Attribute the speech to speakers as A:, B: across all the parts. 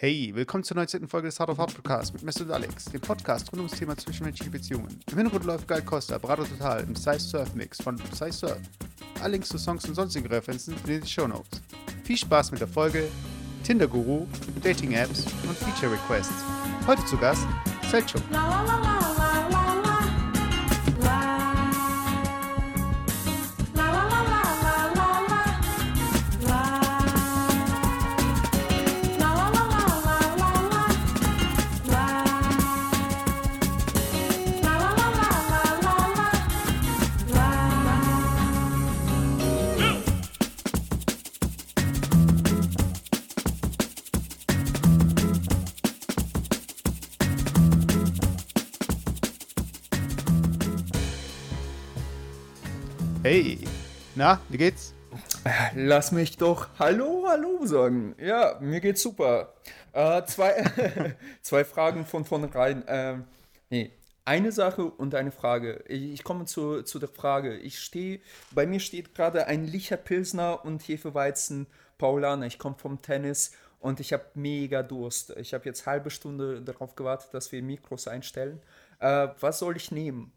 A: Hey, willkommen zur 19. Folge des Hard of Hard Podcasts mit Mesut und Alex, dem Podcast rund ums Thema zwischenmenschliche Beziehungen. Im Hintergrund läuft Guy Costa, Berater Total im Size Surf Mix von Size Surf. Alle Links zu Songs und sonstigen Referenzen ihr in den Show Notes. Viel Spaß mit der Folge Tinder Guru, Dating Apps und Feature Requests. Heute zu Gast Selchuk. Na, wie geht's?
B: Lass mich doch Hallo, Hallo sagen. Ja, mir geht's super. Äh, zwei, zwei Fragen von vornherein. Ähm, nee, eine Sache und eine Frage. Ich, ich komme zu, zu der Frage. Ich stehe, bei mir steht gerade ein Licher Pilsner und Hefeweizen Paulaner. Ich komme vom Tennis und ich habe mega Durst. Ich habe jetzt halbe Stunde darauf gewartet, dass wir Mikros einstellen. Äh, was soll ich nehmen?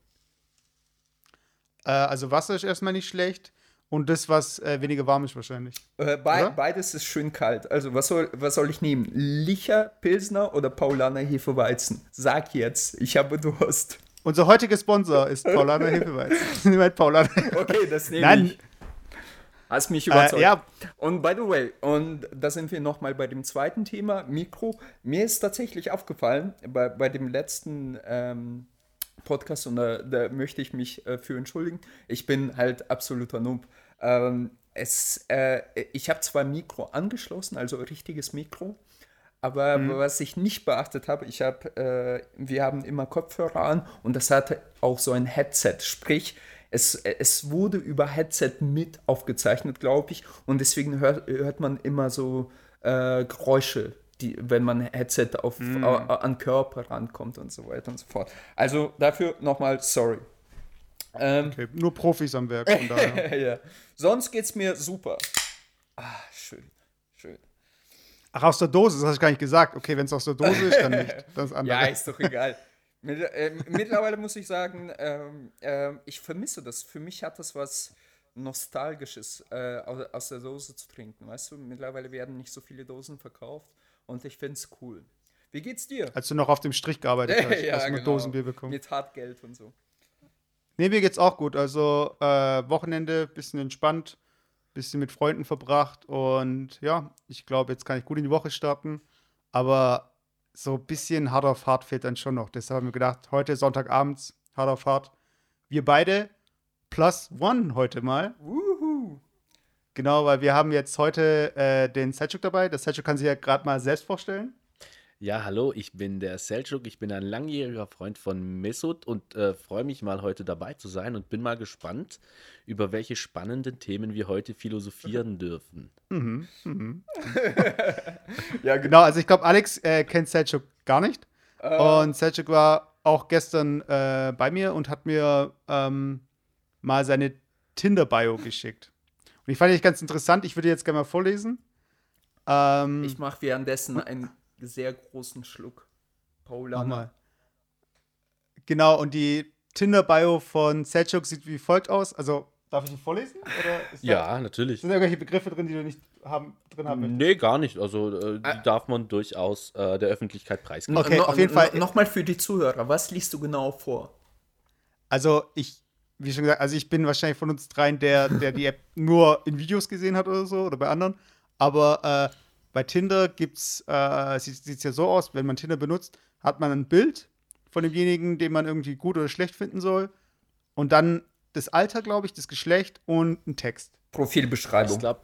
A: Äh, also Wasser ist erstmal nicht schlecht und das, was äh, weniger warm ist wahrscheinlich.
B: Äh, be beides ist schön kalt. Also was soll, was soll ich nehmen? Licher, Pilsner oder Paulaner Hefeweizen? Sag jetzt, ich habe Durst.
A: Unser heutiger Sponsor ist Paulaner Hefeweizen. Niemand Paulaner.
B: Okay, das nehme Nein. ich. Hast mich überzeugt.
A: Äh, ja.
B: Und by the way, und da sind wir nochmal bei dem zweiten Thema, Mikro. Mir ist tatsächlich aufgefallen, bei, bei dem letzten ähm, Podcast und da, da möchte ich mich äh, für entschuldigen. Ich bin halt absoluter Noob. Ähm, es, äh, ich habe zwar Mikro angeschlossen, also richtiges Mikro, aber mhm. was ich nicht beachtet habe, ich habe, äh, wir haben immer Kopfhörer an und das hatte auch so ein Headset, sprich, es, es wurde über Headset mit aufgezeichnet, glaube ich, und deswegen hört, hört man immer so äh, Geräusche die, wenn man Headset auf, mm. an Körper rankommt und so weiter und so fort. Also dafür nochmal sorry.
A: Ähm, okay, nur Profis am Werk.
B: ja. Sonst geht's mir super. Ah, schön, schön.
A: Ach, aus der Dose, das hast du gar nicht gesagt. Okay, wenn es aus der Dose ist, dann nicht. Das
B: andere. ja, ist doch egal. Äh, mittlerweile muss ich sagen, ähm, äh, ich vermisse das. Für mich hat das was Nostalgisches, äh, aus, aus, der Dose zu trinken. Weißt du, mittlerweile werden nicht so viele Dosen verkauft und ich finde es cool. Wie geht's dir?
A: Als du noch auf dem Strich gearbeitet hast, ja, hast du genau. Dosenbier bekommen.
B: Mit Hartgeld und so.
A: Nee, mir geht's auch gut. Also äh, Wochenende, bisschen entspannt, bisschen mit Freunden verbracht und ja, ich glaube, jetzt kann ich gut in die Woche starten. Aber so ein bisschen hart auf hart fehlt dann schon noch. Deshalb haben wir gedacht, heute Sonntagabends, hart auf hart. Wir beide plus one heute mal.
B: Wuhu.
A: Genau, weil wir haben jetzt heute äh, den Selchuk dabei. Der Selchuk kann sich ja gerade mal selbst vorstellen.
C: Ja, hallo, ich bin der Selchuk. Ich bin ein langjähriger Freund von Mesut und äh, freue mich mal heute dabei zu sein und bin mal gespannt, über welche spannenden Themen wir heute philosophieren dürfen.
A: Mhm, mhm. ja, genau. Also ich glaube, Alex äh, kennt Selchuk gar nicht. Äh. Und Selchuk war auch gestern äh, bei mir und hat mir ähm, mal seine Tinder-Bio geschickt. Und ich fand ich ganz interessant, ich würde jetzt gerne mal vorlesen.
B: Ähm, ich mache währenddessen einen sehr großen Schluck. Paula. Mal.
A: Genau, und die Tinder-Bio von Selchuk sieht wie folgt aus. Also, darf ich die vorlesen?
C: ja, da, natürlich.
A: Sind da irgendwelche Begriffe drin, die du nicht haben, drin haben
C: möchtest? Nee, gar nicht. Also, äh, die äh, darf man durchaus äh, der Öffentlichkeit preisgeben.
B: Okay, no, auf jeden Fall. Nochmal für die Zuhörer, was liest du genau vor?
A: Also, ich wie schon gesagt, also ich bin wahrscheinlich von uns dreien der, der die App nur in Videos gesehen hat oder so oder bei anderen. Aber äh, bei Tinder gibt's, äh, sieht es ja so aus, wenn man Tinder benutzt, hat man ein Bild von demjenigen, den man irgendwie gut oder schlecht finden soll. Und dann das Alter, glaube ich, das Geschlecht und ein Text.
B: Profilbeschreibung. Ich glaube,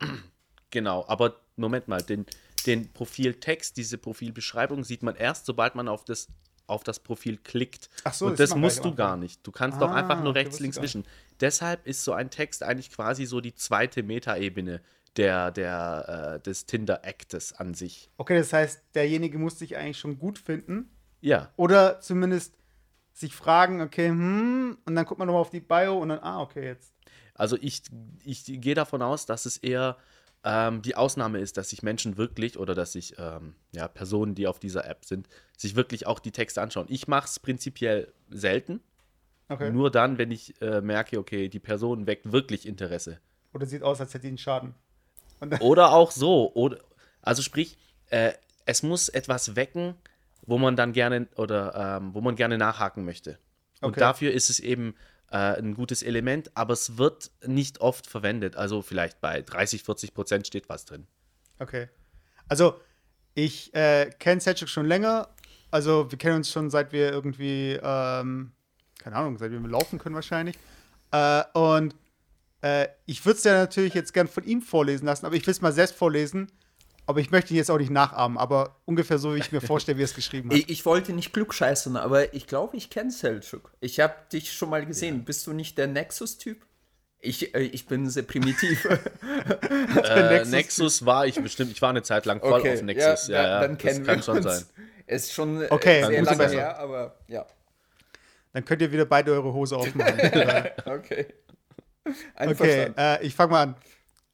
C: genau, aber Moment mal, den, den Profiltext, diese Profilbeschreibung sieht man erst, sobald man auf das auf das Profil klickt. Ach so, und das, das musst du gar nicht. Du kannst ah, doch einfach nur rechts, links wischen. Deshalb ist so ein Text eigentlich quasi so die zweite Metaebene der, der, äh, des Tinder-Actes an sich.
A: Okay, das heißt, derjenige muss sich eigentlich schon gut finden.
C: Ja.
A: Oder zumindest sich fragen, okay, hm, und dann guckt man nochmal auf die Bio und dann, ah, okay, jetzt.
C: Also ich, ich gehe davon aus, dass es eher ähm, die Ausnahme ist, dass sich Menschen wirklich oder dass sich ähm, ja, Personen, die auf dieser App sind, sich wirklich auch die Texte anschauen. Ich mache es prinzipiell selten. Okay. Nur dann, wenn ich äh, merke, okay, die Person weckt wirklich Interesse.
A: Oder sieht aus, als hätte sie einen Schaden.
C: Oder auch so. Oder, also sprich, äh, es muss etwas wecken, wo man dann gerne oder ähm, wo man gerne nachhaken möchte. Und okay. dafür ist es eben äh, ein gutes Element, aber es wird nicht oft verwendet. Also vielleicht bei 30, 40 Prozent steht was drin.
A: Okay. Also ich äh, kenne Selchuk schon länger. Also wir kennen uns schon seit wir irgendwie, ähm, keine Ahnung, seit wir laufen können wahrscheinlich. Äh, und äh, ich würde es ja natürlich jetzt gern von ihm vorlesen lassen, aber ich will es mal selbst vorlesen. Aber ich möchte ihn jetzt auch nicht nachahmen, aber ungefähr so, wie ich mir vorstelle, wie er es geschrieben hat.
B: Ich, ich, wollte nicht klugscheißen, aber ich glaube, ich kenne Selchuk. Ich habe dich schon mal gesehen. Ja. Bist du nicht der Nexus-Typ? Ich, äh, ich bin sehr primitiv.
C: äh, Nexus, Nexus, war ich bestimmt. Ich war eine Zeit lang voll okay. auf Nexus. Ja, ja, ja
B: dann kennen das kann wir schon uns. sein. Ist schon
A: äh, okay,
B: sehr lange her, aber ja.
A: Dann könnt ihr wieder beide eure Hose aufmachen.
B: okay.
A: Okay, äh, ich fange mal an.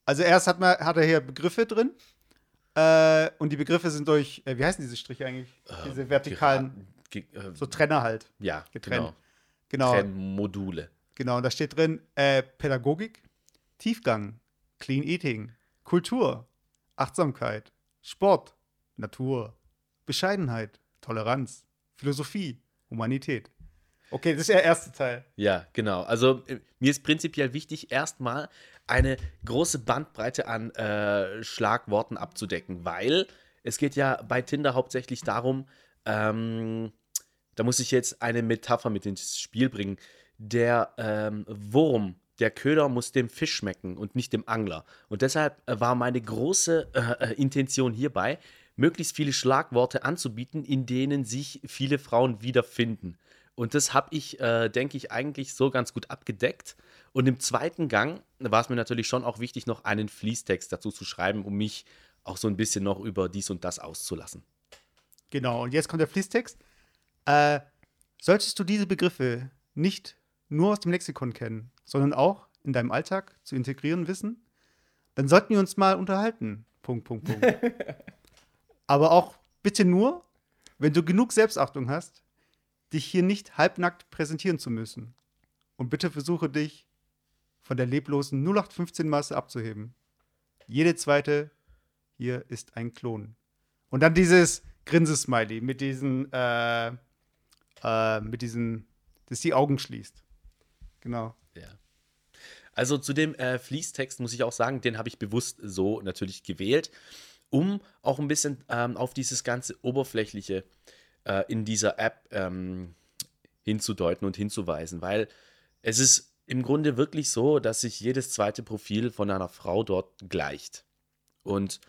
A: Also erst hat, man, hat er hier Begriffe drin. Äh, und die Begriffe sind durch, äh, wie heißen diese Striche eigentlich? Äh, diese vertikalen, äh, so Trenner halt.
C: Ja,
A: getrennt.
C: Genau. genau. Trennmodule.
A: Genau, und da steht drin äh, Pädagogik, Tiefgang, Clean Eating, Kultur, Achtsamkeit, Sport, Natur, Bescheidenheit, Toleranz, Philosophie, Humanität. Okay, das ist der erste Teil.
C: Ja, genau. Also äh, mir ist prinzipiell wichtig, erstmal eine große Bandbreite an äh, Schlagworten abzudecken, weil es geht ja bei Tinder hauptsächlich darum, ähm, da muss ich jetzt eine Metapher mit ins Spiel bringen. Der ähm, Wurm, der Köder muss dem Fisch schmecken und nicht dem Angler. Und deshalb äh, war meine große äh, äh, Intention hierbei, möglichst viele Schlagworte anzubieten, in denen sich viele Frauen wiederfinden. Und das habe ich, äh, denke ich, eigentlich so ganz gut abgedeckt. Und im zweiten Gang war es mir natürlich schon auch wichtig, noch einen Fließtext dazu zu schreiben, um mich auch so ein bisschen noch über dies und das auszulassen.
A: Genau, und jetzt kommt der Fließtext. Äh, solltest du diese Begriffe nicht nur aus dem Lexikon kennen, sondern auch in deinem Alltag zu integrieren wissen, dann sollten wir uns mal unterhalten. Punkt, Punkt, Punkt. Aber auch bitte nur, wenn du genug Selbstachtung hast, dich hier nicht halbnackt präsentieren zu müssen. Und bitte versuche dich von der leblosen 0815-Masse abzuheben. Jede zweite hier ist ein Klon. Und dann dieses Grinsesmiley mit diesen, äh, äh, mit diesen, das die Augen schließt. Genau.
C: Ja. Also zu dem äh, Fließtext muss ich auch sagen, den habe ich bewusst so natürlich gewählt, um auch ein bisschen ähm, auf dieses ganze Oberflächliche äh, in dieser App ähm, hinzudeuten und hinzuweisen, weil es ist im Grunde wirklich so, dass sich jedes zweite Profil von einer Frau dort gleicht. Und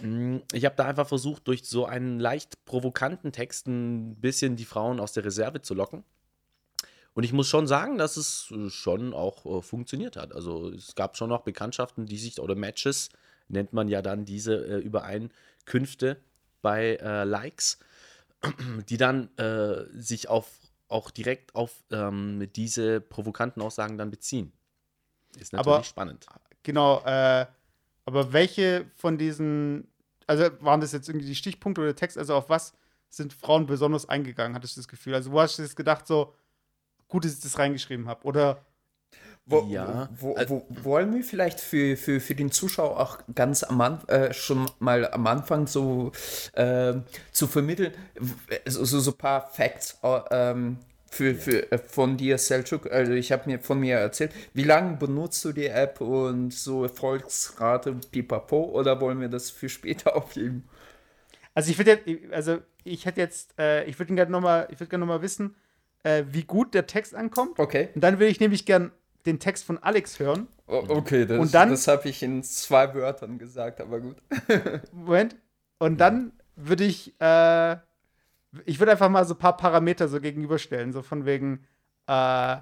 C: mh, mm, ich habe da einfach versucht, durch so einen leicht provokanten Text ein bisschen die Frauen aus der Reserve zu locken. Und ich muss schon sagen, dass es äh, schon auch äh, funktioniert hat. Also es gab schon noch Bekanntschaften, die sich, oder Matches, nennt man ja dann diese äh, Übereinkünfte bei äh, Likes, die dann äh, sich auf auch direkt auf ähm, diese provokanten Aussagen dann beziehen. Ist natürlich aber, spannend.
A: Genau, äh, aber welche von diesen, also waren das jetzt irgendwie die Stichpunkte oder der Text, also auf was sind Frauen besonders eingegangen, hattest du das Gefühl? Also wo hast du jetzt gedacht, so gut, dass ich das reingeschrieben habe? Oder
B: wo, ja. Wo, wo, wo, wollen wir vielleicht für, für, für den Zuschauer auch ganz am Anfang, äh, schon mal am Anfang so äh, zu vermitteln, so, so, ein paar Facts äh, ähm, für, für, äh, von dir, Selchuk. Also ich habe mir von mir erzählt, wie lange benutzt du die App und so Erfolgsrate pipapo oder wollen wir das für später aufheben?
A: Also ich würde also ich hätte jetzt, äh, ich würde gerne nochmal, ich würde gerne nochmal wissen, äh, wie gut der Text ankommt.
B: Okay.
A: Und dann würde ich nämlich gern den Text von Alex hören.
B: Oh, okay, das,
A: das
B: habe ich in zwei Wörtern gesagt, aber gut.
A: Moment. Und dann würde ich, äh, ich würde einfach mal so ein paar Parameter so gegenüberstellen, so von wegen, äh,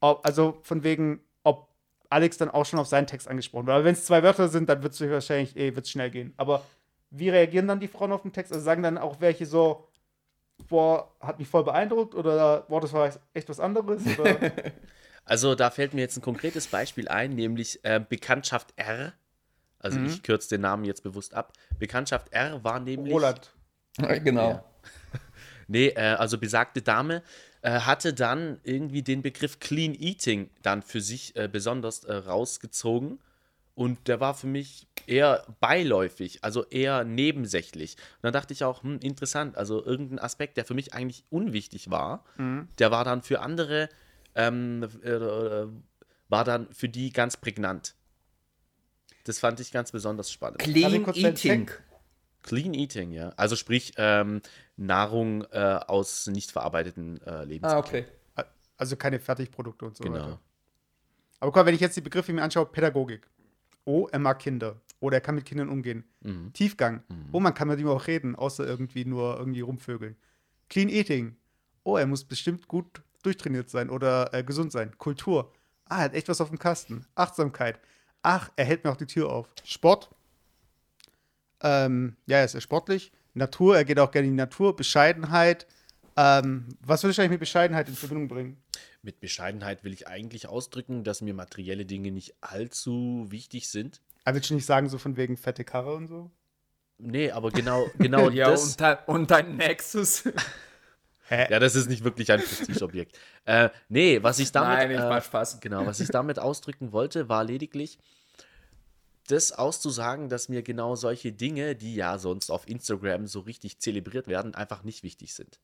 A: ob, also von wegen, ob Alex dann auch schon auf seinen Text angesprochen wird. Aber wenn es zwei Wörter sind, dann wird es wahrscheinlich eh wird's schnell gehen. Aber wie reagieren dann die Frauen auf den Text? Also sagen dann auch welche so, boah, hat mich voll beeindruckt oder boah, das war echt was anderes?
C: Also da fällt mir jetzt ein konkretes Beispiel ein, nämlich äh, Bekanntschaft R. Also mhm. ich kürze den Namen jetzt bewusst ab. Bekanntschaft R war nämlich.
B: Roland. genau. Ja.
C: nee, äh, also besagte Dame äh, hatte dann irgendwie den Begriff Clean Eating dann für sich äh, besonders äh, rausgezogen. Und der war für mich eher beiläufig, also eher nebensächlich. Und dann dachte ich auch, hm, interessant, also irgendein Aspekt, der für mich eigentlich unwichtig war, mhm. der war dann für andere, ähm, äh, war dann für die ganz prägnant. Das fand ich ganz besonders spannend.
B: Clean Eating.
C: Clean Eating, ja. Also sprich ähm, Nahrung äh, aus nicht verarbeiteten äh, Lebensmitteln. Ah, okay.
A: Also keine Fertigprodukte und so
C: genau.
A: weiter. Aber guck mal, wenn ich jetzt die Begriffe mir anschaue, Pädagogik. Oh, er mag Kinder. Oder er kann mit Kindern umgehen. Mhm. Tiefgang. Mhm. Oh, man kann mit ihm auch reden, außer irgendwie nur irgendwie rumvögeln. Clean Eating. Oh, er muss bestimmt gut durchtrainiert sein oder äh, gesund sein. Kultur. Ah, er hat echt was auf dem Kasten. Achtsamkeit. Ach, er hält mir auch die Tür auf. Sport. Ähm, ja, er ist sehr sportlich. Natur, er geht auch gerne in die Natur. Bescheidenheit. Ähm, was würde ich eigentlich mit Bescheidenheit in Verbindung bringen?
C: Mit Bescheidenheit will ich eigentlich ausdrücken, dass mir materielle Dinge nicht allzu wichtig sind.
A: Aber willst du nicht sagen, so von wegen fette Karre und so?
C: Nee, aber genau, genau
B: ja, das. Und, dein, und dein Nexus.
C: Hä? Ja, das ist nicht wirklich ein Prestigeobjekt. äh, nee, was ich damit.
B: Nein, ich mach Spaß.
C: Genau, was ich damit ausdrücken wollte, war lediglich, das auszusagen, dass mir genau solche Dinge, die ja sonst auf Instagram so richtig zelebriert werden, einfach nicht wichtig sind.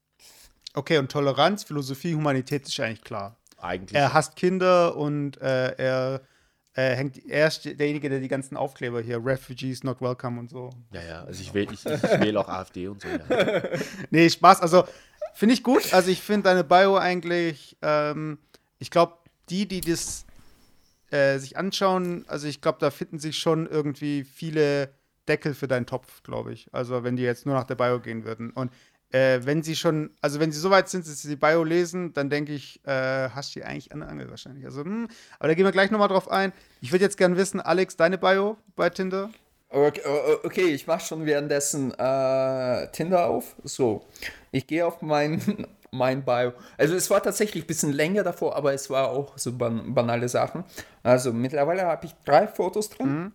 A: Okay, und Toleranz, Philosophie, Humanität ist eigentlich klar.
C: Eigentlich.
A: Er hasst Kinder und äh, er, äh, hängt, er ist derjenige, der die ganzen Aufkleber hier, Refugees not welcome und so.
C: Ja, ja, also ich wähle ich, ich wähl auch AfD und so. Ja.
A: nee, Spaß. Also finde ich gut. Also ich finde deine Bio eigentlich, ähm, ich glaube, die, die das äh, sich anschauen, also ich glaube, da finden sich schon irgendwie viele Deckel für deinen Topf, glaube ich. Also wenn die jetzt nur nach der Bio gehen würden. Und äh, wenn sie schon, also wenn sie so weit sind, dass sie die Bio lesen, dann denke ich, äh, hast du die eigentlich an der Angel wahrscheinlich. Also, hm, aber da gehen wir gleich nochmal drauf ein. Ich würde jetzt gerne wissen, Alex, deine Bio bei Tinder?
B: Okay, okay ich mache schon währenddessen äh, Tinder auf. So, ich gehe auf mein, mein Bio. Also es war tatsächlich ein bisschen länger davor, aber es war auch so ban banale Sachen. Also mittlerweile habe ich drei Fotos drin.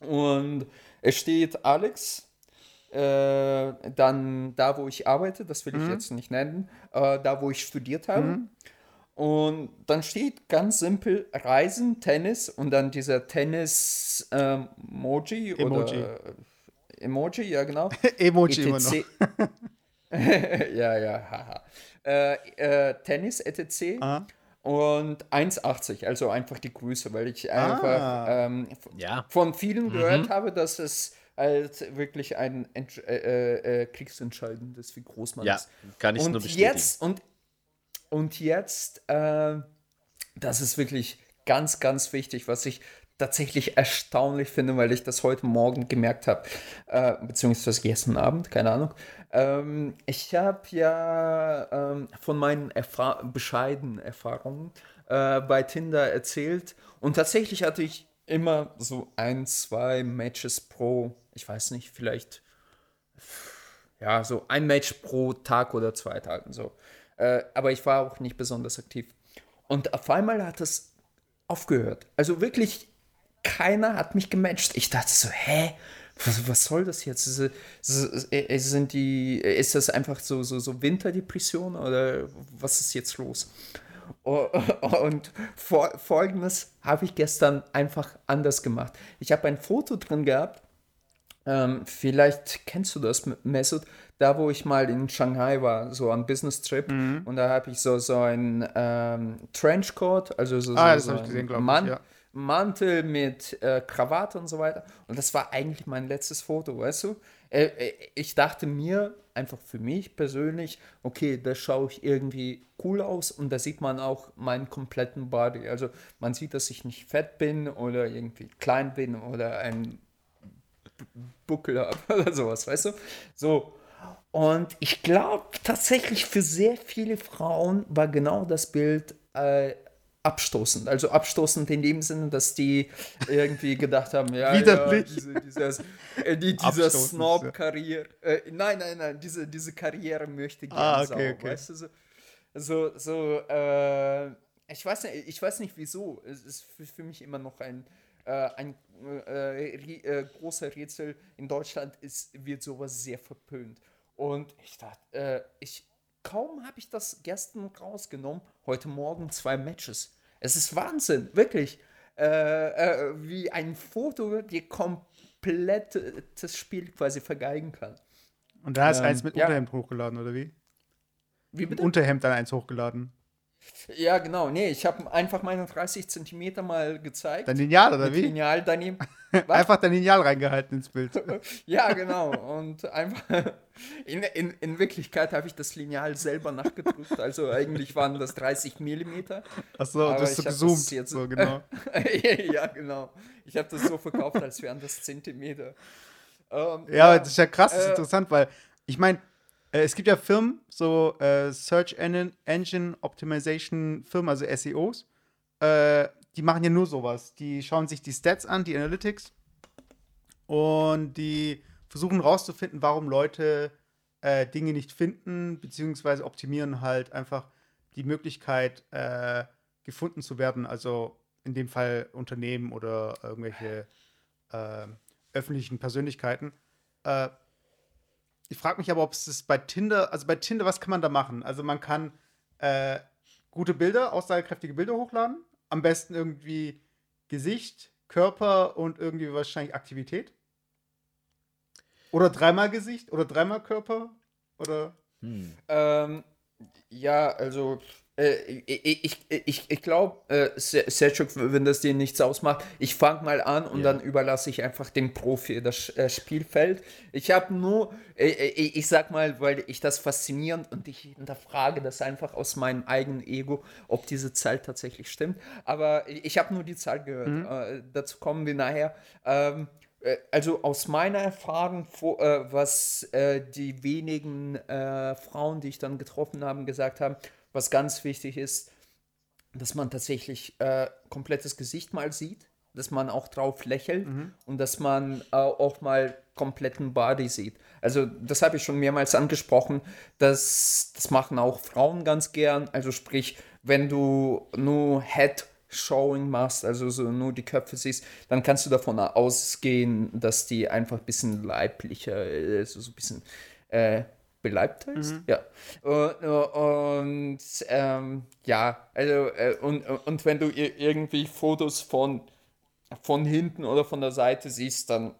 B: Mhm. Und es steht Alex, äh, dann da, wo ich arbeite, das will ich mhm. jetzt nicht nennen, äh, da, wo ich studiert habe. Mhm. Und dann steht ganz simpel Reisen, Tennis und dann dieser Tennis-Emoji ähm, Emoji. oder Emoji, ja genau.
A: Emoji ETC. immer noch.
B: ja, ja, haha. Äh, äh, Tennis, etc. Aha. Und 1,80, also einfach die Größe, weil ich einfach ah. ähm, ja. von vielen gehört mhm. habe, dass es als wirklich ein Ent äh, äh, äh, kriegsentscheidendes, wie groß man
C: ja,
B: ist.
C: kann ich
B: und
C: nur bestätigen.
B: Jetzt, und, und jetzt, äh, das ist wirklich ganz, ganz wichtig, was ich tatsächlich erstaunlich finde, weil ich das heute Morgen gemerkt habe, äh, beziehungsweise gestern Abend, keine Ahnung. Ähm, ich habe ja ähm, von meinen Erfa bescheidenen Erfahrungen äh, bei Tinder erzählt und tatsächlich hatte ich immer so ein, zwei Matches pro ich weiß nicht, vielleicht ja, so ein Match pro Tag oder zwei Tagen so. Äh, aber ich war auch nicht besonders aktiv. Und auf einmal hat es aufgehört. Also wirklich, keiner hat mich gematcht. Ich dachte so, hä? Was, was soll das jetzt? Ist, sind die, ist das einfach so, so, so Winterdepression oder was ist jetzt los? Und folgendes habe ich gestern einfach anders gemacht. Ich habe ein Foto drin gehabt ähm, vielleicht kennst du das, Mesut, da wo ich mal in Shanghai war, so ein Business Trip mhm. und da habe ich so, so ein ähm, Trenchcoat, also so,
A: ah,
B: so,
A: so ein gesehen,
B: Man ja. Mantel mit äh, Krawatte und so weiter. Und das war eigentlich mein letztes Foto, weißt du? Äh, äh, ich dachte mir, einfach für mich persönlich, okay, da schaue ich irgendwie cool aus und da sieht man auch meinen kompletten Body. Also man sieht, dass ich nicht fett bin oder irgendwie klein bin oder ein Buckel habe oder sowas, weißt du? So. Und ich glaube tatsächlich für sehr viele Frauen war genau das Bild äh, abstoßend. Also abstoßend in dem Sinne, dass die irgendwie gedacht haben, ja, ja diese, dieses, äh, die, dieser Snob-Karriere. Äh, nein, nein, nein, diese, diese Karriere möchte gerne ah, okay, okay. weißt du? So, so, so äh, ich, weiß nicht, ich weiß nicht wieso. Es ist für, für mich immer noch ein äh, ein äh, äh, großer Rätsel. In Deutschland ist, wird sowas sehr verpönt. Und ich dachte, ich, kaum habe ich das gestern rausgenommen, heute Morgen zwei Matches. Es ist Wahnsinn, wirklich. Äh, äh, wie ein Foto die komplette das Spiel quasi vergeigen kann.
A: Und da hast du ähm, eins mit Unterhemd ja. hochgeladen, oder wie? Wie bitte? Unterhemd dann eins hochgeladen.
B: Ja, genau. Nee, ich habe einfach meine 30 Zentimeter mal gezeigt.
A: Dein Lineal, oder wie?
B: Lineal daneben.
A: einfach dein Lineal reingehalten ins Bild.
B: ja, genau. Und einfach. In, in, in Wirklichkeit habe ich das Lineal selber nachgedrückt. Also eigentlich waren das 30 Millimeter.
A: Achso, das ist so gezoomt. Jetzt, so, genau.
B: ja, genau. Ich habe das so verkauft, als wären das Zentimeter.
A: Ähm, ja, ja, das ist ja krass, das ist äh, interessant, weil ich meine, es gibt ja Firmen, so äh, Search Engine Optimization Firmen, also SEOs, äh, die machen ja nur sowas. Die schauen sich die Stats an, die Analytics, und die versuchen rauszufinden, warum Leute äh, Dinge nicht finden, beziehungsweise optimieren halt einfach die Möglichkeit, äh, gefunden zu werden. Also in dem Fall Unternehmen oder irgendwelche äh, öffentlichen Persönlichkeiten. Ich frage mich aber, ob es bei Tinder, also bei Tinder, was kann man da machen? Also man kann äh, gute Bilder, aussagekräftige Bilder hochladen. Am besten irgendwie Gesicht, Körper und irgendwie wahrscheinlich Aktivität. Oder dreimal Gesicht oder dreimal Körper? Oder?
B: Hm. Ähm, ja, also ich ich, ich glaube, äh, Selchuk, wenn das dir nichts ausmacht, ich fange mal an und ja. dann überlasse ich einfach dem Profi das äh, Spielfeld. Ich habe nur, äh, äh, ich sag mal, weil ich das faszinierend und ich hinterfrage das einfach aus meinem eigenen Ego, ob diese Zahl tatsächlich stimmt. Aber ich habe nur die Zahl gehört. Mhm. Äh, dazu kommen wir nachher. Ähm, also aus meiner Erfahrung, was die wenigen Frauen, die ich dann getroffen habe, gesagt haben, was ganz wichtig ist, dass man tatsächlich äh, komplettes Gesicht mal sieht, dass man auch drauf lächelt mhm. und dass man äh, auch mal kompletten Body sieht. Also das habe ich schon mehrmals angesprochen, dass das machen auch Frauen ganz gern. Also sprich, wenn du nur Head Showing machst, also so nur die Köpfe siehst, dann kannst du davon ausgehen, dass die einfach ein bisschen leiblicher, also so ein bisschen äh, beleibt heißt. Mhm. Ja. Und, und ähm, ja, also, äh, und, und wenn du irgendwie Fotos von, von hinten oder von der Seite siehst, dann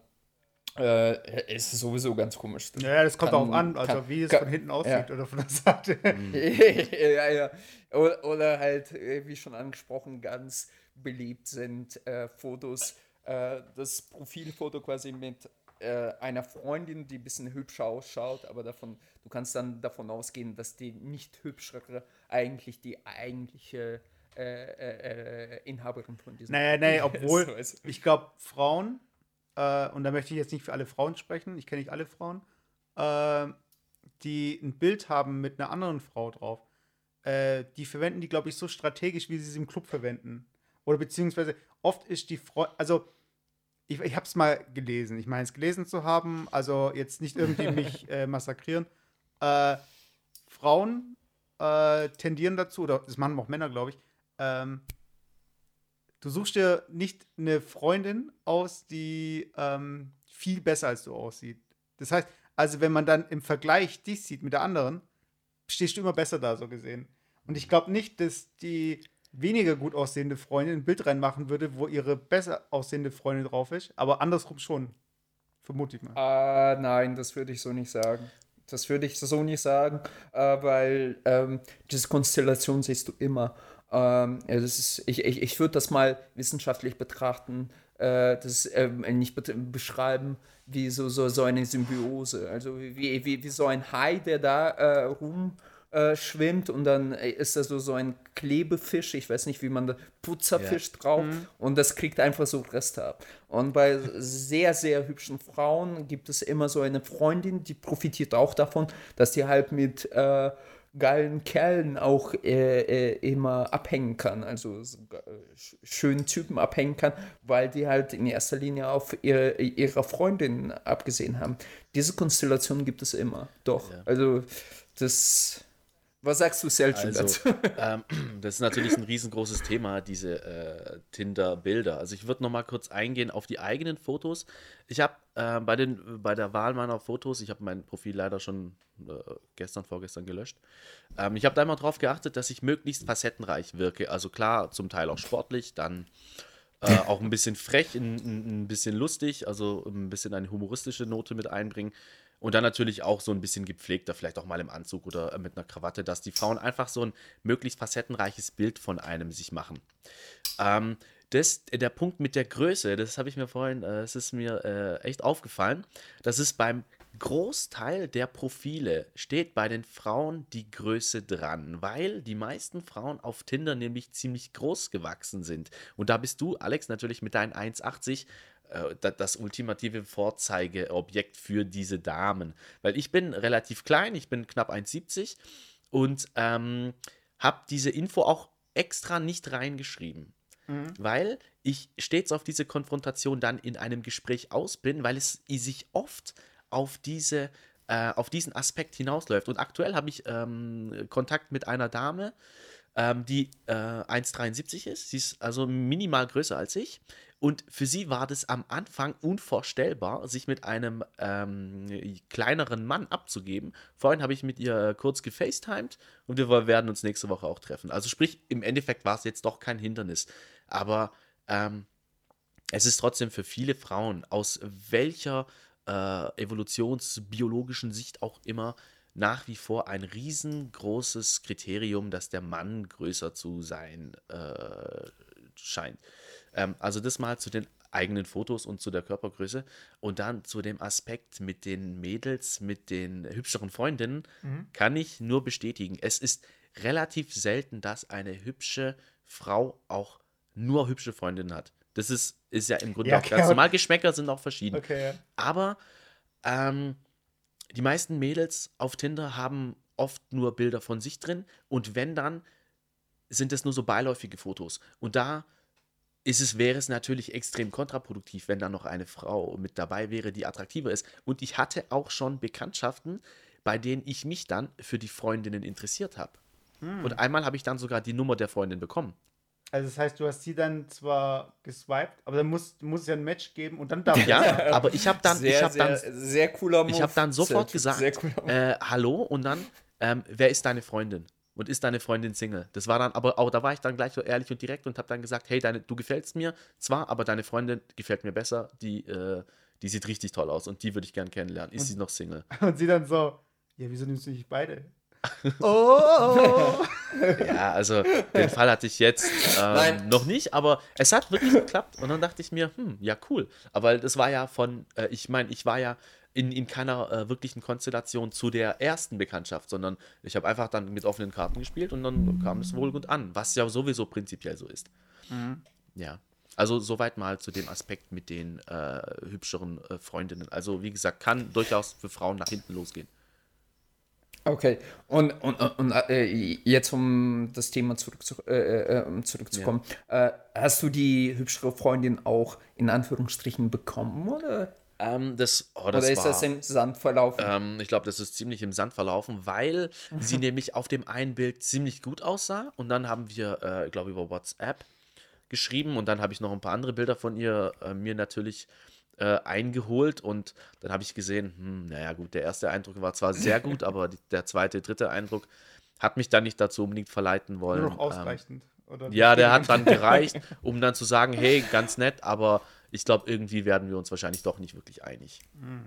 B: äh, ist es sowieso ganz komisch.
A: Das ja, das kommt kann, auch an, also kann, wie es kann, von hinten aussieht ja. oder von der Seite.
B: ja, ja. Oder, oder, halt, äh, wie schon angesprochen, ganz beliebt sind äh, Fotos, äh, das Profilfoto quasi mit äh, einer Freundin, die ein bisschen hübscher ausschaut, aber davon, du kannst dann davon ausgehen, dass die nicht hübschere eigentlich die eigentliche äh, äh, äh Inhaberin von diesem.
A: Naja, nee, obwohl, ich glaube, Frauen, äh, und da möchte ich jetzt nicht für alle Frauen sprechen, ich kenne nicht alle Frauen, äh, die ein Bild haben mit einer anderen Frau drauf, die verwenden die, glaube ich, so strategisch, wie sie sie im Club verwenden. Oder beziehungsweise oft ist die Frau, also ich, ich habe es mal gelesen. Ich meine es gelesen zu haben, also jetzt nicht irgendwie mich äh, massakrieren. Äh, Frauen äh, tendieren dazu, oder das machen auch Männer, glaube ich, ähm, du suchst dir nicht eine Freundin aus, die ähm, viel besser als du aussieht. Das heißt, also wenn man dann im Vergleich dich sieht mit der anderen, stehst du immer besser da, so gesehen. Und ich glaube nicht, dass die weniger gut aussehende Freundin ein Bild reinmachen würde, wo ihre besser aussehende Freundin drauf ist, aber andersrum schon. Vermute ich mal.
B: Ah, nein, das würde ich so nicht sagen. Das würde ich so nicht sagen, äh, weil ähm, diese Konstellation siehst du immer. Ähm, ist, ich ich, ich würde das mal wissenschaftlich betrachten, äh, das äh, nicht be beschreiben, wie so, so, so eine Symbiose. Also wie, wie, wie so ein Hai, der da äh, rum äh, schwimmt und dann ist da so, so ein Klebefisch, ich weiß nicht, wie man da, Putzerfisch ja. drauf mhm. und das kriegt einfach so Reste ab. Und bei sehr, sehr hübschen Frauen gibt es immer so eine Freundin, die profitiert auch davon, dass die halt mit äh, geilen Kerlen auch äh, äh, immer abhängen kann, also so, äh, schönen Typen abhängen kann, weil die halt in erster Linie auf ihre, ihre Freundin abgesehen haben. Diese Konstellation gibt es immer, doch. Ja. Also das Was sagst du, Selchuk,
C: also, ähm, das ist natürlich ein riesengroßes Thema, diese äh, Tinder-Bilder. Also ich würde noch mal kurz eingehen auf die eigenen Fotos. Ich habe äh, bei, bei der Wahl meiner Fotos, ich habe mein Profil leider schon äh, gestern, vorgestern gelöscht. Ähm, ich habe da immer darauf geachtet, dass ich möglichst facettenreich wirke. Also klar, zum Teil auch sportlich, dann äh, auch ein bisschen frech, ein, ein bisschen lustig, also ein bisschen eine humoristische Note mit einbringen. Und dann natürlich auch so ein bisschen gepflegter, vielleicht auch mal im Anzug oder äh, mit einer Krawatte, dass die Frauen einfach so ein möglichst facettenreiches Bild von einem sich machen. Ähm, das, der Punkt mit der Größe, das habe ich mir vorhin, äh, es ist mir äh, echt aufgefallen, das ist beim Großteil der Profile steht bei den Frauen die Größe dran, weil die meisten Frauen auf Tinder nämlich ziemlich groß gewachsen sind. Und da bist du, Alex, natürlich mit deinen 1,80 äh, das ultimative Vorzeigeobjekt für diese Damen. Weil ich bin relativ klein, ich bin knapp 1,70 und ähm, habe diese Info auch extra nicht reingeschrieben. Mhm. Weil ich stets auf diese Konfrontation dann in einem Gespräch aus bin, weil es sich oft auf diese äh, auf diesen Aspekt hinausläuft. Und aktuell habe ich ähm, Kontakt mit einer Dame, ähm, die äh, 1,73 ist. Sie ist also minimal größer als ich. Und für sie war das am Anfang unvorstellbar, sich mit einem ähm, kleineren Mann abzugeben. Vorhin habe ich mit ihr kurz gefacetimed und wir werden uns nächste Woche auch treffen. Also sprich, im Endeffekt war es jetzt doch kein Hindernis. Aber ähm, es ist trotzdem für viele Frauen, aus welcher äh, evolutionsbiologischen Sicht auch immer, nach wie vor ein riesengroßes Kriterium, dass der Mann größer zu sein äh, scheint. Ähm, also das mal zu den eigenen Fotos und zu der Körpergröße und dann zu dem Aspekt mit den Mädels, mit den hübscheren Freundinnen, mhm. kann ich nur bestätigen. Es ist relativ selten, dass eine hübsche Frau auch nur hübsche Freundinnen hat. Das ist, ist ja im Grunde ja, auch ganz normal. Geschmäcker sind auch verschieden. Okay, ja. Aber ähm, die meisten Mädels auf Tinder haben oft nur Bilder von sich drin und wenn dann, sind es nur so beiläufige Fotos. Und da ist es, wäre es natürlich extrem kontraproduktiv, wenn da noch eine Frau mit dabei wäre, die attraktiver ist. Und ich hatte auch schon Bekanntschaften, bei denen ich mich dann für die Freundinnen interessiert habe. Hm. Und einmal habe ich dann sogar die Nummer der Freundin bekommen.
A: Also das heißt, du hast sie dann zwar geswiped, aber dann muss, muss es ja ein Match geben und dann darf
C: Ja, aber ich habe dann,
B: sehr,
C: ich habe dann,
B: sehr cooler
C: Move. Ich habe dann sofort gesagt, äh, hallo und dann, ähm, wer ist deine Freundin? Und ist deine Freundin Single? Das war dann, aber auch da war ich dann gleich so ehrlich und direkt und habe dann gesagt, hey, deine, du gefällst mir zwar, aber deine Freundin gefällt mir besser. Die, äh, die sieht richtig toll aus und die würde ich gern kennenlernen. Ist und, sie noch Single?
A: Und sie dann so, ja, wieso nimmst du nicht beide? Oh!
C: ja, also den Fall hatte ich jetzt ähm, noch nicht, aber es hat wirklich geklappt. Und dann dachte ich mir, hm, ja, cool. Aber das war ja von, äh, ich meine, ich war ja in, in keiner äh, wirklichen Konstellation zu der ersten Bekanntschaft, sondern ich habe einfach dann mit offenen Karten gespielt und dann kam es wohl gut an, was ja sowieso prinzipiell so ist. Mhm. Ja. Also soweit mal zu dem Aspekt mit den äh, hübscheren äh, Freundinnen. Also wie gesagt, kann durchaus für Frauen nach hinten losgehen.
B: Okay, und, und, und äh, jetzt um das Thema zurück zu, äh, äh, zurückzukommen. Ja. Äh, hast du die hübschere Freundin auch in Anführungsstrichen bekommen, oder?
C: Ähm, das, oh, das
B: oder ist
C: war,
B: das im Sand verlaufen?
C: Ähm, ich glaube, das ist ziemlich im Sand verlaufen, weil sie nämlich auf dem einen Bild ziemlich gut aussah und dann haben wir, äh, glaube ich, über WhatsApp geschrieben und dann habe ich noch ein paar andere Bilder von ihr äh, mir natürlich äh, eingeholt und dann habe ich gesehen, hm, naja gut, der erste Eindruck war zwar sehr gut, aber die, der zweite, dritte Eindruck hat mich dann nicht dazu unbedingt verleiten wollen. Nur noch
A: ausreichend.
C: Ähm, ja, der hat dann gereicht, um dann zu sagen, hey, ganz nett, aber ich glaube, irgendwie werden wir uns wahrscheinlich doch nicht wirklich einig. Hm.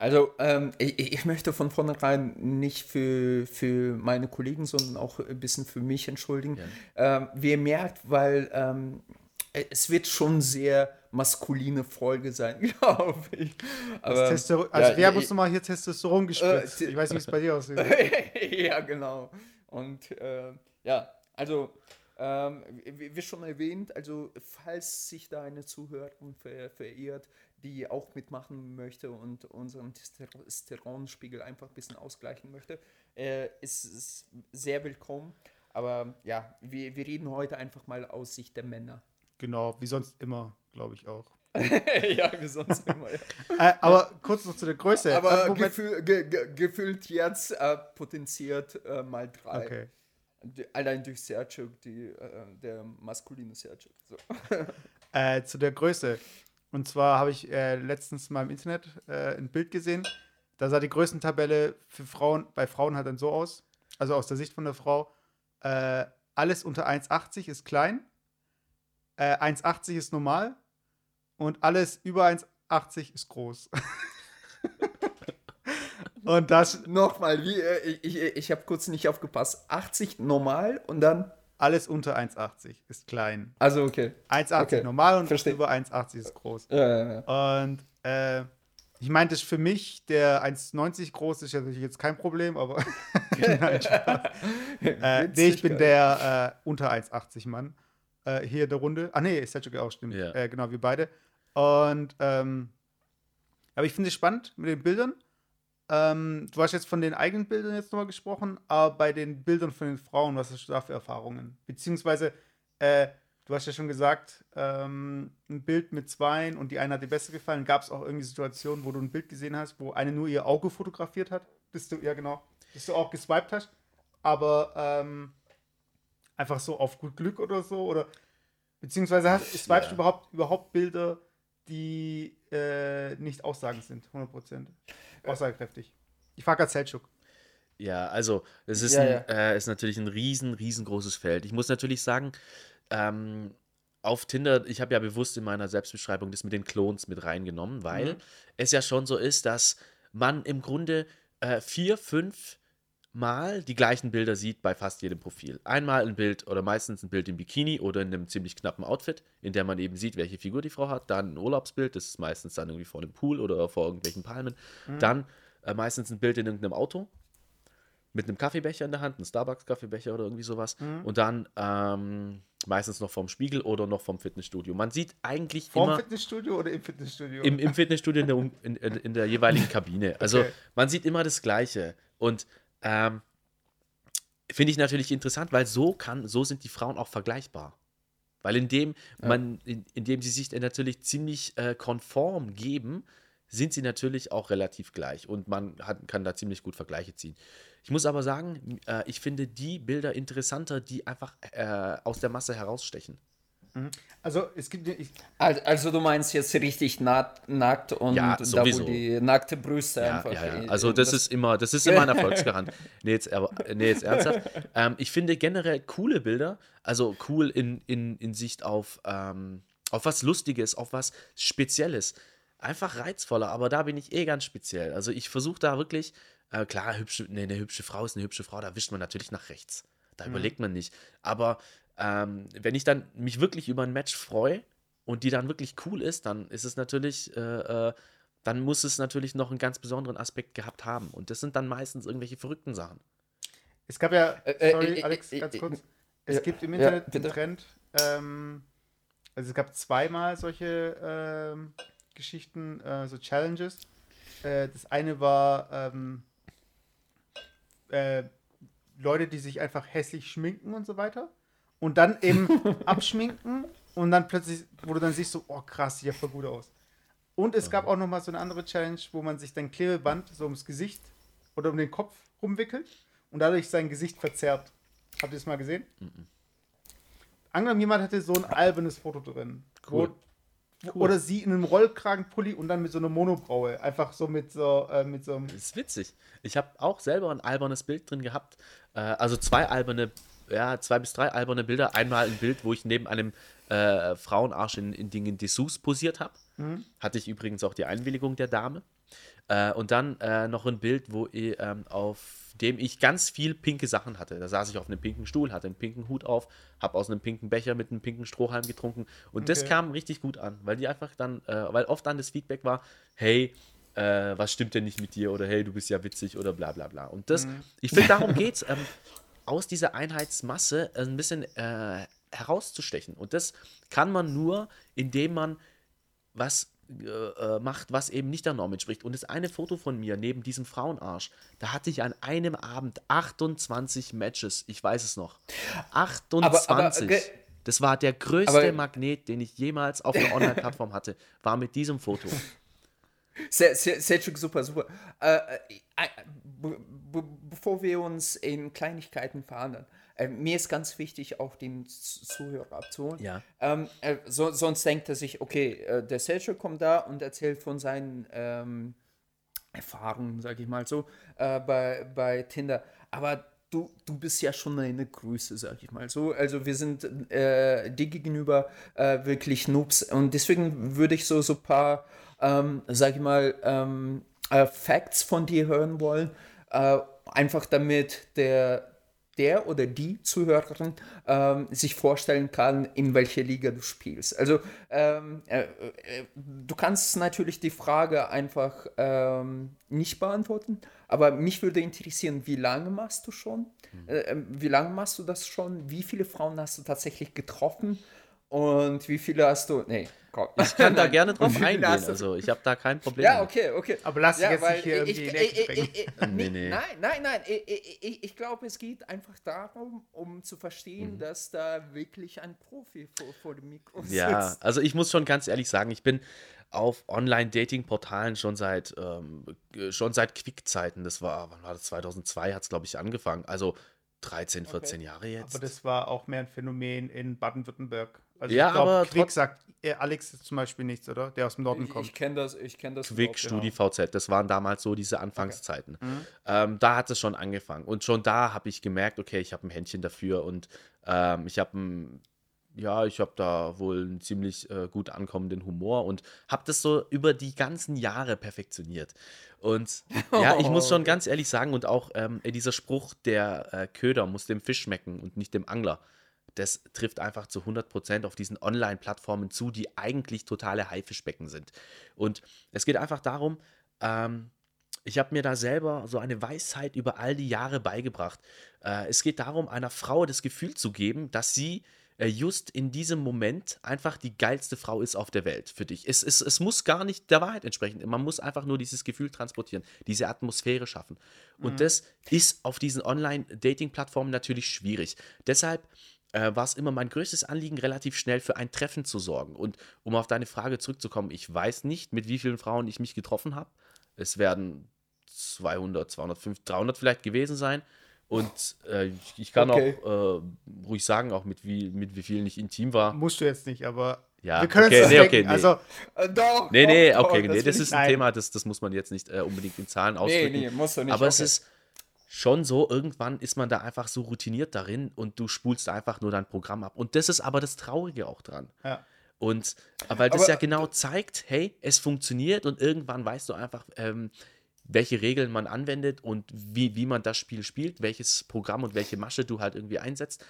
B: Also ähm, ich, ich, möchte von vornherein nicht für, für meine Kollegen, sondern auch ein bisschen für mich entschuldigen. Ja. Ähm, wie ihr merkt, weil ähm, es wird schon sehr maskuline Folge sein, glaube ich.
A: Aber, also ja, wer muss nochmal hier Testosteron gespritzt? Äh, ich weiß nicht, wie es bei dir aussieht.
B: ja, genau. Und äh, ja, also ähm, wie schon erwähnt, also falls sich da eine Zuhörerin ver verirrt, die auch mitmachen möchte und unseren Testosteronspiegel einfach ein bisschen ausgleichen möchte, äh, ist es sehr willkommen. Aber ja, wir, wir reden heute einfach mal aus Sicht der Männer.
A: Genau, wie sonst immer, glaube ich auch. ja, wie sonst immer. Ja. Äh, aber kurz noch zu der Größe.
B: Aber gefühl, ge, ge, gefühlt jetzt äh, potenziert äh, mal drei. Okay. Allein durch Sergio, die, äh, der maskuline Sergio. So.
A: Äh, zu der Größe. Und zwar habe ich äh, letztens mal im Internet ein Bild gesehen. Da sah die Größentabelle für Frauen, bei Frauen halt dann so aus. Also aus der Sicht von der Frau. alles unter 1,80 ist klein. 1,80 ist normal und alles über 1,80 ist groß.
B: und das. Nochmal, wie, äh, ich, ich, ich habe kurz nicht aufgepasst. 80 normal und dann.
A: Alles unter 1,80 ist klein.
B: Also, okay.
A: 1,80 okay. normal und Versteh. über 1,80 ist groß. Ja, ja, ja. Und äh, ich meinte, für mich, der 1,90 groß ist, natürlich jetzt kein Problem, aber. Nein, äh, nee, ich bin der äh, unter 1,80 Mann äh, hier der Runde. Ah, nee, Selchuk auch, stimmt. Ja. Äh, genau, wir beide. Und ähm, aber ich finde es spannend mit den Bildern. Ähm, du hast jetzt von den eigenen Bildern jetzt nochmal gesprochen, aber bei den Bildern von den Frauen, was hast du da für Erfahrungen? Beziehungsweise, äh, du hast ja schon gesagt, ähm, ein Bild mit zweien und die eine hat dir besser gefallen. Gab es auch irgendwie Situationen, wo du ein Bild gesehen hast, wo eine nur ihr Auge fotografiert hat? Bist du, ja genau, bis du auch geswiped hast, aber ähm, einfach so auf gut Glück oder so? Oder beziehungsweise hast, swipest ja. du überhaupt, überhaupt Bilder, die äh, nicht aussagend sind, 100%. Aussagekräftig. Ich frage gerade Seltschuk.
C: Ja, also es ist, ja, ein, ja. Äh, ist natürlich ein riesen, riesengroßes Feld. Ich muss natürlich sagen, ähm, auf Tinder, ich habe ja bewusst in meiner Selbstbeschreibung das mit den Clones mit reingenommen, weil mhm. es ja schon so ist, dass man im Grunde äh, vier, fünf Mal die gleichen Bilder sieht bei fast jedem Profil. Einmal ein Bild oder meistens ein Bild im Bikini oder in einem ziemlich knappen Outfit, in der man eben sieht, welche Figur die Frau hat. Dann ein Urlaubsbild, das ist meistens dann irgendwie vor einem Pool oder vor irgendwelchen Palmen. Mhm. Dann äh, meistens ein Bild in irgendeinem Auto mit einem Kaffeebecher in der Hand, ein Starbucks-Kaffeebecher oder irgendwie sowas. Mhm. Und dann ähm, meistens noch vom Spiegel oder noch vom Fitnessstudio. Man sieht eigentlich
A: vom
C: immer...
A: Fitnessstudio oder im Fitnessstudio?
C: Im, im Fitnessstudio in der, in, in, in der jeweiligen Kabine. Also okay. man sieht immer das Gleiche. Und ähm, Finde ich natürlich interessant, weil so kann, so sind die Frauen auch vergleichbar. Weil indem ja. man, in, indem sie sich natürlich ziemlich äh, konform geben, sind sie natürlich auch relativ gleich und man hat, kann da ziemlich gut Vergleiche ziehen. Ich muss aber sagen, äh, ich finde die Bilder interessanter, die einfach äh, aus der Masse herausstechen.
A: Mhm. Also es gibt. Ich
B: also, du meinst jetzt richtig nackt, nackt und ja, da wo die nackte Brüste
C: ja, einfach. Ja, ja. Also das, das, ist immer, das ist immer ein Erfolgsgarant. nee, jetzt, aber, nee, jetzt ernsthaft. Ähm, ich finde generell coole Bilder, also cool in, in, in Sicht auf, ähm, auf was Lustiges, auf was Spezielles. Einfach reizvoller, aber da bin ich eh ganz speziell. Also ich versuche da wirklich, äh, klar, hübsche, nee, eine hübsche Frau ist eine hübsche Frau, da wischt man natürlich nach rechts. Da mhm. überlegt man nicht. Aber ähm, wenn ich dann mich wirklich über ein Match freue und die dann wirklich cool ist, dann ist es natürlich, äh, äh, dann muss es natürlich noch einen ganz besonderen Aspekt gehabt haben. Und das sind dann meistens irgendwelche verrückten Sachen.
A: Es gab ja, äh, äh, sorry, äh, Alex, ganz kurz. Es gibt im Internet ja, einen Trend, ähm, also es gab zweimal solche ähm, Geschichten, äh, so Challenges. das eine war ähm, Leute, die sich einfach hässlich schminken und so weiter und dann eben abschminken und dann plötzlich, wo du dann siehst, so, oh krass, sieht ja voll gut aus. Und es gab auch noch mal so eine andere Challenge, wo man sich dann Klebeband so ums Gesicht oder um den Kopf rumwickelt und dadurch sein Gesicht verzerrt. Habt ihr das mal gesehen? Mhm. Angenommen, jemand hatte so ein albernes Foto drin. Cool. Wo, cool. Oder sie in einem Rollkragenpulli und dann mit so einer Monobraue. Einfach so mit so, äh, mit so einem.
C: Das ist witzig. Ich habe auch selber ein albernes Bild drin gehabt. Äh, also zwei alberne ja, zwei bis drei alberne Bilder. Einmal ein Bild, wo ich neben einem äh, Frauenarsch in, in Dingen Dessous posiert habe. Mhm. Hatte ich übrigens auch die Einwilligung der Dame. Äh, und dann äh, noch ein Bild, wo ich, ähm, auf dem ich ganz viel pinke Sachen hatte. Da saß ich auf einem pinken Stuhl, hatte einen pinken Hut auf, habe aus einem pinken Becher mit einem pinken Strohhalm getrunken. Und okay. das kam richtig gut an, weil die einfach dann, äh, weil oft dann das Feedback war, hey, äh, was stimmt denn nicht mit dir oder hey, du bist ja witzig oder bla bla bla. Und das, mhm. ich finde, darum geht's. Ähm, aus dieser Einheitsmasse ein bisschen äh, herauszustechen. Und das kann man nur, indem man was äh, äh, macht, was eben nicht der Norm entspricht. Und das eine Foto von mir neben diesem Frauenarsch, da hatte ich an einem Abend 28 Matches. Ich weiß es noch. 28. Aber, aber, Das war der größte Aber Magnet, den ich jemals auf einer Online-Plattform hatte, war mit diesem Foto.
B: Cedric, super, super. Äh, äh, äh bevor wir uns in Kleinigkeiten verhandeln, äh, mir ist ganz wichtig, auch den Zuhörer abzuholen.
C: Ja.
B: Ähm, äh, so, sonst denkt er sich, okay, äh, der Sergio kommt da und erzählt von seinen ähm, Erfahrungen, sag ich mal so, äh, bei, bei Tinder. Aber du, du bist ja schon eine Größe, sag ich mal so. Also wir sind äh, dir gegenüber äh, wirklich Noobs und deswegen würde ich so so paar, ähm, sag ich mal, ähm, Facts von dir hören wollen, einfach damit der der oder die Zuhörerin ähm, sich vorstellen kann, in welcher Liga du spielst. Also ähm, äh, äh, du kannst natürlich die Frage einfach ähm, nicht beantworten, aber mich würde interessieren, wie lange machst du schon? Mhm. Äh, ähm, wie lange machst du das schon? Wie viele Frauen hast du tatsächlich getroffen? Und wie viele hast du? Nee,
C: komm. Ich kann da gerne drauf eingehen. Also, ich habe da kein Problem.
B: Ja, okay, okay.
A: Aber lass ja, jetzt nicht hier ich, irgendwie
B: ich, ich, ich, nee, nee. Nein, nein, nein. Ich, ich, glaube, es geht einfach darum, um zu verstehen, mhm. dass da wirklich ein Profi vor, vor dem Mikro
C: sitzt. Ja, also ich muss schon ganz ehrlich sagen, ich bin auf Online-Dating-Portalen schon seit ähm, schon seit Quick-Zeiten. Das war, wann war das? 2002 hat es, glaube ich, angefangen. Also 13, 14 okay. Jahre jetzt.
A: Aber das war auch mehr ein Phänomen in Baden-Württemberg.
C: Also ja, ich glaub, aber
A: Quick sagt äh, Alex zum Beispiel nichts, oder? Der aus dem Norden
B: ich,
A: kommt.
B: Ich kenne das, ich kenne das.
C: Quick, StudiVZ, genau. das waren damals so diese Anfangszeiten. Okay. Mhm. Ähm, da hat es schon angefangen. Und schon da habe ich gemerkt, okay, ich habe ein Händchen dafür und ähm, ich habe ein ja, ich habe da wohl einen ziemlich äh, gut ankommenden Humor und habe das so über die ganzen Jahre perfektioniert. Und ja, ich muss schon ganz ehrlich sagen, und auch ähm, dieser Spruch, der äh, Köder muss dem Fisch schmecken und nicht dem Angler das trifft einfach zu 100% auf diesen Online-Plattformen zu, die eigentlich totale Haifischbecken sind. Und es geht einfach darum, ähm, ich habe mir da selber so eine Weisheit über all die Jahre beigebracht. Äh, es geht darum, einer Frau das Gefühl zu geben, dass sie äh, just in diesem Moment einfach die geilste Frau ist auf der Welt für dich. Es, es, es muss gar nicht der Wahrheit entsprechen. Man muss einfach nur dieses Gefühl transportieren, diese Atmosphäre schaffen. Und mhm. das ist auf diesen Online-Dating-Plattformen natürlich schwierig. Deshalb äh, war es immer mein größtes Anliegen, relativ schnell für ein Treffen zu sorgen. Und um auf deine Frage zurückzukommen, ich weiß nicht, mit wie vielen Frauen ich mich getroffen habe. Es werden 200, 250, 300 vielleicht gewesen sein. Und äh, ich kann okay. auch äh, ruhig sagen, auch mit wie, mit wie vielen ich intim war.
A: Musst du jetzt nicht, aber
C: ja, wir können okay, das nee, okay, nee.
A: Also, äh,
C: doch. Nee, nee, doch, okay, doch, nee, das, das ist ein. Thema, das, das muss man jetzt nicht äh, unbedingt in Zahlen ausdrücken. Nee, nee, musst du nicht. Aber okay. es ist schon so, irgendwann ist man da einfach so routiniert darin und du spulst einfach nur dein Programm ab. Und das ist aber das Traurige auch dran.
A: Ja.
C: Und weil das aber, ja genau zeigt, hey, es funktioniert und irgendwann weißt du einfach, ähm, welche Regeln man anwendet und wie, wie man das Spiel spielt, welches Programm und welche Masche du halt irgendwie einsetzt.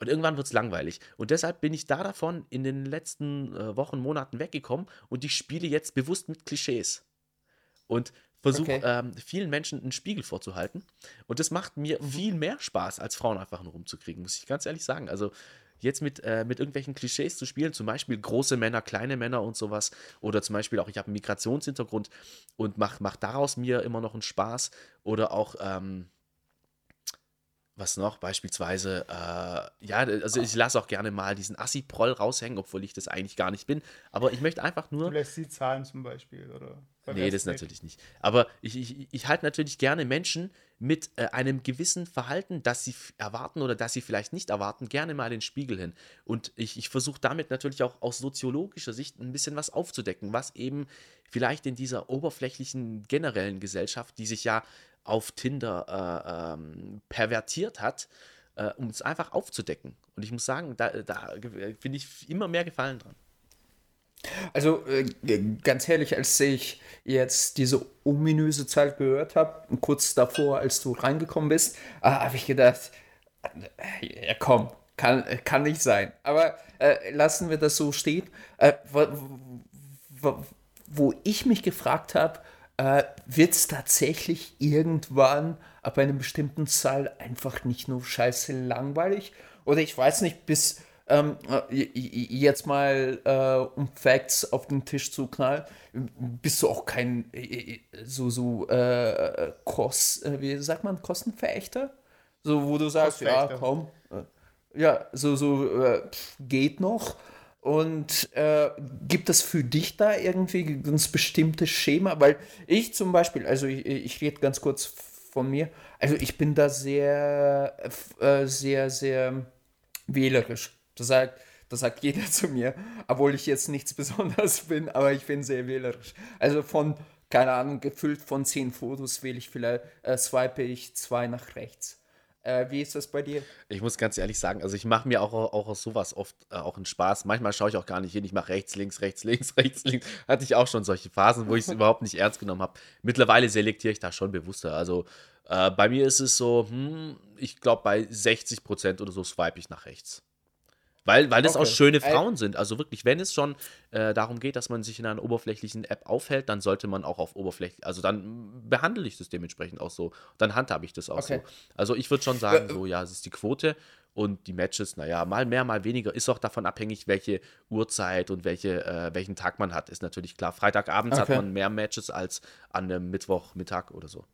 C: Und irgendwann wird es langweilig. Und deshalb bin ich da davon in den letzten äh, Wochen, Monaten weggekommen und ich spiele jetzt bewusst mit Klischees. Und versuche okay. ähm, vielen Menschen einen Spiegel vorzuhalten. Und das macht mir mhm. viel mehr Spaß, als Frauen einfach nur rumzukriegen, muss ich ganz ehrlich sagen. Also jetzt mit, äh, mit irgendwelchen Klischees zu spielen, zum Beispiel große Männer, kleine Männer und sowas, oder zum Beispiel auch, ich habe einen Migrationshintergrund und mache mach daraus mir immer noch einen Spaß, oder auch, ähm, was noch? Beispielsweise, äh, ja, also ich lasse auch gerne mal diesen Assi-Proll raushängen, obwohl ich das eigentlich gar nicht bin. Aber ich möchte einfach nur.
A: Du lässt sie zahlen zum Beispiel, oder?
C: Nee, das natürlich nicht. Aber ich, ich, ich halte natürlich gerne Menschen mit äh, einem gewissen Verhalten, das sie erwarten oder das sie vielleicht nicht erwarten, gerne mal den Spiegel hin. Und ich, ich versuche damit natürlich auch aus soziologischer Sicht ein bisschen was aufzudecken, was eben vielleicht in dieser oberflächlichen generellen Gesellschaft, die sich ja auf Tinder äh, ähm, pervertiert hat, äh, um es einfach aufzudecken. Und ich muss sagen, da, da finde ich immer mehr Gefallen dran.
B: Also äh, ganz ehrlich, als ich jetzt diese ominöse Zeit gehört habe, kurz davor, als du reingekommen bist, äh, habe ich gedacht, äh, ja komm, kann, kann nicht sein. Aber äh, lassen wir das so stehen. Äh, wo, wo, wo, ich mich gefragt habe, äh, wird es tatsächlich irgendwann ab einer bestimmten Zahl einfach nicht nur scheiße langweilig? Oder ich weiß nicht, bis ähm, äh, jetzt mal äh, um Facts auf den Tisch zu knallen, bist du auch kein äh, äh so, so äh, Kost, wie sagt man, Kostenverächter? So, wo du sagst, ja, komm, ja, so, so äh, geht noch. Und äh, gibt es für dich da irgendwie ein ganz bestimmtes Schema? Weil ich zum Beispiel, also ich, ich rede ganz kurz von mir, also ich bin da sehr, äh, sehr, sehr wählerisch. Das sagt, das sagt jeder zu mir, obwohl ich jetzt nichts Besonderes bin, aber ich bin sehr wählerisch. Also von, keine Ahnung, gefüllt von zehn Fotos wähle ich vielleicht, äh, swipe ich zwei nach rechts. Äh, wie ist das bei dir?
C: Ich muss ganz ehrlich sagen, also ich mache mir auch, auch aus sowas oft äh, auch einen Spaß. Manchmal schaue ich auch gar nicht hin. Ich mache rechts, links, rechts, links, rechts, links. Hatte ich auch schon solche Phasen, wo ich es überhaupt nicht ernst genommen habe. Mittlerweile selektiere ich da schon bewusster. Also äh, bei mir ist es so, hm, ich glaube, bei 60 Prozent oder so swipe ich nach rechts. Weil, weil das okay. auch schöne Frauen sind. Also wirklich, wenn es schon äh, darum geht, dass man sich in einer oberflächlichen App aufhält, dann sollte man auch auf oberflächlich, also dann behandle ich das dementsprechend auch so. Dann handhabe ich das auch okay. so. Also ich würde schon sagen, so ja, es ist die Quote und die Matches, naja, mal mehr, mal weniger, ist auch davon abhängig, welche Uhrzeit und welche, äh, welchen Tag man hat, ist natürlich klar. Freitagabends okay. hat man mehr Matches als an einem Mittwochmittag oder so.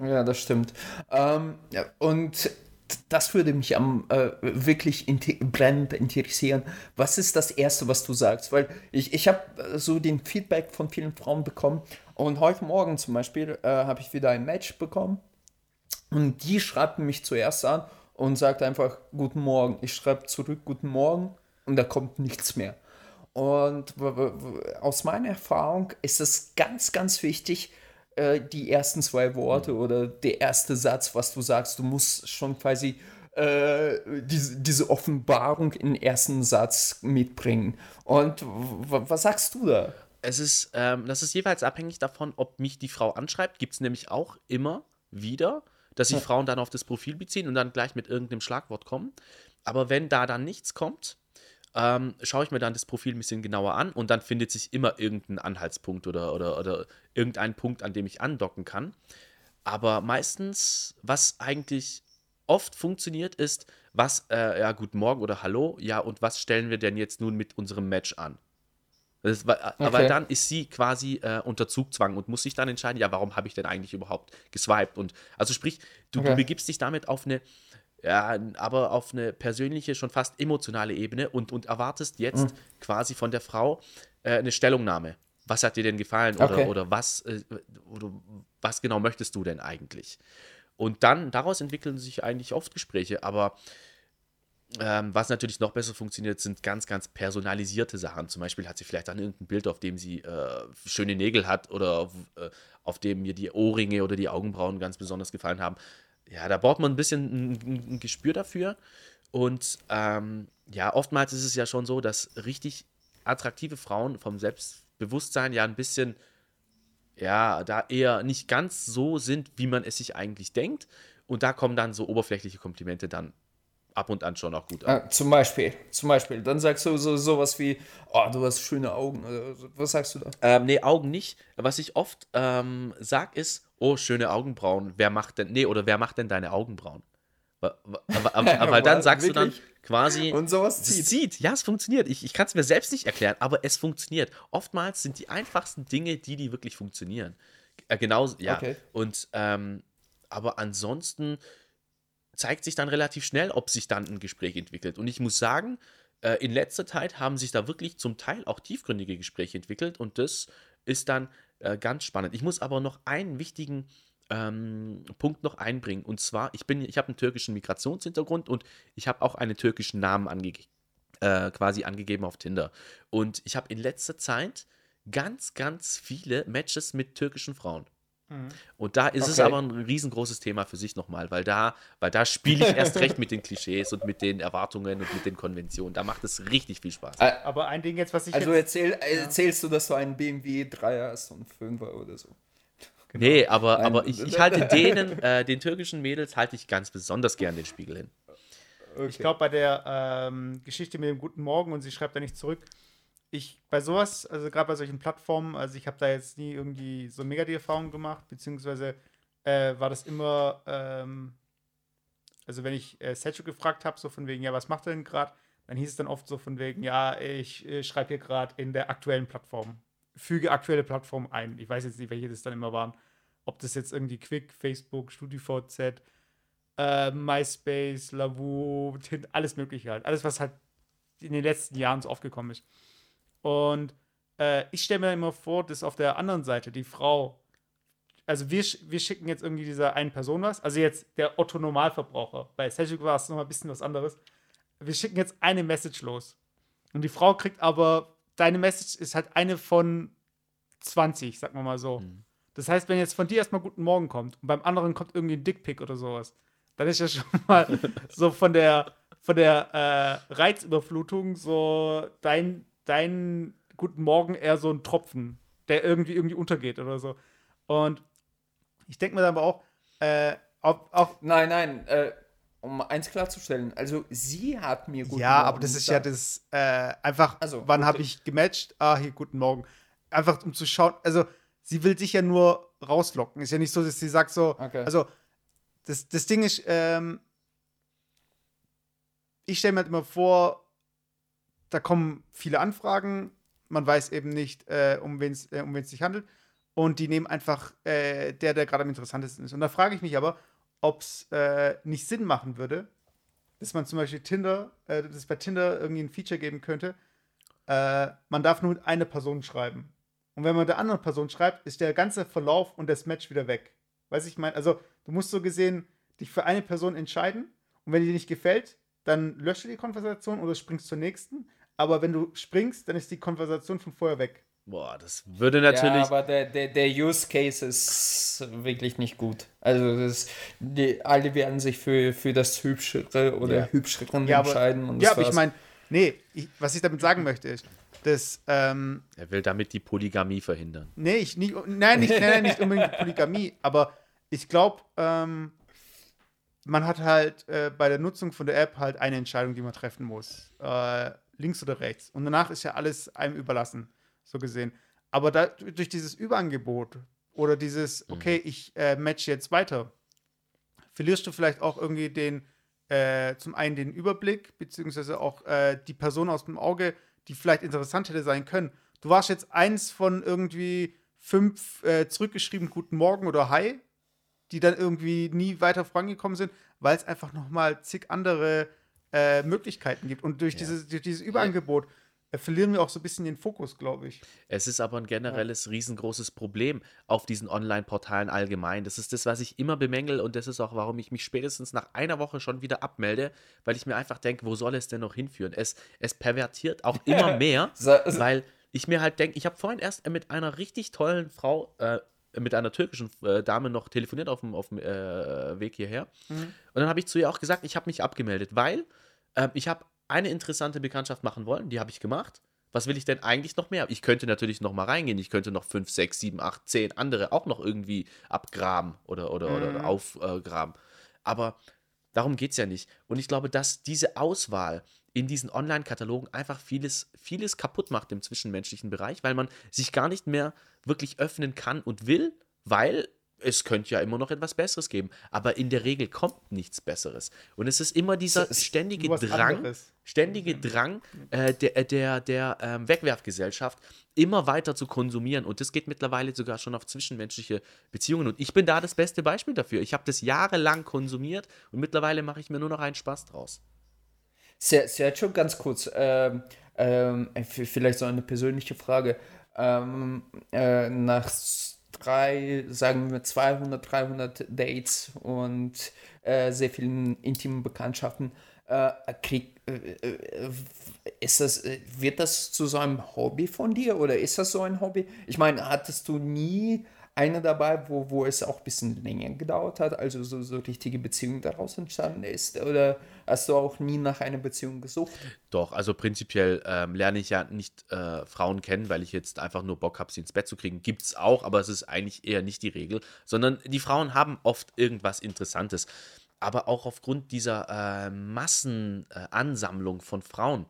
B: Ja, das stimmt. Ähm, ja, und das würde mich am äh, wirklich inter brennend interessieren. Was ist das Erste, was du sagst? Weil ich, ich habe äh, so den Feedback von vielen Frauen bekommen und heute Morgen zum Beispiel äh, habe ich wieder ein Match bekommen und die schreibt mich zuerst an und sagt einfach Guten Morgen. Ich schreibe zurück Guten Morgen und da kommt nichts mehr. Und aus meiner Erfahrung ist es ganz, ganz wichtig, äh, die ersten zwei Worte mhm. oder der erste Satz, was du sagst. Du musst schon quasi äh, diese, diese Offenbarung im ersten Satz mitbringen. Und was sagst du da?
C: Es ist, ähm, das ist jeweils abhängig davon, ob mich die Frau anschreibt. Gibt es nämlich auch immer wieder, dass sich ja. Frauen dann auf das Profil beziehen und dann gleich mit irgendeinem Schlagwort kommen. Aber wenn da dann nichts kommt, ähm, schaue ich mir dann das Profil ein bisschen genauer an und dann findet sich immer irgendein Anhaltspunkt oder, oder, oder irgendein Punkt, an dem ich andocken kann. Aber meistens, was eigentlich oft funktioniert, ist, was, äh, ja, guten Morgen oder Hallo, ja, und was stellen wir denn jetzt nun mit unserem Match an? Das, weil, äh, okay. weil dann ist sie quasi äh, unter Zugzwang und muss sich dann entscheiden, ja, warum habe ich denn eigentlich überhaupt geswiped? Und also sprich, du, okay. du begibst dich damit auf eine ja, aber auf eine persönliche, schon fast emotionale Ebene und, und erwartest jetzt mhm. quasi von der Frau äh, eine Stellungnahme. Was hat dir denn gefallen oder, okay. oder, was, äh, oder was genau möchtest du denn eigentlich? Und dann, daraus entwickeln sich eigentlich oft Gespräche, aber ähm, was natürlich noch besser funktioniert, sind ganz, ganz personalisierte Sachen. Zum Beispiel hat sie vielleicht dann irgendein Bild, auf dem sie äh, schöne Nägel hat oder auf, äh, auf dem mir die Ohrringe oder die Augenbrauen ganz besonders gefallen haben ja, da braucht man ein bisschen ein, ein Gespür dafür. Und ähm, ja, oftmals ist es ja schon so, dass richtig attraktive Frauen vom Selbstbewusstsein ja ein bisschen, ja, da eher nicht ganz so sind, wie man es sich eigentlich denkt. Und da kommen dann so oberflächliche Komplimente dann ab und an schon auch gut
B: an. Ah, zum Beispiel, zum Beispiel. Dann sagst du so sowas wie, oh, du hast schöne Augen. Was sagst du da?
C: Ähm, nee, Augen nicht. Was ich oft ähm, sag ist, oh, schöne Augenbrauen, wer macht denn, nee, oder wer macht denn deine Augenbrauen? Aber, aber, aber dann sagst du dann quasi.
B: Und sowas zieht.
C: Zieht. Ja, es funktioniert. Ich, ich kann es mir selbst nicht erklären, aber es funktioniert. Oftmals sind die einfachsten Dinge die, die wirklich funktionieren. Äh, genauso, ja. Okay. Und, ähm, aber ansonsten zeigt sich dann relativ schnell, ob sich dann ein Gespräch entwickelt. Und ich muss sagen, äh, in letzter Zeit haben sich da wirklich zum Teil auch tiefgründige Gespräche entwickelt und das ist dann äh, ganz spannend. Ich muss aber noch einen wichtigen ähm, Punkt noch einbringen. Und zwar, ich ich habe einen türkischen Migrationshintergrund und ich habe auch einen türkischen Namen ange äh, quasi angegeben auf Tinder. Und ich habe in letzter Zeit ganz, ganz viele Matches mit türkischen Frauen. Mhm. Und da ist okay. es aber ein riesengroßes Thema für sich nochmal, weil da, weil da spiele ich erst recht mit den Klischees und mit den Erwartungen und mit den Konventionen. Da macht es richtig viel Spaß.
A: Aber ein Ding jetzt, was ich.
B: Also erzähl, erzählst du, dass du einen BMW 3 hast und 5er oder so?
C: Genau. Nee, aber, aber ich, ich halte denen, äh, den türkischen Mädels, halte ich ganz besonders gern den Spiegel hin.
A: Okay. Ich glaube, bei der ähm, Geschichte mit dem Guten Morgen und sie schreibt da nicht zurück, ich bei sowas, also gerade bei solchen Plattformen, also ich habe da jetzt nie irgendwie so mega die Erfahrung gemacht, beziehungsweise äh, war das immer, ähm, also wenn ich äh, Sergio gefragt habe, so von wegen, ja, was macht er denn gerade, dann hieß es dann oft so von wegen, ja, ich äh, schreibe hier gerade in der aktuellen Plattform, füge aktuelle Plattform ein. Ich weiß jetzt nicht, welche das dann immer waren. Ob das jetzt irgendwie Quick, Facebook, StudiVZ, äh, MySpace, Lavu, alles mögliche halt. Alles, was halt in den letzten Jahren so aufgekommen ist. Und äh, ich stelle mir immer vor, dass auf der anderen Seite die Frau, also wir, wir schicken jetzt irgendwie dieser einen Person was, also jetzt der Otto Normalverbraucher. Bei Cedric war es nochmal ein bisschen was anderes. Wir schicken jetzt eine Message los. Und die Frau kriegt aber, deine Message ist halt eine von 20, sagen wir mal so. Mhm. Das heißt, wenn jetzt von dir erstmal Guten Morgen kommt und beim anderen kommt irgendwie ein Dickpick oder sowas, dann ist ja schon mal so von der, von der äh, Reizüberflutung so dein, dein Guten Morgen eher so ein Tropfen, der irgendwie irgendwie untergeht oder so. Und ich denke mir dann aber auch, äh, auf, auf
B: Nein, nein, äh, um eins klarzustellen, also sie hat mir
A: guten Ja, Morgen aber das ist gesagt. ja das äh, einfach, also, wann habe ich gematcht? Ah, hier, guten Morgen. Einfach um zu schauen, also sie will dich ja nur rauslocken. Ist ja nicht so, dass sie sagt so, okay. also das, das Ding ist, ähm, ich stelle mir halt immer vor, da kommen viele Anfragen, man weiß eben nicht, äh, um wen es äh, um sich handelt. Und die nehmen einfach äh, der, der gerade am interessantesten ist. Und da frage ich mich aber, ob es äh, nicht Sinn machen würde, dass man zum Beispiel Tinder, äh, dass es bei Tinder irgendwie ein Feature geben könnte, äh, man darf nur mit einer Person schreiben. Und wenn man der anderen Person schreibt, ist der ganze Verlauf und das Match wieder weg. Weiß ich meine, also du musst so gesehen dich für eine Person entscheiden und wenn die dir nicht gefällt, dann lösche die Konversation oder springst zur nächsten. Aber wenn du springst, dann ist die Konversation von vorher weg.
C: Boah, das würde natürlich. Ja,
B: aber der, der, der Use Case ist wirklich nicht gut. Also das, die, alle werden sich für, für das Hübschere oder ja. Hübscheren
A: ja,
B: entscheiden.
A: Aber, ja, aber ich meine, nee, ich, was ich damit sagen möchte ist, dass. Ähm,
C: er will damit die Polygamie verhindern.
A: Nee, ich nicht, nein, nicht, nein, nicht unbedingt die Polygamie, aber ich glaube, ähm, man hat halt äh, bei der Nutzung von der App halt eine Entscheidung, die man treffen muss. Äh, links oder rechts. Und danach ist ja alles einem überlassen, so gesehen. Aber da, durch dieses Überangebot oder dieses, mhm. okay, ich äh, match jetzt weiter, verlierst du vielleicht auch irgendwie den, äh, zum einen den Überblick, beziehungsweise auch äh, die Person aus dem Auge, die vielleicht interessant hätte sein können. Du warst jetzt eins von irgendwie fünf äh, zurückgeschrieben Guten Morgen oder Hi, die dann irgendwie nie weiter vorangekommen sind, weil es einfach noch mal zig andere äh, Möglichkeiten gibt. Und durch, ja. dieses, durch dieses Überangebot äh, verlieren wir auch so ein bisschen den Fokus, glaube ich.
C: Es ist aber ein generelles, ja. riesengroßes Problem auf diesen Online-Portalen allgemein. Das ist das, was ich immer bemängel und das ist auch, warum ich mich spätestens nach einer Woche schon wieder abmelde, weil ich mir einfach denke, wo soll es denn noch hinführen? Es, es pervertiert auch immer mehr, so, so. weil ich mir halt denke, ich habe vorhin erst mit einer richtig tollen Frau äh, mit einer türkischen äh, Dame noch telefoniert auf dem, auf dem äh, Weg hierher. Mhm. Und dann habe ich zu ihr auch gesagt, ich habe mich abgemeldet, weil äh, ich habe eine interessante Bekanntschaft machen wollen, die habe ich gemacht. Was will ich denn eigentlich noch mehr? Ich könnte natürlich noch mal reingehen. Ich könnte noch 5, 6, 7, 8, 10 andere auch noch irgendwie abgraben oder, oder, mhm. oder aufgraben. Aber darum geht es ja nicht. Und ich glaube, dass diese Auswahl in diesen Online-Katalogen einfach vieles, vieles kaputt macht im zwischenmenschlichen Bereich, weil man sich gar nicht mehr wirklich öffnen kann und will, weil es könnte ja immer noch etwas Besseres geben. Aber in der Regel kommt nichts Besseres. Und es ist immer dieser ständige Drang, anderes. ständige Drang äh, der, äh, der, der ähm, Wegwerfgesellschaft, immer weiter zu konsumieren. Und das geht mittlerweile sogar schon auf zwischenmenschliche Beziehungen. Und ich bin da das beste Beispiel dafür. Ich habe das jahrelang konsumiert und mittlerweile mache ich mir nur noch einen Spaß draus.
B: Sergio, ganz kurz, ähm, ähm, vielleicht so eine persönliche Frage. Ähm, äh, nach drei, sagen wir 200, 300 Dates und äh, sehr vielen intimen Bekanntschaften, äh, krieg, äh, äh, ist das, äh, wird das zu so einem Hobby von dir oder ist das so ein Hobby? Ich meine, hattest du nie eine dabei, wo, wo es auch ein bisschen länger gedauert hat, also so, so richtige Beziehung daraus entstanden ist? Oder hast du auch nie nach einer Beziehung gesucht?
C: Doch, also prinzipiell ähm, lerne ich ja nicht äh, Frauen kennen, weil ich jetzt einfach nur Bock habe, sie ins Bett zu kriegen. Gibt es auch, aber es ist eigentlich eher nicht die Regel, sondern die Frauen haben oft irgendwas Interessantes. Aber auch aufgrund dieser äh, Massenansammlung äh, von Frauen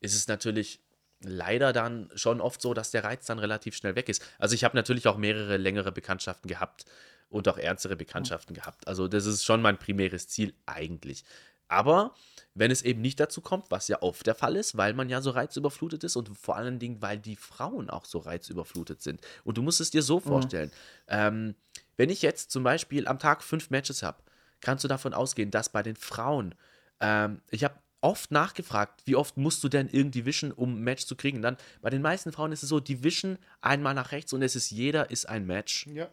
C: ist es natürlich leider dann schon oft so, dass der Reiz dann relativ schnell weg ist. Also ich habe natürlich auch mehrere längere Bekanntschaften gehabt und auch ernstere Bekanntschaften gehabt. Also das ist schon mein primäres Ziel eigentlich. Aber wenn es eben nicht dazu kommt, was ja oft der Fall ist, weil man ja so reizüberflutet ist und vor allen Dingen, weil die Frauen auch so reizüberflutet sind. Und du musst es dir so vorstellen, mhm. ähm, wenn ich jetzt zum Beispiel am Tag fünf Matches habe, kannst du davon ausgehen, dass bei den Frauen, ähm, ich habe oft nachgefragt, wie oft musst du denn irgendwie wischen, um ein Match zu kriegen. dann bei den meisten Frauen ist es so, die wischen einmal nach rechts und es ist jeder ist ein Match. Ja.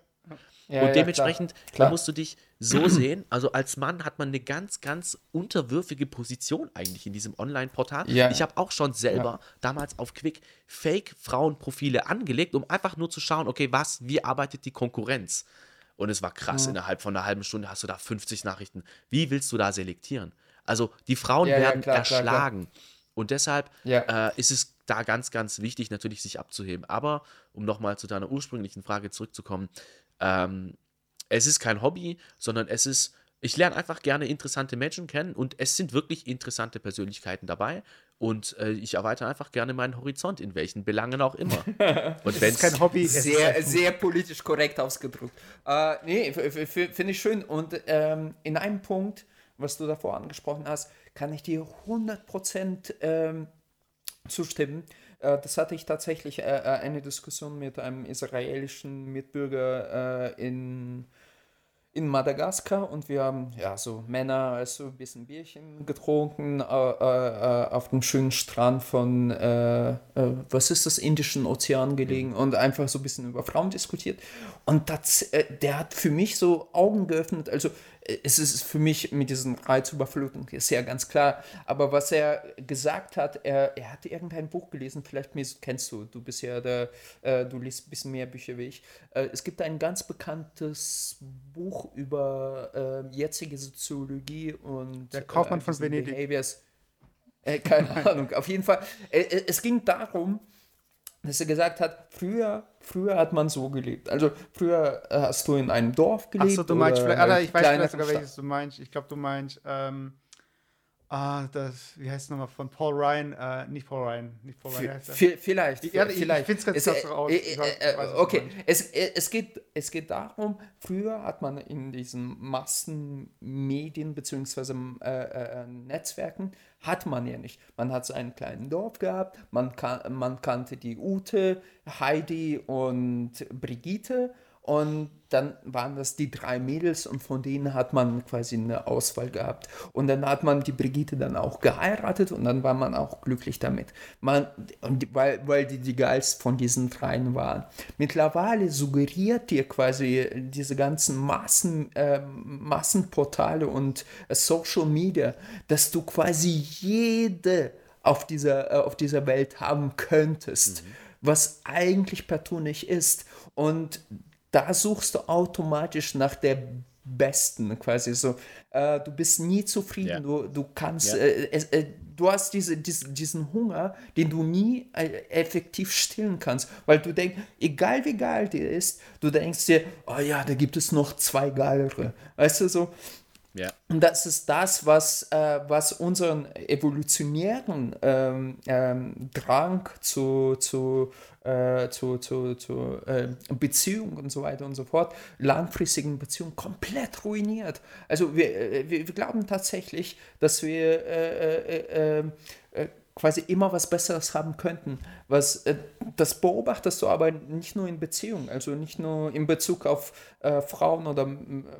C: Ja, und dementsprechend klar, klar. musst du dich so sehen. Also als Mann hat man eine ganz, ganz unterwürfige Position eigentlich in diesem Online-Portal. Ja. Ich habe auch schon selber ja. damals auf Quick Fake-Frauenprofile angelegt, um einfach nur zu schauen, okay, was, wie arbeitet die Konkurrenz? Und es war krass, innerhalb von einer halben Stunde hast du da 50 Nachrichten. Wie willst du da selektieren? Also die Frauen werden klar, erschlagen. Und deshalb äh, ist es da ganz, ganz wichtig, natürlich sich abzuheben. Aber um nochmal zu deiner ursprünglichen Frage zurückzukommen, ähm, es ist kein Hobby, sondern es ist, ich lerne einfach gerne interessante Menschen kennen und es sind wirklich interessante Persönlichkeiten dabei und äh, ich erweitere einfach gerne meinen Horizont, in welchen Belangen auch immer.
B: Und wenn es kein Hobby ist. Sehr, sehr politisch korrekt ausgedrückt. Äh, nee, finde ich schön. Und ähm, in einem Punkt, was du davor angesprochen hast, kann ich dir 100% ähm, zustimmen. Äh, das hatte ich tatsächlich äh, äh, eine Diskussion mit einem israelischen Mitbürger in, in Madagaskar und wir haben ja so Männer also ein bisschen Bierchen getrunken auf dem schönen Strand von was ist das Indischen Ozean gelegen und einfach so ein bisschen über Frauen diskutiert und das, der hat für mich so Augen geöffnet also es ist für mich mit diesen Reizüberflutung ist ja ganz klar. Aber was er gesagt hat, er, er hat irgendein Buch gelesen, vielleicht kennst du, du bist ja der, äh, du liest ein bisschen mehr Bücher wie ich. Äh, es gibt ein ganz bekanntes Buch über äh, jetzige Soziologie und
A: der Kaufmann äh, von Venedig. Behaviors.
B: Äh, keine Ahnung. Auf jeden Fall, äh, es ging darum, dass er gesagt hat, früher, früher hat man so gelebt. Also früher äh, hast du in einem Dorf gelebt. Achso,
A: du meinst vielleicht, Alter, ich weiß vielleicht sogar, welches du meinst. Ich glaube, du meinst, ähm, ah, das, wie heißt es nochmal, von Paul Ryan, äh, nicht Paul Ryan, nicht Paul Ryan.
B: Vielleicht, ja, vielleicht. Ich finde es ganz raus. Äh, äh, äh okay, es, äh, es, geht, es geht darum, früher hat man in diesen Massenmedien bzw. Äh, Netzwerken hat man ja nicht. Man hat so einen kleinen Dorf gehabt, man, kan man kannte die Ute, Heidi und Brigitte und dann waren das die drei Mädels und von denen hat man quasi eine Auswahl gehabt. Und dann hat man die Brigitte dann auch geheiratet und dann war man auch glücklich damit. Man, weil, weil die die geilsten von diesen dreien waren. Mittlerweile suggeriert dir quasi diese ganzen Massen, äh, Massenportale und äh, Social Media, dass du quasi jede auf dieser, äh, auf dieser Welt haben könntest. Mhm. Was eigentlich partout nicht ist. Und da suchst du automatisch nach der Besten, quasi so. Äh, du bist nie zufrieden, ja. du, du kannst, ja. äh, äh, du hast diese, diese, diesen Hunger, den du nie äh, effektiv stillen kannst, weil du denkst, egal wie geil dir ist, du denkst dir, oh ja, da gibt es noch zwei geilere. Weißt du so? Ja. Und das ist das, was, äh, was unseren evolutionären ähm, ähm, Drang zu, zu, äh, zu, zu, zu äh, Beziehungen und so weiter und so fort, langfristigen Beziehungen komplett ruiniert. Also wir, äh, wir, wir glauben tatsächlich, dass wir äh, äh, quasi immer was Besseres haben könnten. Was, äh, das beobachtest du aber nicht nur in Beziehungen, also nicht nur in Bezug auf äh, Frauen oder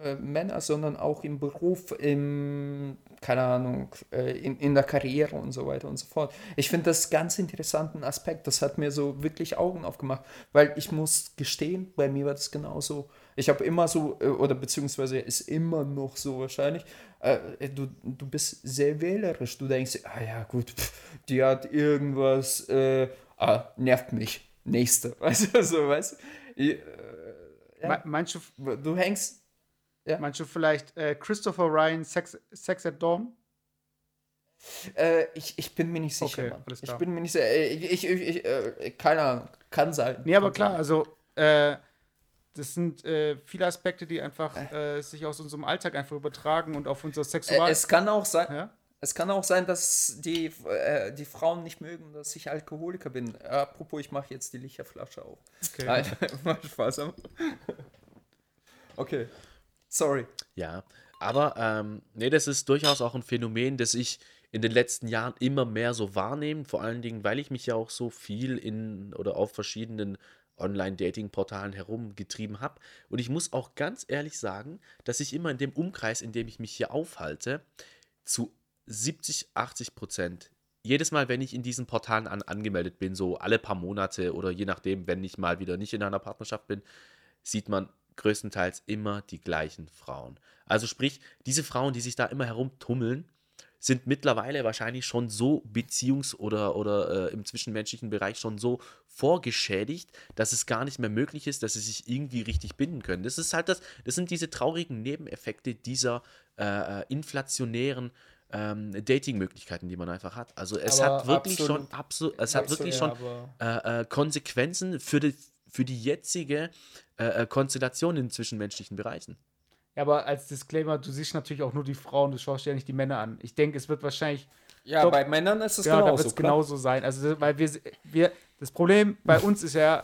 B: äh, Männer, sondern auch im Beruf, im, keine Ahnung, äh, in, in der Karriere und so weiter und so fort. Ich finde das ganz interessanten Aspekt, das hat mir so wirklich Augen aufgemacht, weil ich muss gestehen, bei mir war das genauso. Ich habe immer so, äh, oder beziehungsweise ist immer noch so wahrscheinlich, äh, du, du bist sehr wählerisch. Du denkst, ah ja, gut, pff, die hat irgendwas, äh, ah, nervt mich. Nächste. Weißt du, so, weißt du? Äh,
A: ja. Meinst du, du hängst, ja? Meinst du vielleicht äh, Christopher Ryan Sex, Sex at Dawn?
B: Äh, ich, ich bin mir nicht sicher. Okay, ich bin mir nicht sicher. Äh, ich, ich, ich, äh, keine Ahnung. Kann sein.
A: Nee, aber klar, also äh, das sind äh, viele Aspekte, die einfach äh, sich aus unserem Alltag einfach übertragen und auf unser Sexual.
B: Äh, es kann auch sein. Ja? Es kann auch sein, dass die, äh, die Frauen nicht mögen, dass ich Alkoholiker bin. Apropos, ich mache jetzt die Licherflasche auf. Okay. Nein, mach Spaß. Okay. Sorry.
C: Ja, aber ähm, nee, das ist durchaus auch ein Phänomen, das ich in den letzten Jahren immer mehr so wahrnehme. Vor allen Dingen, weil ich mich ja auch so viel in oder auf verschiedenen Online-Dating-Portalen herumgetrieben habe. Und ich muss auch ganz ehrlich sagen, dass ich immer in dem Umkreis, in dem ich mich hier aufhalte, zu 70, 80 Prozent jedes Mal, wenn ich in diesen Portalen an, angemeldet bin, so alle paar Monate oder je nachdem, wenn ich mal wieder nicht in einer Partnerschaft bin, sieht man größtenteils immer die gleichen Frauen. Also sprich, diese Frauen, die sich da immer herumtummeln, sind mittlerweile wahrscheinlich schon so beziehungs- oder, oder äh, im zwischenmenschlichen Bereich schon so vorgeschädigt, dass es gar nicht mehr möglich ist, dass sie sich irgendwie richtig binden können. Das ist halt das, das sind diese traurigen Nebeneffekte dieser äh, äh inflationären ähm, Dating-Möglichkeiten, die man einfach hat. Also es aber hat wirklich absolut, schon absolut, es hat wirklich schon äh, äh, Konsequenzen für die, für die jetzige äh, Konstellation in zwischenmenschlichen Bereichen.
A: Ja, aber als Disclaimer, du siehst natürlich auch nur die Frauen, du schaust ja nicht die Männer an. Ich denke, es wird wahrscheinlich.
B: Ja, glaub, bei Männern ist es genau, genauso.
A: Da wird es genauso sein. Also, weil wir, wir, das Problem bei uns ist ja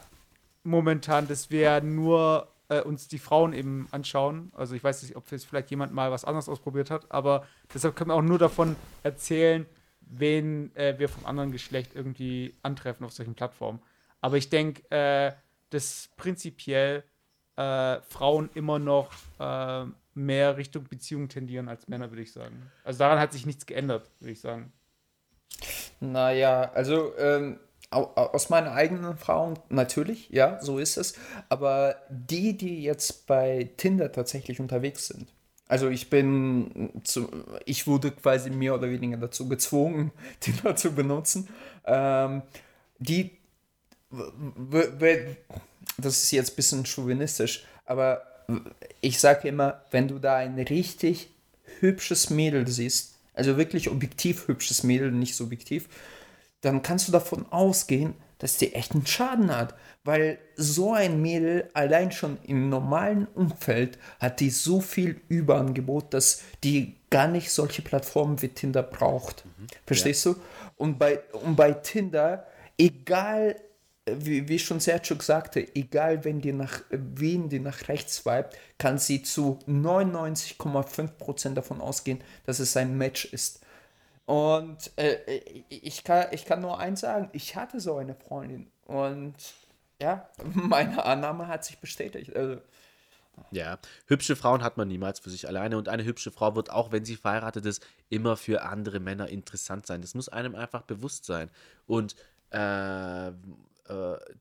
A: momentan, dass wir nur äh, uns die Frauen eben anschauen. Also ich weiß nicht, ob jetzt vielleicht jemand mal was anderes ausprobiert hat, aber deshalb können wir auch nur davon erzählen, wen äh, wir vom anderen Geschlecht irgendwie antreffen auf solchen Plattformen. Aber ich denke, äh, dass prinzipiell äh, Frauen immer noch äh, mehr Richtung Beziehung tendieren als Männer, würde ich sagen. Also daran hat sich nichts geändert, würde ich sagen.
B: Naja, also ähm, aus meiner eigenen Erfahrung natürlich, ja, so ist es. Aber die, die jetzt bei Tinder tatsächlich unterwegs sind, also ich bin, zu, ich wurde quasi mehr oder weniger dazu gezwungen, Tinder zu benutzen. Ähm, die, das ist jetzt ein bisschen chauvinistisch, aber ich sage immer, wenn du da ein richtig hübsches Mädel siehst, also wirklich objektiv hübsches Mädel, nicht subjektiv, dann kannst du davon ausgehen, dass die echt einen Schaden hat. Weil so ein Mädel allein schon im normalen Umfeld hat die so viel Überangebot, dass die gar nicht solche Plattformen wie Tinder braucht. Mhm. Verstehst ja. du? Und bei, und bei Tinder, egal, wie, wie schon Sergio sagte, egal wenn die nach, wen die nach rechts swipet, kann sie zu 99,5% davon ausgehen, dass es ein Match ist. Und äh, ich, kann, ich kann nur eins sagen, ich hatte so eine Freundin und ja, meine Annahme hat sich bestätigt. Also,
C: ja, hübsche Frauen hat man niemals für sich alleine und eine hübsche Frau wird auch, wenn sie verheiratet ist, immer für andere Männer interessant sein. Das muss einem einfach bewusst sein. Und äh,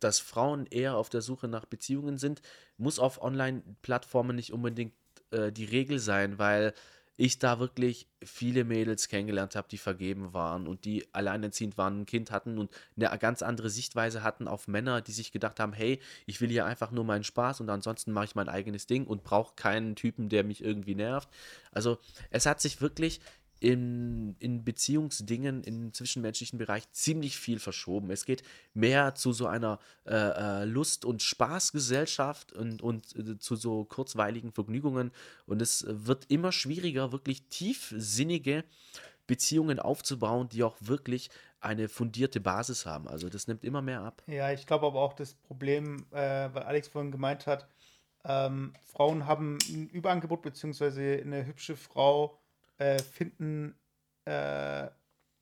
C: dass Frauen eher auf der Suche nach Beziehungen sind, muss auf Online-Plattformen nicht unbedingt äh, die Regel sein, weil ich da wirklich viele Mädels kennengelernt habe, die vergeben waren und die alleinerziehend waren, ein Kind hatten und eine ganz andere Sichtweise hatten auf Männer, die sich gedacht haben, hey, ich will hier einfach nur meinen Spaß und ansonsten mache ich mein eigenes Ding und brauche keinen Typen, der mich irgendwie nervt. Also es hat sich wirklich in, in Beziehungsdingen, im zwischenmenschlichen Bereich ziemlich viel verschoben. Es geht mehr zu so einer äh, äh, Lust- und Spaßgesellschaft und, und äh, zu so kurzweiligen Vergnügungen. Und es wird immer schwieriger, wirklich tiefsinnige Beziehungen aufzubauen, die auch wirklich eine fundierte Basis haben. Also das nimmt immer mehr ab.
A: Ja, ich glaube aber auch das Problem, äh, weil Alex vorhin gemeint hat, ähm, Frauen haben ein Überangebot, beziehungsweise eine hübsche Frau äh, finden äh,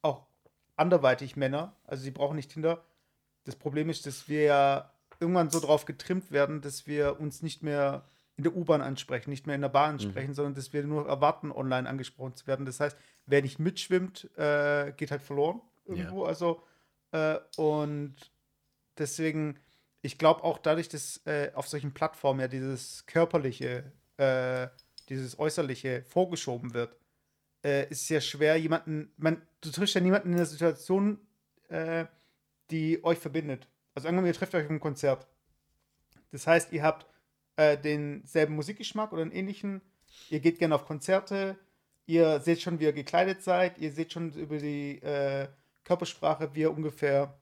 A: auch anderweitig Männer. Also sie brauchen nicht Tinder. Das Problem ist, dass wir ja irgendwann so drauf getrimmt werden, dass wir uns nicht mehr in der U-Bahn ansprechen, nicht mehr in der Bahn ansprechen, mhm. sondern dass wir nur erwarten, online angesprochen zu werden. Das heißt, wer nicht mitschwimmt, äh, geht halt verloren irgendwo. Ja. Also, äh, und deswegen, ich glaube auch dadurch, dass äh, auf solchen Plattformen ja dieses körperliche, äh, dieses äußerliche vorgeschoben wird, äh, ist ja schwer, jemanden, man, du triffst ja niemanden in der Situation, äh, die euch verbindet. Also angenommen, ihr trefft euch auf einem Konzert. Das heißt, ihr habt äh, denselben Musikgeschmack oder einen ähnlichen, ihr geht gerne auf Konzerte, ihr seht schon, wie ihr gekleidet seid, ihr seht schon über die äh, Körpersprache, wie ihr ungefähr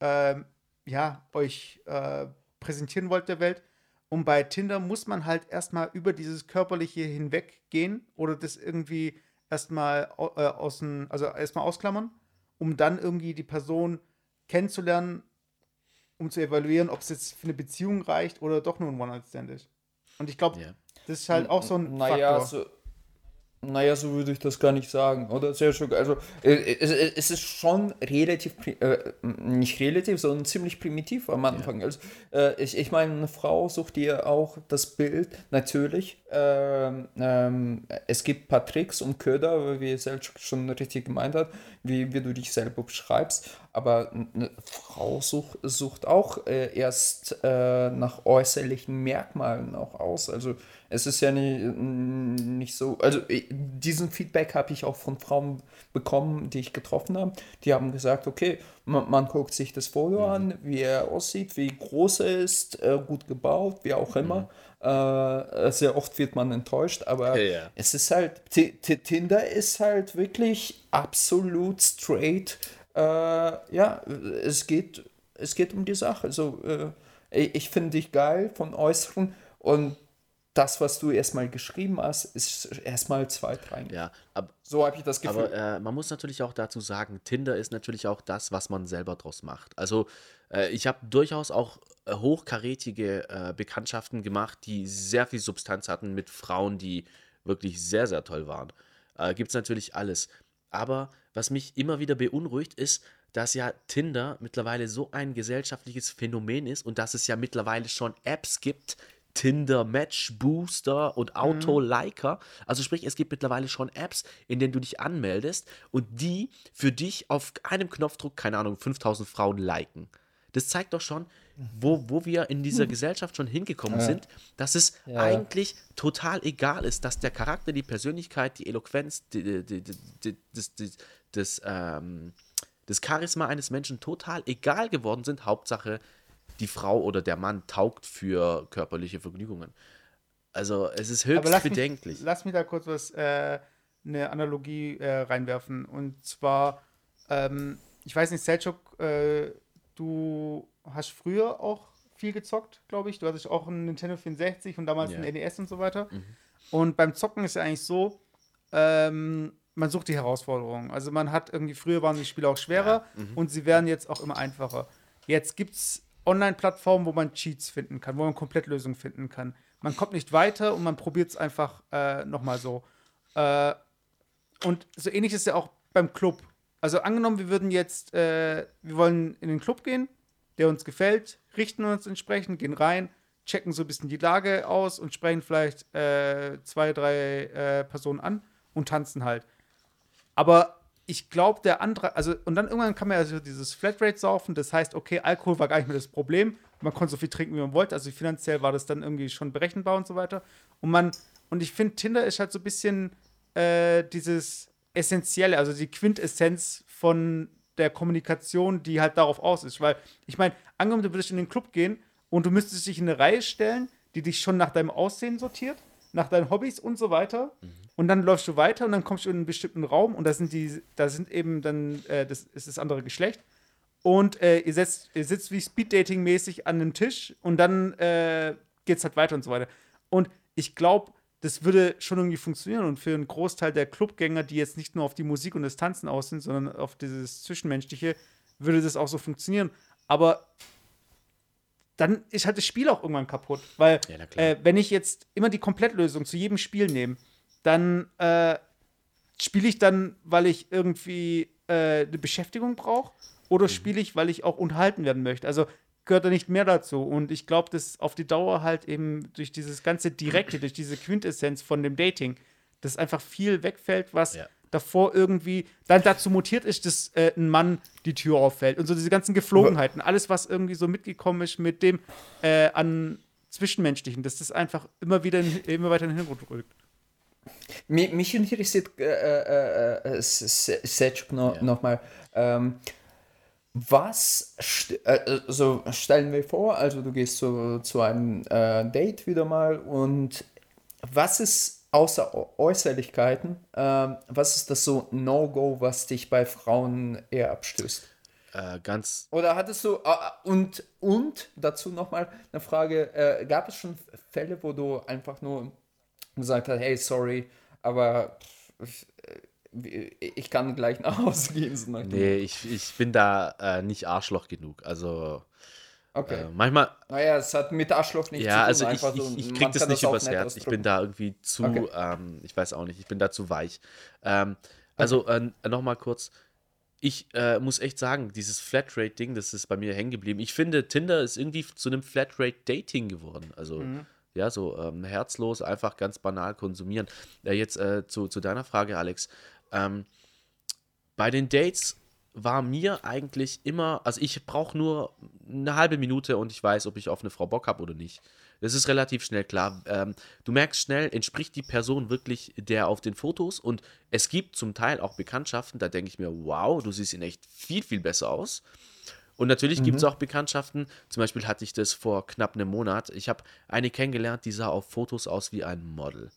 A: ähm, ja, euch äh, präsentieren wollt der Welt. Und bei Tinder muss man halt erstmal über dieses Körperliche hinweggehen oder das irgendwie erstmal äh, außen, also erstmal ausklammern, um dann irgendwie die Person kennenzulernen, um zu evaluieren, ob es jetzt für eine Beziehung reicht oder doch nur ein One-Night-Stand ist. Und ich glaube, yeah. das ist halt auch so ein
B: naja, Faktor. So, Naja, so würde ich das gar nicht sagen, oder? Sehr schön. Also, äh, es, es ist schon relativ, äh, nicht relativ, sondern ziemlich primitiv am Anfang. Ja. Also, äh, ich, ich meine, eine Frau sucht dir auch das Bild, natürlich. Ähm, ähm, es gibt ein paar Tricks und Köder, wie Selchuk schon richtig gemeint hat, wie, wie du dich selber beschreibst. Aber eine Frau sucht, sucht auch äh, erst äh, nach äußerlichen Merkmalen auch aus. Also, es ist ja nicht, nicht so, also diesen Feedback habe ich auch von Frauen bekommen, die ich getroffen habe. Die haben gesagt, okay, man, man guckt sich das Foto mhm. an, wie er aussieht, wie groß er ist, äh, gut gebaut, wie auch immer. Mhm. Äh, sehr oft wird man enttäuscht, aber ja, ja. es ist halt, T -T Tinder ist halt wirklich absolut straight. Äh, ja, es geht, es geht um die Sache. Also, äh, ich finde dich geil von Äußeren und das, was du erstmal geschrieben hast, ist erstmal zweitrangig.
C: Ja, ab, so habe ich das Gefühl. Aber äh, man muss natürlich auch dazu sagen, Tinder ist natürlich auch das, was man selber draus macht. Also äh, ich habe durchaus auch äh, hochkarätige äh, Bekanntschaften gemacht, die sehr viel Substanz hatten mit Frauen, die wirklich sehr, sehr toll waren. Äh, Gibt es natürlich alles. Aber was mich immer wieder beunruhigt, ist, dass ja Tinder mittlerweile so ein gesellschaftliches Phänomen ist und dass es ja mittlerweile schon Apps gibt, Tinder Match Booster und Auto Liker. Also sprich, es gibt mittlerweile schon Apps, in denen du dich anmeldest und die für dich auf einem Knopfdruck, keine Ahnung, 5000 Frauen liken. Das zeigt doch schon, wo, wo wir in dieser hm. Gesellschaft schon hingekommen ja. sind, dass es ja. eigentlich total egal ist, dass der Charakter, die Persönlichkeit, die Eloquenz, die, die, die, das, ähm, das Charisma eines Menschen total egal geworden sind. Hauptsache, die Frau oder der Mann taugt für körperliche Vergnügungen. Also es ist höchst
A: lass
C: bedenklich.
A: Mich, lass mich da kurz was, äh, eine Analogie äh, reinwerfen. Und zwar, ähm, ich weiß nicht, Selchuk, äh, du hast früher auch viel gezockt, glaube ich. Du hattest auch einen Nintendo 64 und damals yeah. ein NES und so weiter. Mhm. Und beim Zocken ist ja eigentlich so, ähm, man sucht die Herausforderungen. Also man hat irgendwie, früher waren die Spiele auch schwerer ja. mhm. und sie werden jetzt auch immer einfacher. Jetzt gibt es Online-Plattformen, wo man Cheats finden kann, wo man Komplettlösungen finden kann. Man kommt nicht weiter und man probiert es einfach äh, nochmal so. Äh, und so ähnlich ist ja auch beim Club. Also angenommen, wir würden jetzt, äh, wir wollen in den Club gehen, der uns gefällt, richten uns entsprechend, gehen rein, checken so ein bisschen die Lage aus und sprechen vielleicht äh, zwei, drei äh, Personen an und tanzen halt. Aber ich glaube, der andere, also, und dann irgendwann kann man ja so dieses Flatrate saufen, das heißt, okay, Alkohol war gar nicht mehr das Problem. Man konnte so viel trinken, wie man wollte. Also finanziell war das dann irgendwie schon berechenbar und so weiter. Und man, und ich finde, Tinder ist halt so ein bisschen äh, dieses Essentielle, also die Quintessenz von der Kommunikation, die halt darauf aus ist. Weil, ich meine, angenommen, du würdest in den Club gehen und du müsstest dich in eine Reihe stellen, die dich schon nach deinem Aussehen sortiert, nach deinen Hobbys und so weiter. Mhm. Und dann läufst du weiter und dann kommst du in einen bestimmten Raum und da sind die, da sind eben dann, äh, das ist das andere Geschlecht. Und äh, ihr, setzt, ihr sitzt wie Speeddating-mäßig an einem Tisch und dann äh, geht es halt weiter und so weiter. Und ich glaube, das würde schon irgendwie funktionieren. Und für einen Großteil der Clubgänger, die jetzt nicht nur auf die Musik und das Tanzen aus sind, sondern auf dieses Zwischenmenschliche, würde das auch so funktionieren. Aber dann ist halt das Spiel auch irgendwann kaputt. Weil, ja, äh, wenn ich jetzt immer die Komplettlösung zu jedem Spiel nehme, dann äh, spiele ich dann, weil ich irgendwie äh, eine Beschäftigung brauche oder mhm. spiele ich, weil ich auch unterhalten werden möchte. Also gehört da nicht mehr dazu. Und ich glaube, dass auf die Dauer halt eben durch dieses ganze Direkte, durch diese Quintessenz von dem Dating, dass einfach viel wegfällt, was ja. Davor irgendwie dann dazu mutiert ist, dass äh, ein Mann die Tür auffällt. Und so diese ganzen Geflogenheiten, alles, was irgendwie so mitgekommen ist mit dem äh, an Zwischenmenschlichen, dass das einfach immer wieder in, immer weiter in den Hintergrund rückt.
B: Mich, mich interessiert äh, Setschuk ja. nochmal. Ähm, was, äh, also stellen wir vor, also du gehst zu, zu einem äh, Date wieder mal und was ist außer Äußerlichkeiten, äh, was ist das so No-Go, was dich bei Frauen eher abstößt?
C: Äh, ganz.
B: Oder hattest du, äh, und, und dazu nochmal eine Frage, äh, gab es schon Fälle, wo du einfach nur gesagt hat, hey, sorry, aber äh, ich kann gleich nach Hause gehen.
C: So nach nee, ich, ich bin da äh, nicht Arschloch genug. Also Okay. Äh, manchmal.
B: Naja, es hat mit Arschloch nichts
C: ja, zu tun. Ja, also ich, ich, ich krieg das nicht übers Herz. Ich bin da irgendwie zu, okay. ähm, ich weiß auch nicht, ich bin da zu weich. Ähm, also okay. äh, nochmal kurz. Ich äh, muss echt sagen, dieses Flatrate-Ding, das ist bei mir hängen geblieben. Ich finde, Tinder ist irgendwie zu einem Flatrate-Dating geworden. Also, mhm. ja, so ähm, herzlos, einfach ganz banal konsumieren. Äh, jetzt äh, zu, zu deiner Frage, Alex. Ähm, bei den Dates war mir eigentlich immer, also ich brauche nur eine halbe Minute und ich weiß, ob ich auf eine Frau Bock habe oder nicht. Das ist relativ schnell klar. Ähm, du merkst schnell, entspricht die Person wirklich der auf den Fotos und es gibt zum Teil auch Bekanntschaften, da denke ich mir, wow, du siehst in echt viel, viel besser aus. Und natürlich mhm. gibt es auch Bekanntschaften, zum Beispiel hatte ich das vor knapp einem Monat. Ich habe eine kennengelernt, die sah auf Fotos aus wie ein Model.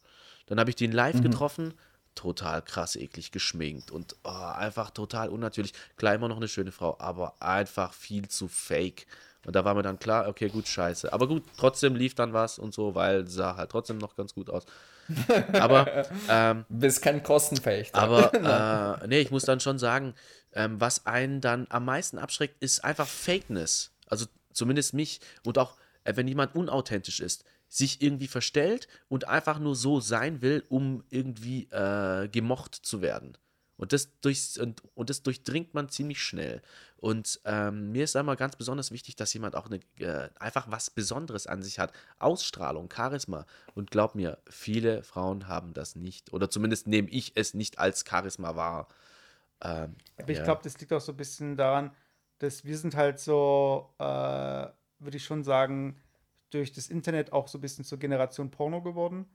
C: Dann habe ich den live mhm. getroffen total krass eklig geschminkt und oh, einfach total unnatürlich. Klar, immer noch eine schöne Frau, aber einfach viel zu fake. Und da war mir dann klar, okay, gut, scheiße. Aber gut, trotzdem lief dann was und so, weil sah halt trotzdem noch ganz gut aus. Aber. Ähm,
B: Bist kein Kostenfechter.
C: Aber, äh, nee, ich muss dann schon sagen, ähm, was einen dann am meisten abschreckt, ist einfach Fakeness. Also zumindest mich und auch, äh, wenn jemand unauthentisch ist sich irgendwie verstellt und einfach nur so sein will, um irgendwie äh, gemocht zu werden. Und das, durchs, und, und das durchdringt man ziemlich schnell. Und ähm, mir ist einmal ganz besonders wichtig, dass jemand auch eine, äh, einfach was Besonderes an sich hat. Ausstrahlung, Charisma. Und glaub mir, viele Frauen haben das nicht. Oder zumindest nehme ich es nicht als Charisma wahr.
A: Ähm, Aber ich ja. glaube, das liegt auch so ein bisschen daran, dass wir sind halt so, äh, würde ich schon sagen, durch das Internet auch so ein bisschen zur Generation Porno geworden.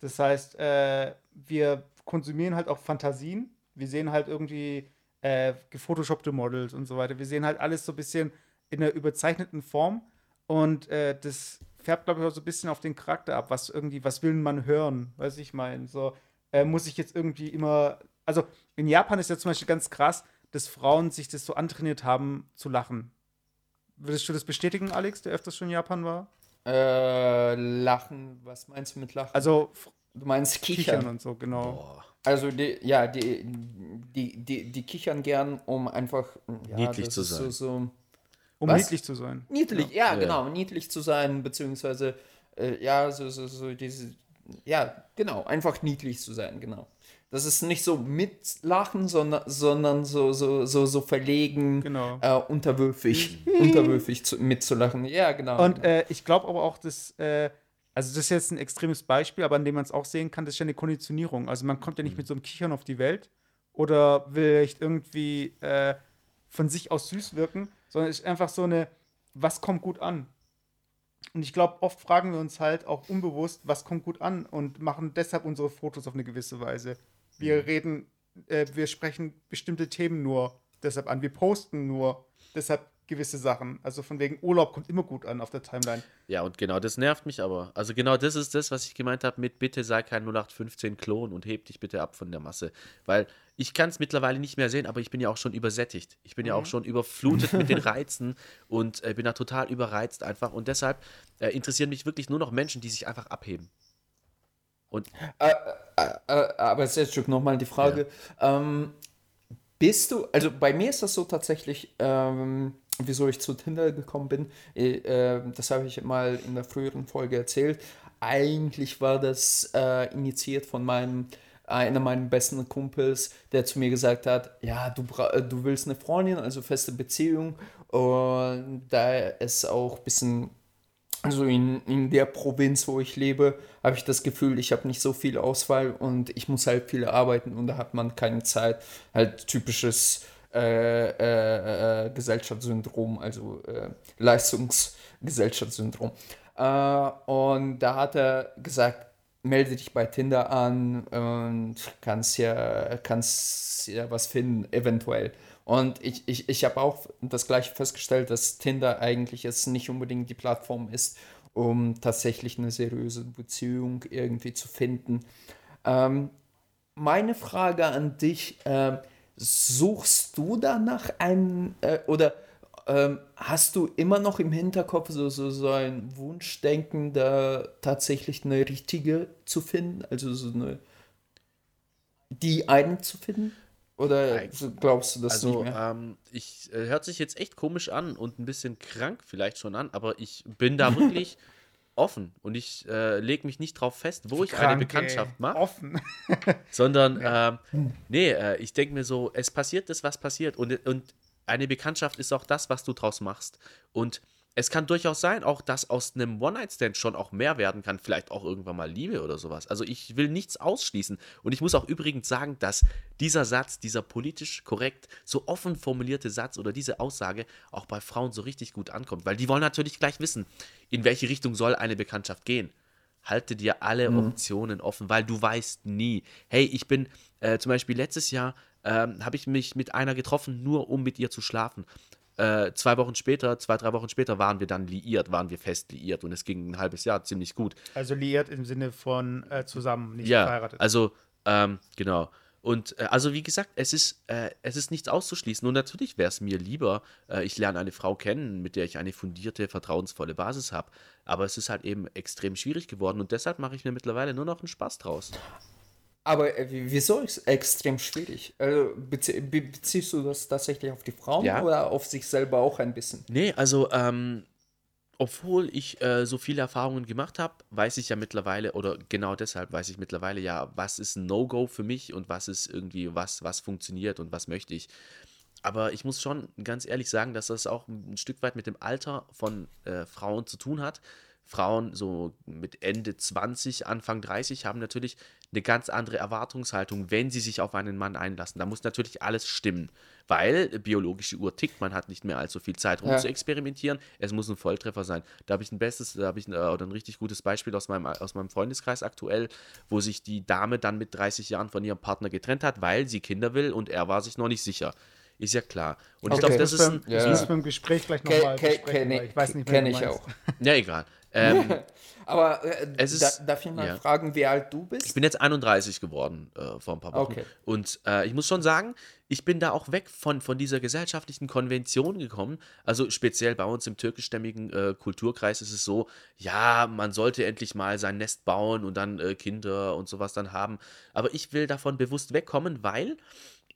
A: Das heißt, äh, wir konsumieren halt auch Fantasien. Wir sehen halt irgendwie äh, gefotoshoppte Models und so weiter. Wir sehen halt alles so ein bisschen in einer überzeichneten Form. Und äh, das färbt, glaube ich, auch so ein bisschen auf den Charakter ab. Was irgendwie, was will man hören? Weiß ich meine. So, äh, muss ich jetzt irgendwie immer. Also in Japan ist ja zum Beispiel ganz krass, dass Frauen sich das so antrainiert haben, zu lachen. Würdest du das bestätigen, Alex, der öfters schon in Japan war?
B: Äh, lachen, was meinst du mit Lachen?
A: Also,
B: du meinst Kichern, kichern
A: und so, genau. Boah.
B: Also, die, ja, die, die, die, die kichern gern, um einfach ja,
C: niedlich zu sein.
B: So, so,
A: um was? niedlich zu sein.
B: Niedlich, ja, ja, genau, niedlich zu sein, beziehungsweise, äh, ja, so, so, so diese, ja, genau, einfach niedlich zu sein, genau. Das ist nicht so mitlachen, sondern, sondern so, so, so, so verlegen, genau. äh, unterwürfig, unterwürfig zu, mitzulachen. Ja, genau.
A: Und äh, ich glaube aber auch, dass, äh, also das ist jetzt ein extremes Beispiel, aber an dem man es auch sehen kann, das ist ja eine Konditionierung. Also man kommt ja nicht mhm. mit so einem Kichern auf die Welt oder will echt irgendwie äh, von sich aus süß wirken, sondern es ist einfach so eine, was kommt gut an? Und ich glaube, oft fragen wir uns halt auch unbewusst, was kommt gut an und machen deshalb unsere Fotos auf eine gewisse Weise. Wir reden, äh, wir sprechen bestimmte Themen nur deshalb an. Wir posten nur deshalb gewisse Sachen. Also von wegen Urlaub kommt immer gut an auf der Timeline.
C: Ja, und genau das nervt mich aber. Also genau das ist das, was ich gemeint habe mit bitte sei kein 0815 Klon und heb dich bitte ab von der Masse. Weil ich kann es mittlerweile nicht mehr sehen, aber ich bin ja auch schon übersättigt. Ich bin mhm. ja auch mhm. schon überflutet mit den Reizen und äh, bin da total überreizt einfach. Und deshalb äh, interessieren mich wirklich nur noch Menschen, die sich einfach abheben.
B: Und äh, äh, äh, aber Sergio, nochmal die Frage. Ja. Ähm, bist du, also bei mir ist das so tatsächlich, ähm, wieso ich zu Tinder gekommen bin, äh, das habe ich mal in der früheren Folge erzählt. Eigentlich war das äh, initiiert von meinem einer meiner besten Kumpels, der zu mir gesagt hat, ja, du, du willst eine Freundin, also feste Beziehung. Und da es auch ein bisschen also in, in der Provinz, wo ich lebe, habe ich das Gefühl, ich habe nicht so viel Auswahl und ich muss halt viel arbeiten und da hat man keine Zeit. Halt typisches äh, äh, äh, Gesellschaftssyndrom, also äh, Leistungsgesellschaftssyndrom. Äh, und da hat er gesagt, melde dich bei Tinder an und kannst ja, kannst ja was finden, eventuell. Und ich, ich, ich habe auch das gleiche festgestellt, dass Tinder eigentlich jetzt nicht unbedingt die Plattform ist, um tatsächlich eine seriöse Beziehung irgendwie zu finden. Ähm, meine Frage an dich, äh, suchst du danach einen äh, oder ähm, hast du immer noch im Hinterkopf so, so, so ein Wunschdenken, da tatsächlich eine richtige zu finden, also so eine, die einen zu finden? Oder glaubst du das
C: also, mehr? Ähm, ich äh, hört sich jetzt echt komisch an und ein bisschen krank vielleicht schon an, aber ich bin da wirklich offen und ich äh, lege mich nicht drauf fest, wo ich krank, eine Bekanntschaft mache. Offen. sondern, ja. ähm, nee, äh, ich denke mir so, es passiert das, was passiert. Und, und eine Bekanntschaft ist auch das, was du draus machst. Und es kann durchaus sein, auch dass aus einem One-Night-Stand schon auch mehr werden kann, vielleicht auch irgendwann mal Liebe oder sowas. Also ich will nichts ausschließen. Und ich muss auch übrigens sagen, dass dieser Satz, dieser politisch korrekt, so offen formulierte Satz oder diese Aussage auch bei Frauen so richtig gut ankommt. Weil die wollen natürlich gleich wissen, in welche Richtung soll eine Bekanntschaft gehen. Halte dir alle mhm. Optionen offen, weil du weißt nie. Hey, ich bin äh, zum Beispiel letztes Jahr ähm, habe ich mich mit einer getroffen, nur um mit ihr zu schlafen. Äh, zwei Wochen später, zwei, drei Wochen später waren wir dann liiert, waren wir fest liiert und es ging ein halbes Jahr ziemlich gut.
A: Also liiert im Sinne von äh, zusammen,
C: nicht ja, verheiratet. Also, ähm, genau. Und äh, also wie gesagt, es ist, äh, es ist nichts auszuschließen. Und natürlich wäre es mir lieber, äh, ich lerne eine Frau kennen, mit der ich eine fundierte, vertrauensvolle Basis habe. Aber es ist halt eben extrem schwierig geworden und deshalb mache ich mir mittlerweile nur noch einen Spaß draus.
B: Aber äh, wieso ist es extrem schwierig? Also, bezie beziehst du das tatsächlich auf die Frauen ja. oder auf sich selber auch ein bisschen?
C: Nee, also ähm, obwohl ich äh, so viele Erfahrungen gemacht habe, weiß ich ja mittlerweile, oder genau deshalb weiß ich mittlerweile ja, was ist ein No-Go für mich und was ist irgendwie, was, was funktioniert und was möchte ich. Aber ich muss schon ganz ehrlich sagen, dass das auch ein Stück weit mit dem Alter von äh, Frauen zu tun hat. Frauen so mit Ende 20, Anfang 30 haben natürlich eine ganz andere Erwartungshaltung, wenn sie sich auf einen Mann einlassen. Da muss natürlich alles stimmen, weil biologische Uhr tickt, man hat nicht mehr allzu viel Zeit, rum ja. zu experimentieren. Es muss ein Volltreffer sein. Da habe ich ein bestes, da habe ich ein, oder ein richtig gutes Beispiel aus meinem, aus meinem Freundeskreis aktuell, wo sich die Dame dann mit 30 Jahren von ihrem Partner getrennt hat, weil sie Kinder will und er war sich noch nicht sicher. Ist ja klar. Und okay. ich glaube, das ist ein.
A: Ja. Das müssen wir im Gespräch gleich nochmal besprechen. Kenn,
B: ich weiß nicht, Kenne ich auch.
C: Ja, egal. Ähm,
B: Aber äh, es ist, da, darf ich mal ja. fragen, wie alt du bist?
C: Ich bin jetzt 31 geworden äh, vor ein paar Wochen. Okay. Und äh, ich muss schon sagen, ich bin da auch weg von, von dieser gesellschaftlichen Konvention gekommen. Also speziell bei uns im türkischstämmigen äh, Kulturkreis ist es so, ja, man sollte endlich mal sein Nest bauen und dann äh, Kinder und sowas dann haben. Aber ich will davon bewusst wegkommen, weil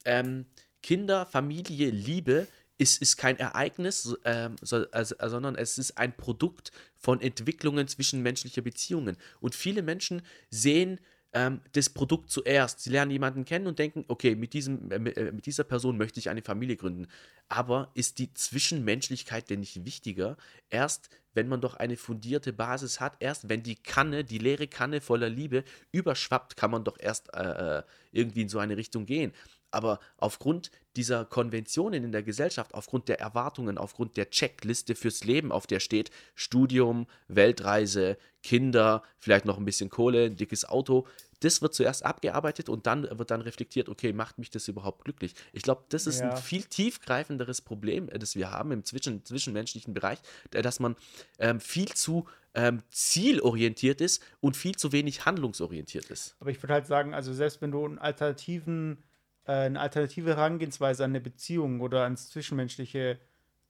C: ähm, Kinder, Familie, Liebe ist, ist kein Ereignis, ähm, so, also, sondern es ist ein Produkt von Entwicklungen zwischenmenschlicher Beziehungen. Und viele Menschen sehen ähm, das Produkt zuerst. Sie lernen jemanden kennen und denken, okay, mit, diesem, äh, mit äh, dieser Person möchte ich eine Familie gründen. Aber ist die Zwischenmenschlichkeit denn nicht wichtiger? Erst wenn man doch eine fundierte Basis hat, erst wenn die Kanne, die leere Kanne voller Liebe überschwappt, kann man doch erst äh, äh irgendwie in so eine Richtung gehen. Aber aufgrund dieser Konventionen in der Gesellschaft, aufgrund der Erwartungen, aufgrund der Checkliste fürs Leben, auf der steht Studium, Weltreise, Kinder, vielleicht noch ein bisschen Kohle, ein dickes Auto, das wird zuerst abgearbeitet und dann wird dann reflektiert, okay, macht mich das überhaupt glücklich? Ich glaube, das ist ja. ein viel tiefgreifenderes Problem, äh, das wir haben im zwischen, zwischenmenschlichen Bereich, dass man ähm, viel zu ähm, zielorientiert ist und viel zu wenig handlungsorientiert ist.
A: Aber ich würde halt sagen, also selbst wenn du einen alternativen äh, eine alternative Herangehensweise an eine Beziehung oder ans Zwischenmenschliche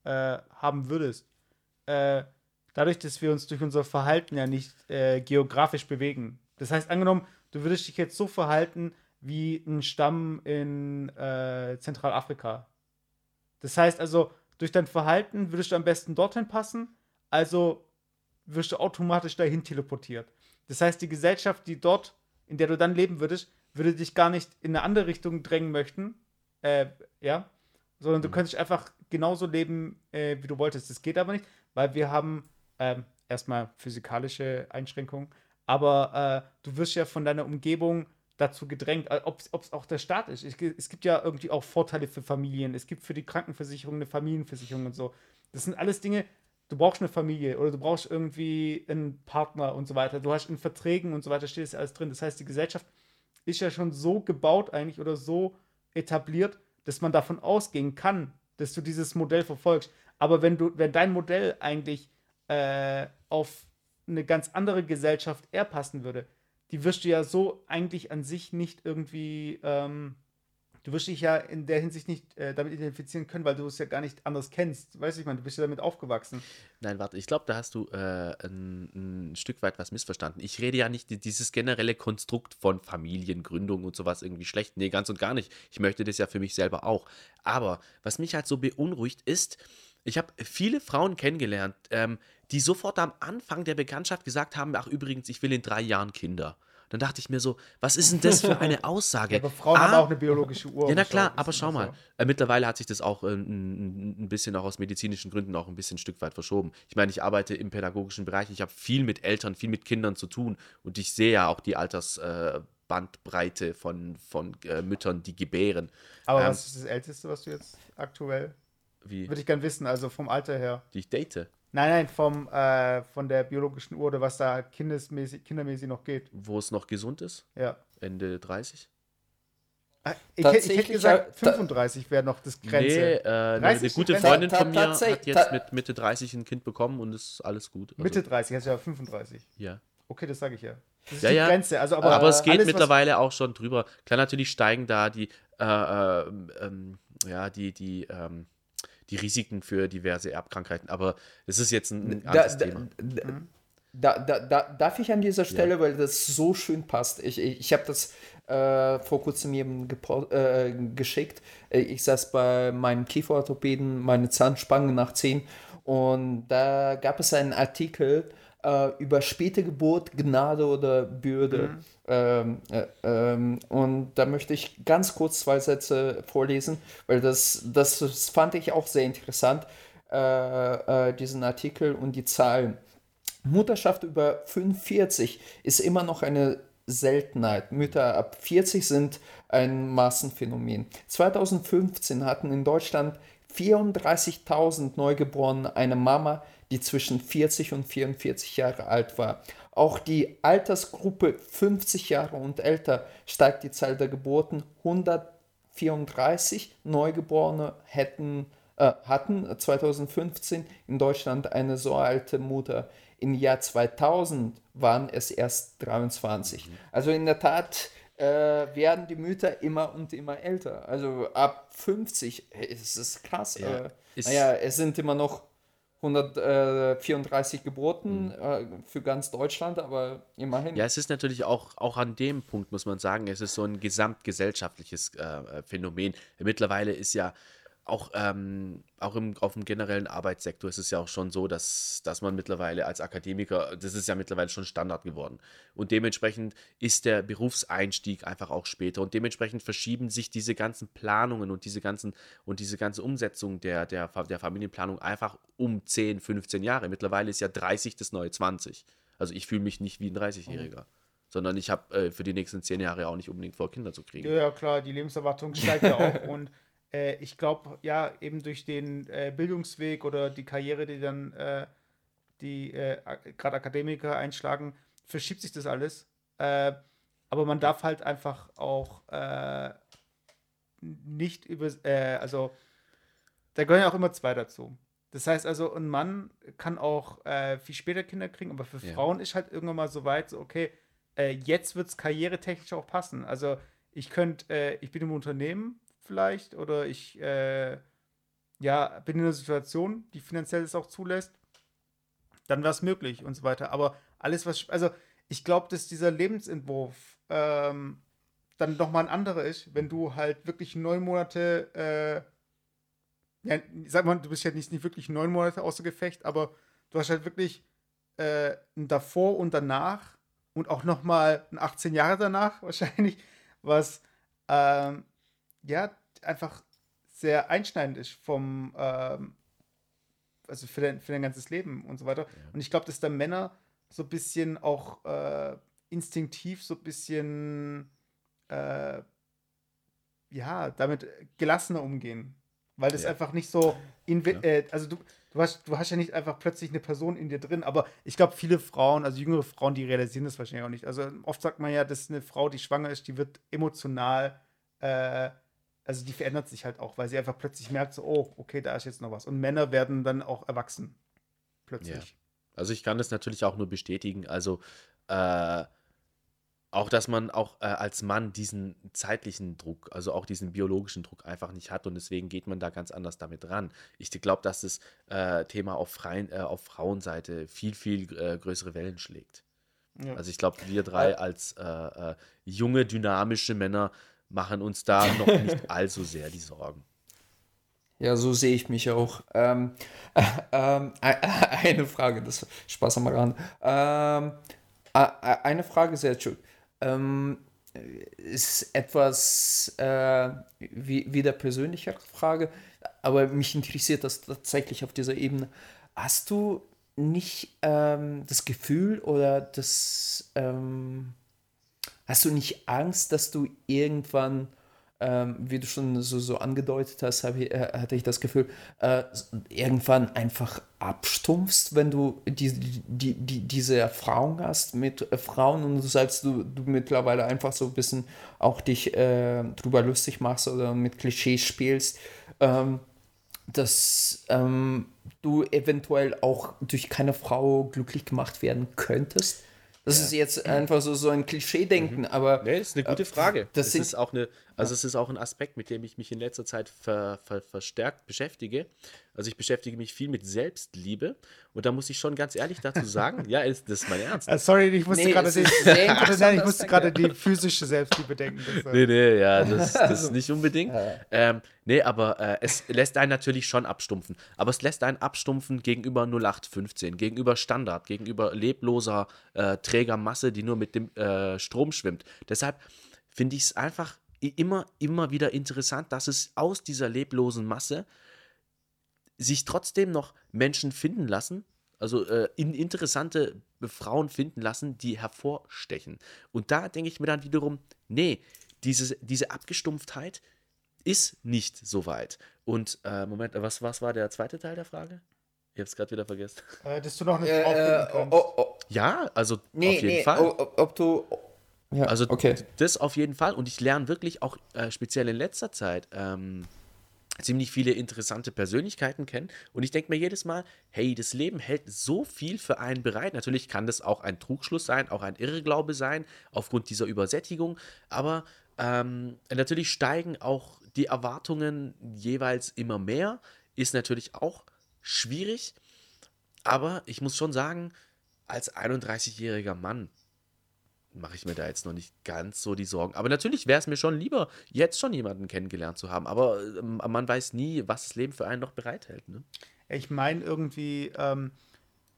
A: äh, haben würdest, äh, dadurch, dass wir uns durch unser Verhalten ja nicht äh, geografisch bewegen. Das heißt, angenommen, du würdest dich jetzt so verhalten wie ein Stamm in äh, Zentralafrika. Das heißt also, durch dein Verhalten würdest du am besten dorthin passen, also wirst du automatisch dahin teleportiert. Das heißt, die Gesellschaft, die dort, in der du dann leben würdest, würde dich gar nicht in eine andere Richtung drängen möchten. Äh, ja. Sondern du mhm. könntest einfach genauso leben, äh, wie du wolltest. Das geht aber nicht, weil wir haben ähm, erstmal physikalische Einschränkungen, aber äh, du wirst ja von deiner Umgebung dazu gedrängt, äh, ob es auch der Staat ist. Es, es gibt ja irgendwie auch Vorteile für Familien. Es gibt für die Krankenversicherung eine Familienversicherung und so. Das sind alles Dinge, du brauchst eine Familie oder du brauchst irgendwie einen Partner und so weiter. Du hast in Verträgen und so weiter, steht das alles drin. Das heißt, die Gesellschaft ist ja schon so gebaut eigentlich oder so etabliert, dass man davon ausgehen kann, dass du dieses Modell verfolgst. Aber wenn du, wenn dein Modell eigentlich äh, auf eine ganz andere Gesellschaft eher passen würde, die wirst du ja so eigentlich an sich nicht irgendwie ähm, du wirst dich ja in der Hinsicht nicht äh, damit identifizieren können, weil du es ja gar nicht anders kennst. Weißt du, ich meine, du bist ja damit aufgewachsen.
C: Nein, warte, ich glaube, da hast du äh, ein, ein, Stück weit was missverstanden. Ich rede ja nicht dieses generelle Konstrukt von Familiengründung und sowas irgendwie schlecht. Nee, ganz und gar nicht. Ich möchte das ja für mich selber auch. Aber was mich halt so beunruhigt ist, ich habe viele Frauen kennengelernt, ähm, die sofort am Anfang der Bekanntschaft gesagt haben, ach übrigens, ich will in drei Jahren Kinder. Dann dachte ich mir so, was ist denn das für eine Aussage?
A: Aber Frauen ah, haben auch eine biologische Uhr.
C: Ja, na klar, aber schau mal. Äh, mittlerweile hat sich das auch äh, ein, ein, bisschen auch aus medizinischen Gründen auch ein bisschen ein Stück weit verschoben. Ich meine, ich arbeite im pädagogischen Bereich, ich habe viel mit Eltern, viel mit Kindern zu tun und ich sehe ja auch die Altersbandbreite äh, von, von äh, Müttern, die gebären.
A: Aber ähm, was ist das Älteste, was du jetzt aktuell? Wie? Würde ich gern wissen, also vom Alter her.
C: Die ich date.
A: Nein, nein, vom, äh, von der biologischen Uhr oder was da kindesmäßig, kindermäßig noch geht.
C: Wo es noch gesund ist?
A: Ja.
C: Ende 30?
A: Ah, ich, ich, hätte gesagt, 35 wäre noch das Grenze. Nee,
C: äh, eine gute Freundin von mir hat jetzt mit Mitte 30 ein Kind bekommen und ist alles gut.
A: Also, Mitte 30, also ja 35.
C: Ja.
A: Okay, das sage ich ja. Das ist
C: ja, die ja. Grenze. Also, aber, aber es geht alles, mittlerweile auch schon drüber. Klar, natürlich steigen da die, äh, äh, ähm, ja, die, die, ähm, die Risiken für diverse Erbkrankheiten. Aber es ist jetzt ein, ein anderes da, Thema.
B: Da, da, da, darf ich an dieser Stelle, ja. weil das so schön passt. Ich, ich, ich habe das äh, vor kurzem jedem äh, geschickt. Äh, ich saß bei meinem Kieferorthopäden, meine Zahnspange nach 10 und da gab es einen Artikel, äh, über späte Geburt, Gnade oder Bürde. Mhm. Ähm, äh, ähm, und da möchte ich ganz kurz zwei Sätze vorlesen, weil das, das, das fand ich auch sehr interessant, äh, äh diesen Artikel und die Zahlen. Mutterschaft über 45 ist immer noch eine Seltenheit. Mütter ab 40 sind ein Massenphänomen. 2015 hatten in Deutschland 34.000 Neugeborene eine Mama, die zwischen 40 und 44 Jahre alt war. Auch die Altersgruppe 50 Jahre und älter steigt die Zahl der Geburten. 134 Neugeborene hätten, äh, hatten 2015 in Deutschland eine so alte Mutter. Im Jahr 2000 waren es erst 23. Mhm. Also in der Tat äh, werden die Mütter immer und immer älter. Also ab 50 ist es krass. Ja, äh, naja, es sind immer noch 134 Geburten mhm. äh, für ganz Deutschland, aber immerhin.
C: Ja, es ist natürlich auch, auch an dem Punkt, muss man sagen, es ist so ein gesamtgesellschaftliches äh, Phänomen. Mittlerweile ist ja auch, ähm, auch im, auf dem generellen Arbeitssektor ist es ja auch schon so, dass, dass man mittlerweile als Akademiker, das ist ja mittlerweile schon Standard geworden. Und dementsprechend ist der Berufseinstieg einfach auch später. Und dementsprechend verschieben sich diese ganzen Planungen und diese ganzen und diese ganze Umsetzung der, der, der Familienplanung einfach um 10, 15 Jahre. Mittlerweile ist ja 30 das neue 20. Also ich fühle mich nicht wie ein 30-Jähriger. Mhm sondern ich habe äh, für die nächsten zehn Jahre auch nicht unbedingt vor, Kinder zu kriegen.
A: Ja, klar, die Lebenserwartung steigt ja auch und äh, ich glaube, ja, eben durch den äh, Bildungsweg oder die Karriere, die dann äh, die äh, gerade Akademiker einschlagen, verschiebt sich das alles. Äh, aber man darf halt einfach auch äh, nicht über, also da gehören ja auch immer zwei dazu. Das heißt also, ein Mann kann auch viel später Kinder kriegen, aber für ja. Frauen ist halt irgendwann mal so weit, so, okay, jetzt wird es karrieretechnisch auch passen. Also ich könnte, ich bin im Unternehmen, vielleicht oder ich äh, ja, bin in einer Situation, die finanziell es auch zulässt, dann wäre es möglich und so weiter. Aber alles, was, also ich glaube, dass dieser Lebensentwurf ähm, dann nochmal ein anderer ist, wenn du halt wirklich neun Monate, äh, ja, sag mal, du bist ja nicht, nicht wirklich neun Monate außer Gefecht, aber du hast halt wirklich äh, ein davor und danach und auch nochmal ein 18 Jahre danach wahrscheinlich, was ähm, ja, einfach sehr einschneidend ist vom, ähm, also für dein, für dein ganzes Leben und so weiter. Ja. Und ich glaube, dass da Männer so ein bisschen auch äh, instinktiv so ein bisschen, äh, ja, damit gelassener umgehen. Weil das ja. einfach nicht so, ja. äh, also du, du, hast, du hast ja nicht einfach plötzlich eine Person in dir drin, aber ich glaube, viele Frauen, also jüngere Frauen, die realisieren das wahrscheinlich auch nicht. Also oft sagt man ja, dass eine Frau, die schwanger ist, die wird emotional äh, also die verändert sich halt auch, weil sie einfach plötzlich merkt, so, oh, okay, da ist jetzt noch was. Und Männer werden dann auch erwachsen. Plötzlich. Ja.
C: Also ich kann das natürlich auch nur bestätigen. Also äh, Auch, dass man auch äh, als Mann diesen zeitlichen Druck, also auch diesen biologischen Druck einfach nicht hat und deswegen geht man da ganz anders damit ran. Ich glaube, dass das äh, Thema auf, freien, äh, auf Frauenseite viel, viel äh, größere Wellen schlägt. Ja. Also ich glaube, wir drei als äh, äh, junge, dynamische Männer machen uns da noch nicht allzu sehr die Sorgen.
B: Ja, so sehe ich mich auch. Ähm, ähm, eine Frage, das Spaß am Rand. Ähm, eine Frage, sehr schön ähm, ist etwas äh, wie, wieder persönlicher Frage, aber mich interessiert das tatsächlich auf dieser Ebene. Hast du nicht ähm, das Gefühl oder das, ähm, hast du nicht Angst, dass du irgendwann ähm, wie du schon so, so angedeutet hast, ich, äh, hatte ich das Gefühl, äh, irgendwann einfach abstumpfst, wenn du die, die, die, diese Erfahrung hast mit äh, Frauen und du sagst, du, du mittlerweile einfach so ein bisschen auch dich äh, drüber lustig machst oder mit Klischees spielst, ähm, dass ähm, du eventuell auch durch keine Frau glücklich gemacht werden könntest? Das ja. ist jetzt einfach so, so ein Klischee-Denken, mhm. aber.
C: Nee, ist eine gute äh, Frage. Das, das ist auch eine, also es ist auch ein Aspekt, mit dem ich mich in letzter Zeit ver, ver, verstärkt beschäftige. Also ich beschäftige mich viel mit Selbstliebe und da muss ich schon ganz ehrlich dazu sagen, ja, ist, das ist mein Ernst.
A: Uh, sorry, ich musste nee, gerade die, nein, ich musste gerade die physische Selbstliebe denken. Das,
C: nee, nee, ja, das, das ist nicht unbedingt. Ähm, nee, aber äh, es lässt einen natürlich schon abstumpfen. Aber es lässt einen abstumpfen gegenüber 0815, gegenüber Standard, gegenüber lebloser äh, Trägermasse, die nur mit dem äh, Strom schwimmt. Deshalb finde ich es einfach immer, immer wieder interessant, dass es aus dieser leblosen Masse sich trotzdem noch Menschen finden lassen, also äh, in, interessante Frauen finden lassen, die hervorstechen. Und da denke ich mir dann wiederum, nee, diese, diese Abgestumpftheit ist nicht so weit. Und äh, Moment, was, was war der zweite Teil der Frage? Ich habe es gerade wieder vergessen.
A: Äh, dass du noch eine Frau äh, finden
C: oh, oh, oh. Ja, also nee, auf jeden nee, Fall.
B: ob du
C: ja, also okay. das auf jeden Fall. Und ich lerne wirklich auch äh, speziell in letzter Zeit ähm, ziemlich viele interessante Persönlichkeiten kennen. Und ich denke mir jedes Mal, hey, das Leben hält so viel für einen bereit. Natürlich kann das auch ein Trugschluss sein, auch ein Irrglaube sein, aufgrund dieser Übersättigung. Aber ähm, natürlich steigen auch die Erwartungen jeweils immer mehr. Ist natürlich auch schwierig. Aber ich muss schon sagen, als 31-jähriger Mann mache ich mir da jetzt noch nicht ganz so die Sorgen. Aber natürlich wäre es mir schon lieber, jetzt schon jemanden kennengelernt zu haben. Aber ähm, man weiß nie, was das Leben für einen noch bereithält. Ne?
A: Ich meine irgendwie ähm,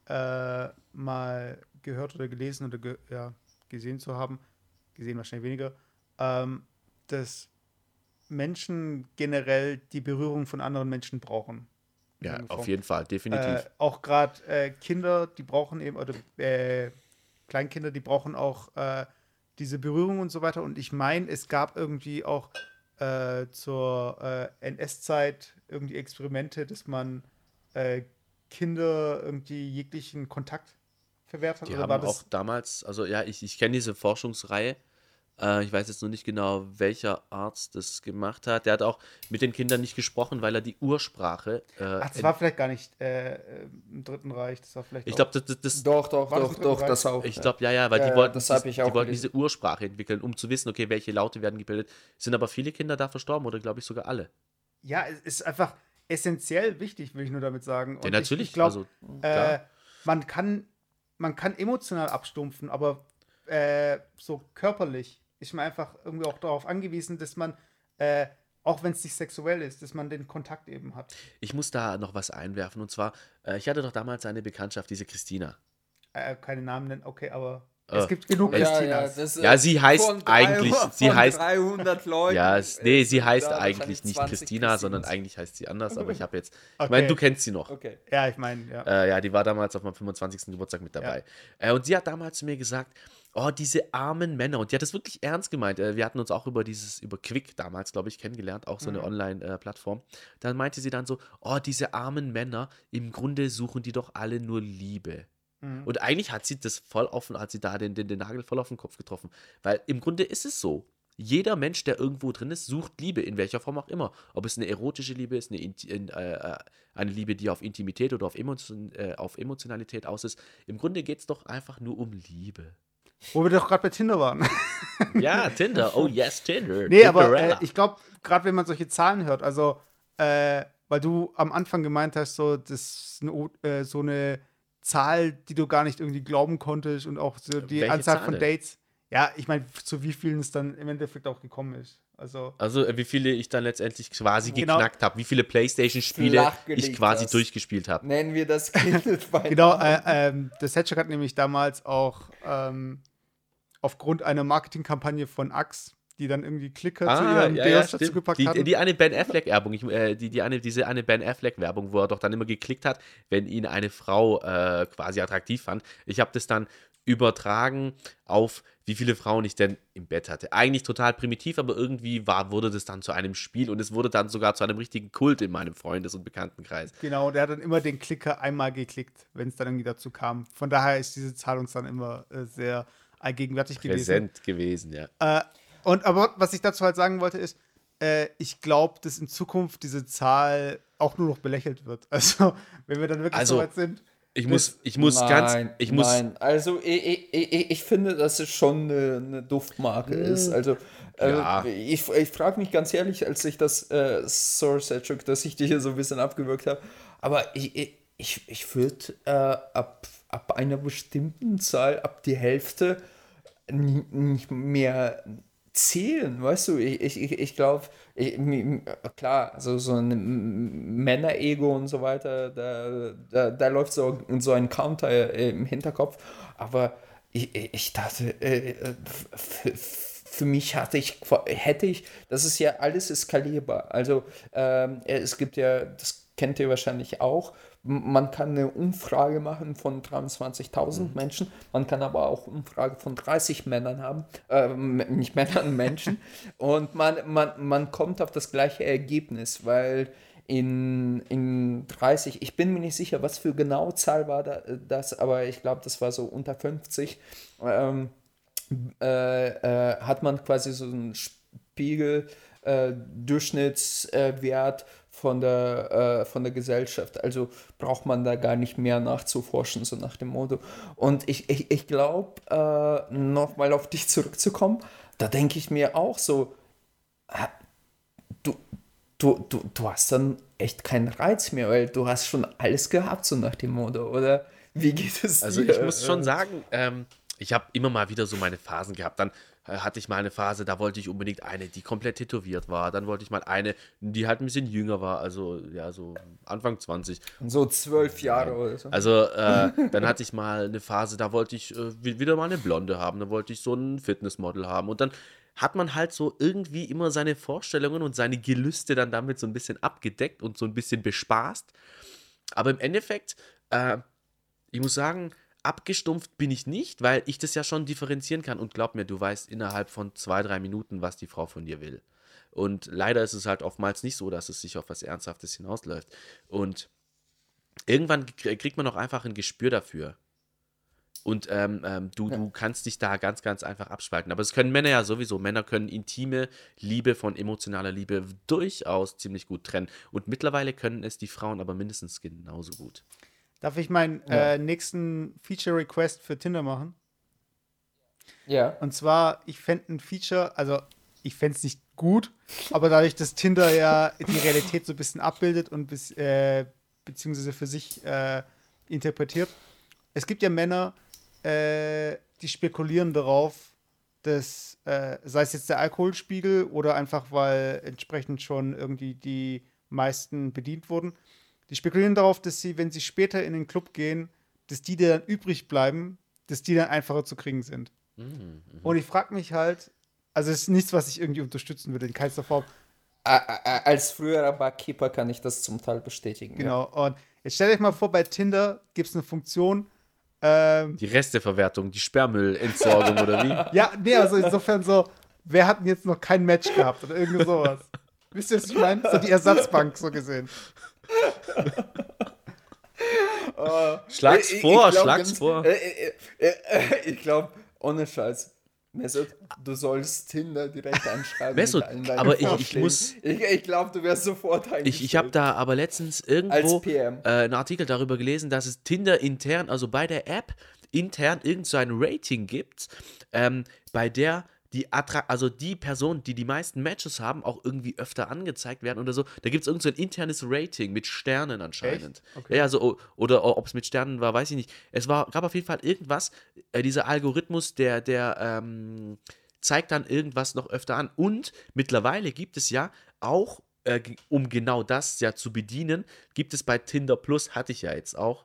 A: äh, mal gehört oder gelesen oder ge ja, gesehen zu haben, gesehen wahrscheinlich weniger, ähm, dass Menschen generell die Berührung von anderen Menschen brauchen.
C: Ja, auf jeden Fall, definitiv.
A: Äh, auch gerade äh, Kinder, die brauchen eben, oder äh, Kleinkinder, die brauchen auch äh, diese Berührung und so weiter. Und ich meine, es gab irgendwie auch äh, zur äh, NS-Zeit irgendwie Experimente, dass man äh, Kinder irgendwie jeglichen Kontakt verwehrt hat.
C: Die haben auch damals, also ja, ich, ich kenne diese Forschungsreihe äh, ich weiß jetzt nur nicht genau, welcher Arzt das gemacht hat. Der hat auch mit den Kindern nicht gesprochen, weil er die Ursprache.
A: Äh, Ach, das war vielleicht gar nicht äh, im Dritten Reich. Das war vielleicht.
C: Ich glaube, das, das, das,
B: Doch, doch, doch, doch, das auch.
C: Ich glaube, ja, ja, weil die wollten, das die, die wollten diese Ursprache entwickeln, um zu wissen, okay, welche Laute werden gebildet. Sind aber viele Kinder da verstorben oder glaube ich sogar alle?
A: Ja, es ist einfach essentiell wichtig, will ich nur damit sagen.
C: Und ja, natürlich.
A: Ich, ich glaube, also, äh, man kann man kann emotional abstumpfen, aber äh, so körperlich ist man einfach irgendwie auch darauf angewiesen, dass man, äh, auch wenn es nicht sexuell ist, dass man den Kontakt eben hat.
C: Ich muss da noch was einwerfen. Und zwar, äh, ich hatte doch damals eine Bekanntschaft, diese Christina.
A: Äh, keine Namen nennen, okay, aber es äh, gibt genug ja,
C: Christinas. Ja, ja, sie heißt eigentlich, 300, sie heißt
B: 300 Leuten.
C: Ja, es, nee, sie heißt eigentlich nicht Christina, Christines. sondern eigentlich heißt sie anders, aber ich habe jetzt okay. Ich meine, du kennst sie noch.
A: Okay. Ja, ich meine, ja.
C: Äh, ja, die war damals auf meinem 25. Geburtstag mit dabei. Ja. Äh, und sie hat damals zu mir gesagt, oh, diese armen Männer. Und die hat das wirklich ernst gemeint. Äh, wir hatten uns auch über dieses, über Quick damals, glaube ich, kennengelernt, auch so eine mhm. Online-Plattform. Dann meinte sie dann so, oh, diese armen Männer, im Grunde suchen die doch alle nur Liebe. Mhm. Und eigentlich hat sie das voll offen, hat sie da den, den, den Nagel voll auf den Kopf getroffen. Weil im Grunde ist es so. Jeder Mensch, der irgendwo drin ist, sucht Liebe, in welcher Form auch immer. Ob es eine erotische Liebe ist, eine, äh, eine Liebe, die auf Intimität oder auf, Emotion, äh, auf Emotionalität aus ist. Im Grunde geht es doch einfach nur um Liebe.
A: Wo wir doch gerade bei Tinder waren.
C: ja, Tinder. Oh yes, Tinder.
A: Nee, aber äh, ich glaube, gerade wenn man solche Zahlen hört, also, äh, weil du am Anfang gemeint hast, so, das ist eine, äh, so eine Zahl, die du gar nicht irgendwie glauben konntest und auch so die Welche Anzahl Zahl von Dates. Ja, ich meine, zu wie vielen es dann im Endeffekt auch gekommen ist. Also,
C: also äh, wie viele ich dann letztendlich quasi genau. geknackt habe, wie viele Playstation-Spiele ich quasi hast. durchgespielt habe.
B: Nennen wir das
A: Genau, äh, ähm, das Hedgehog hat nämlich damals auch ähm, aufgrund einer Marketingkampagne von Axe die dann irgendwie Klicker ah, zu ihrem
C: ja, Deus ja, dazu gepackt die, Die eine Ben Affleck-Werbung, äh, die, die eine, diese eine Ben Affleck-Werbung, wo er doch dann immer geklickt hat, wenn ihn eine Frau äh, quasi attraktiv fand. Ich habe das dann übertragen auf wie viele Frauen ich denn im Bett hatte. Eigentlich total primitiv, aber irgendwie war, wurde das dann zu einem Spiel und es wurde dann sogar zu einem richtigen Kult in meinem Freundes- und Bekanntenkreis.
A: Genau, der hat dann immer den Klicker einmal geklickt, wenn es dann irgendwie dazu kam. Von daher ist diese Zahl uns dann immer äh, sehr allgegenwärtig
C: Präsent
A: gewesen.
C: gewesen, ja.
A: Äh, und aber was ich dazu halt sagen wollte, ist, äh, ich glaube, dass in Zukunft diese Zahl auch nur noch belächelt wird. Also, wenn wir dann wirklich also, so weit sind.
C: Ich muss, ich muss nein, ganz, ich muss. Nein,
B: also ich, ich, ich finde, dass es schon eine, eine Duftmarke mm. ist. Also äh, ja. ich, ich frage mich ganz ehrlich, als ich das äh, Source Edge, dass ich die hier so ein bisschen abgewürgt habe, aber ich, ich, ich würde äh, ab, ab einer bestimmten Zahl, ab die Hälfte, nicht mehr zählen, weißt du? Ich, ich, ich glaube, klar, also so ein Männer-Ego und so weiter, da, da, da läuft so, so ein Counter im Hinterkopf, aber ich, ich dachte, äh, für mich hatte ich, hätte ich, das ist ja alles eskalierbar. Also ähm, es gibt ja, das kennt ihr wahrscheinlich auch, man kann eine Umfrage machen von 23.000 mhm. Menschen, man kann aber auch eine Umfrage von 30 Männern haben, äh, nicht Männern, Menschen, und man, man, man kommt auf das gleiche Ergebnis, weil in, in 30, ich bin mir nicht sicher, was für genaue Zahl war das, aber ich glaube, das war so unter 50, ähm, äh, äh, hat man quasi so einen Spiegel, äh, Durchschnittswert von der, äh, von der Gesellschaft. Also braucht man da gar nicht mehr nachzuforschen, so nach dem Motto. Und ich, ich, ich glaube, äh, nochmal auf dich zurückzukommen, da denke ich mir auch so, du, du, du, du hast dann echt keinen Reiz mehr, weil du hast schon alles gehabt, so nach dem Motto, oder? Wie geht es
C: Also dir? ich muss schon sagen, ähm, ich habe immer mal wieder so meine Phasen gehabt. Dann äh, hatte ich mal eine Phase, da wollte ich unbedingt eine, die komplett tätowiert war. Dann wollte ich mal eine, die halt ein bisschen jünger war, also ja, so Anfang 20.
B: So zwölf Jahre oder so.
C: Also äh, dann hatte ich mal eine Phase, da wollte ich äh, wieder mal eine Blonde haben, dann wollte ich so ein Fitnessmodel haben. Und dann hat man halt so irgendwie immer seine Vorstellungen und seine Gelüste dann damit so ein bisschen abgedeckt und so ein bisschen bespaßt. Aber im Endeffekt, äh, ich muss sagen, abgestumpft bin ich nicht, weil ich das ja schon differenzieren kann. Und glaub mir, du weißt innerhalb von zwei, drei Minuten, was die Frau von dir will. Und leider ist es halt oftmals nicht so, dass es sich auf was Ernsthaftes hinausläuft. Und irgendwann kriegt man auch einfach ein Gespür dafür. Und ähm, ähm, du, ja. du kannst dich da ganz, ganz einfach abspalten. Aber es können Männer ja sowieso. Männer können intime Liebe von emotionaler Liebe durchaus ziemlich gut trennen. Und mittlerweile können es die Frauen aber mindestens genauso gut.
A: Darf ich meinen ja. äh, nächsten Feature-Request für Tinder machen?
B: Ja.
A: Und zwar, ich fände ein Feature, also ich fände es nicht gut, aber dadurch, dass Tinder ja die Realität so ein bisschen abbildet und bis, äh, beziehungsweise für sich äh, interpretiert. Es gibt ja Männer, äh, die spekulieren darauf, dass, äh, sei es jetzt der Alkoholspiegel oder einfach, weil entsprechend schon irgendwie die meisten bedient wurden, die spekulieren darauf, dass sie, wenn sie später in den Club gehen, dass die, die dann übrig bleiben, dass die dann einfacher zu kriegen sind. Mhm. Und ich frage mich halt, also es ist nichts, was ich irgendwie unterstützen würde, in keinster Form.
B: Als früherer Barkeeper kann ich das zum Teil bestätigen.
A: Genau. Ja. Und jetzt stellt euch mal vor, bei Tinder gibt es eine Funktion. Ähm,
C: die Resteverwertung, die Sperrmüllentsorgung oder wie?
A: Ja, nee, also insofern so, wer hat denn jetzt noch kein Match gehabt oder irgendwie sowas? Wisst ihr, was ich meine? So die Ersatzbank so gesehen
C: uh, schlag's ich, vor, ich glaub, schlag's ganz, vor. Äh,
B: äh, äh, ich glaube, ohne Scheiß. Mesut, du sollst Tinder direkt anschreiben.
C: Mesut, aber ich, ich, muss.
B: Ich, ich glaube, du wärst sofort
C: Ich, ich habe da aber letztens irgendwo äh, einen Artikel darüber gelesen, dass es Tinder intern, also bei der App, intern irgend so ein Rating gibt, ähm, bei der die Attra also die Personen, die die meisten Matches haben, auch irgendwie öfter angezeigt werden oder so. Da gibt es irgend so ein internes Rating mit Sternen anscheinend. Okay. Ja, also, oder ob es mit Sternen war, weiß ich nicht. Es war, gab auf jeden Fall irgendwas, äh, dieser Algorithmus, der, der ähm, zeigt dann irgendwas noch öfter an. Und mittlerweile gibt es ja auch, äh, um genau das ja zu bedienen, gibt es bei Tinder Plus, hatte ich ja jetzt auch,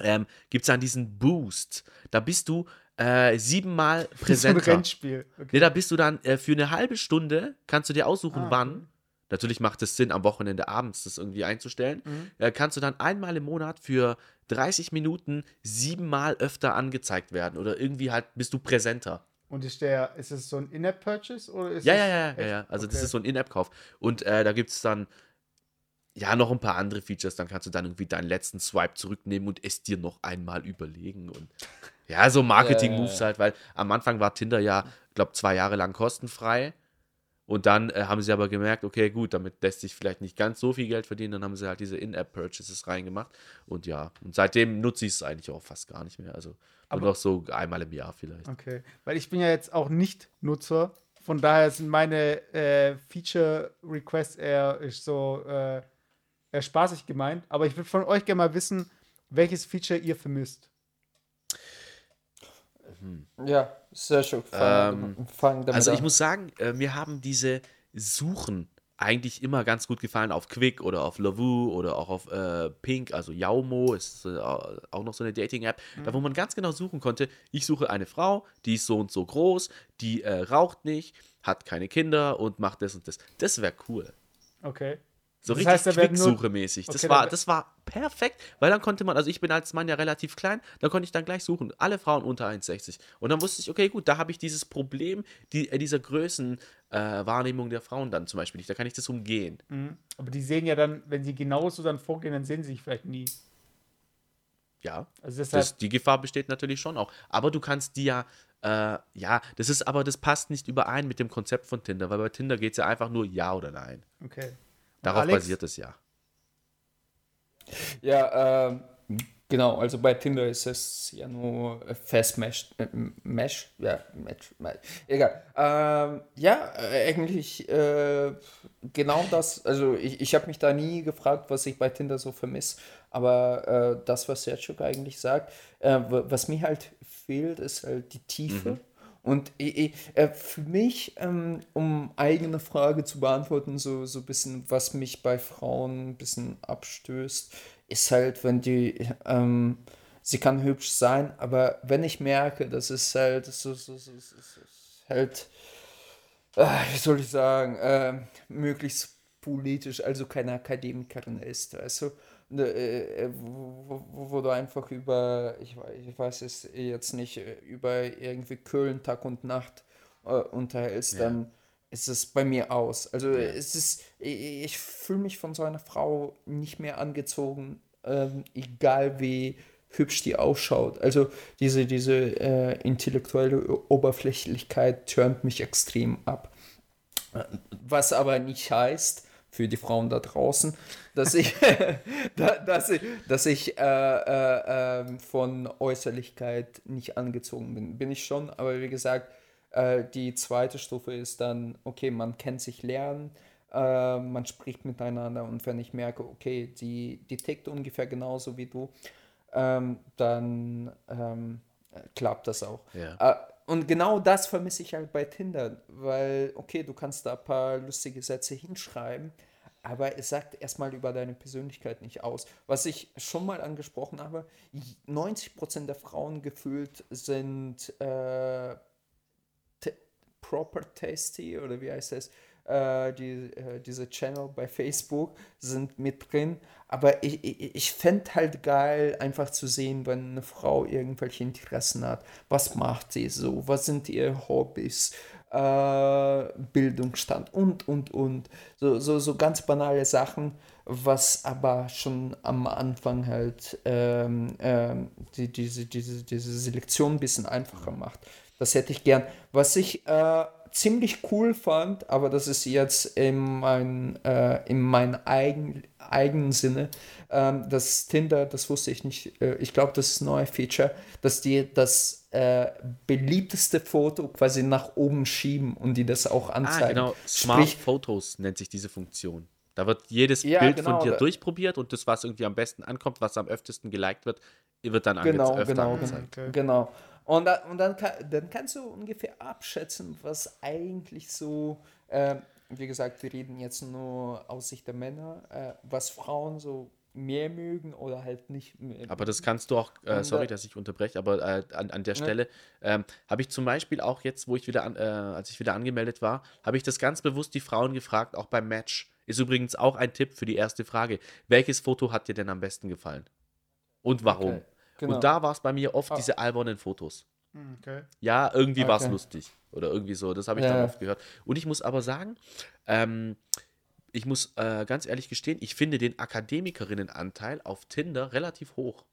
C: ähm, gibt es dann diesen Boost. Da bist du äh, siebenmal präsenter. So ein Rennspiel. Okay. Nee, da bist du dann äh, für eine halbe Stunde, kannst du dir aussuchen, ah, wann. Natürlich macht es Sinn, am Wochenende abends das irgendwie einzustellen. Mhm. Äh, kannst du dann einmal im Monat für 30 Minuten siebenmal öfter angezeigt werden. Oder irgendwie halt bist du präsenter.
A: Und ist der, ist es so ein In-App-Purchase?
C: ja, ja, ja, ja, ja. Also okay. das ist so ein In-App-Kauf. Und äh, da gibt es dann ja noch ein paar andere Features. Dann kannst du dann irgendwie deinen letzten Swipe zurücknehmen und es dir noch einmal überlegen. Und ja, so Marketing-Moves halt, weil am Anfang war Tinder ja, glaube zwei Jahre lang kostenfrei. Und dann äh, haben sie aber gemerkt, okay, gut, damit lässt sich vielleicht nicht ganz so viel Geld verdienen. Dann haben sie halt diese In-App-Purchases reingemacht. Und ja, und seitdem nutze ich es eigentlich auch fast gar nicht mehr. Also aber nur noch so einmal im Jahr vielleicht.
A: Okay, weil ich bin ja jetzt auch nicht Nutzer. Von daher sind meine äh, Feature-Requests eher so äh, eher spaßig gemeint. Aber ich würde von euch gerne mal wissen, welches Feature ihr vermisst.
B: Hm. Ja, sehr schön.
C: Fang, ähm, fang also ich an. muss sagen, äh, mir haben diese Suchen eigentlich immer ganz gut gefallen auf Quick oder auf Lavu oder auch auf äh, Pink, also Yaumo ist äh, auch noch so eine Dating-App, mhm. da wo man ganz genau suchen konnte, ich suche eine Frau, die ist so und so groß, die äh, raucht nicht, hat keine Kinder und macht das und das. Das wäre cool.
A: Okay.
C: So das richtig Quicksuche-mäßig. Okay, das, war, das war perfekt, weil dann konnte man, also ich bin als Mann ja relativ klein, da konnte ich dann gleich suchen, alle Frauen unter 1,60. Und dann wusste ich, okay, gut, da habe ich dieses Problem die, äh, dieser Größenwahrnehmung äh, der Frauen dann zum Beispiel nicht. Da kann ich das umgehen.
A: Mhm. Aber die sehen ja dann, wenn sie genauso dann vorgehen, dann sehen sie sich vielleicht nie.
C: Ja, also das, die Gefahr besteht natürlich schon auch. Aber du kannst die ja, äh, ja, das ist aber, das passt nicht überein mit dem Konzept von Tinder, weil bei Tinder geht es ja einfach nur Ja oder Nein.
A: Okay.
C: Darauf Alex? basiert es ja.
B: Ja, ähm, genau, also bei Tinder ist es ja nur fest Mesh, äh, Mesh, ja, Match, Match. egal. Ähm, ja, eigentlich äh, genau das, also ich, ich habe mich da nie gefragt, was ich bei Tinder so vermisse, aber äh, das, was Sergio eigentlich sagt, äh, was mir halt fehlt, ist halt die Tiefe. Mhm. Und äh, für mich, ähm, um eigene Frage zu beantworten, so, so ein bisschen, was mich bei Frauen ein bisschen abstößt, ist halt, wenn die, ähm, sie kann hübsch sein, aber wenn ich merke, dass es halt, so, so, so, so, so halt, äh, wie soll ich sagen, äh, möglichst politisch, also keine Akademikerin ist, äh, äh, wo, wo, wo, du einfach über, ich, ich weiß es jetzt nicht, äh, über irgendwie Köln Tag und Nacht äh, unterhältst, ja. dann ist es bei mir aus. Also ja. es ist, ich, ich fühle mich von so einer Frau nicht mehr angezogen, ähm, egal wie hübsch die ausschaut. Also diese, diese äh, intellektuelle Oberflächlichkeit turnt mich extrem ab. Was aber nicht heißt, für die Frauen da draußen, dass ich, dass ich, dass ich äh, äh, ähm, von Äußerlichkeit nicht angezogen bin. Bin ich schon, aber wie gesagt, äh, die zweite Stufe ist dann, okay, man kennt sich lernen, äh, man spricht miteinander und wenn ich merke, okay, die, die tickt ungefähr genauso wie du, ähm, dann ähm, klappt das auch.
C: Ja. Äh,
B: und genau das vermisse ich halt bei Tinder, weil, okay, du kannst da ein paar lustige Sätze hinschreiben, aber es sagt erstmal über deine Persönlichkeit nicht aus. Was ich schon mal angesprochen habe, 90% der Frauen gefühlt sind äh, proper tasty oder wie heißt es? Äh, die, äh, diese Channel bei Facebook sind mit drin. Aber ich, ich, ich fände halt geil, einfach zu sehen, wenn eine Frau irgendwelche Interessen hat. Was macht sie so? Was sind ihre Hobbys? Äh, Bildungsstand und, und, und. So, so, so ganz banale Sachen, was aber schon am Anfang halt ähm, ähm, die, diese, diese, diese Selektion ein bisschen einfacher macht. Das hätte ich gern. Was ich äh, ziemlich cool fand, aber das ist jetzt in, mein, äh, in meinem eigen, eigenen Sinne, ähm, dass Tinder, das wusste ich nicht, äh, ich glaube, das ist ein neues Feature, dass die das äh, beliebteste Foto quasi nach oben schieben und die das auch ah, anzeigen. Ah, genau,
C: Smart Sprich, Photos nennt sich diese Funktion. Da wird jedes ja, Bild genau, von dir durchprobiert und das, was irgendwie am besten ankommt, was am öftesten geliked wird, wird dann
B: genau,
C: ange
B: genau, angezeigt. Okay. Genau. Und, da, und dann, kann, dann kannst du ungefähr abschätzen, was eigentlich so, äh, wie gesagt, wir reden jetzt nur aus Sicht der Männer, äh, was Frauen so mehr mögen oder halt nicht mehr.
C: Aber das kannst du auch, äh, sorry, dass ich unterbreche, aber äh, an, an der Stelle ähm, habe ich zum Beispiel auch jetzt, wo ich wieder, an, äh, als ich wieder angemeldet war, habe ich das ganz bewusst die Frauen gefragt, auch beim Match. Ist übrigens auch ein Tipp für die erste Frage. Welches Foto hat dir denn am besten gefallen? Und warum? Okay. Genau. Und da war es bei mir oft ah. diese albernen Fotos. Hm, okay. Ja, irgendwie okay. war es lustig. Oder irgendwie so. Das habe ich ja. dann oft gehört. Und ich muss aber sagen, ähm, ich muss äh, ganz ehrlich gestehen, ich finde den Akademikerinnenanteil auf Tinder relativ hoch.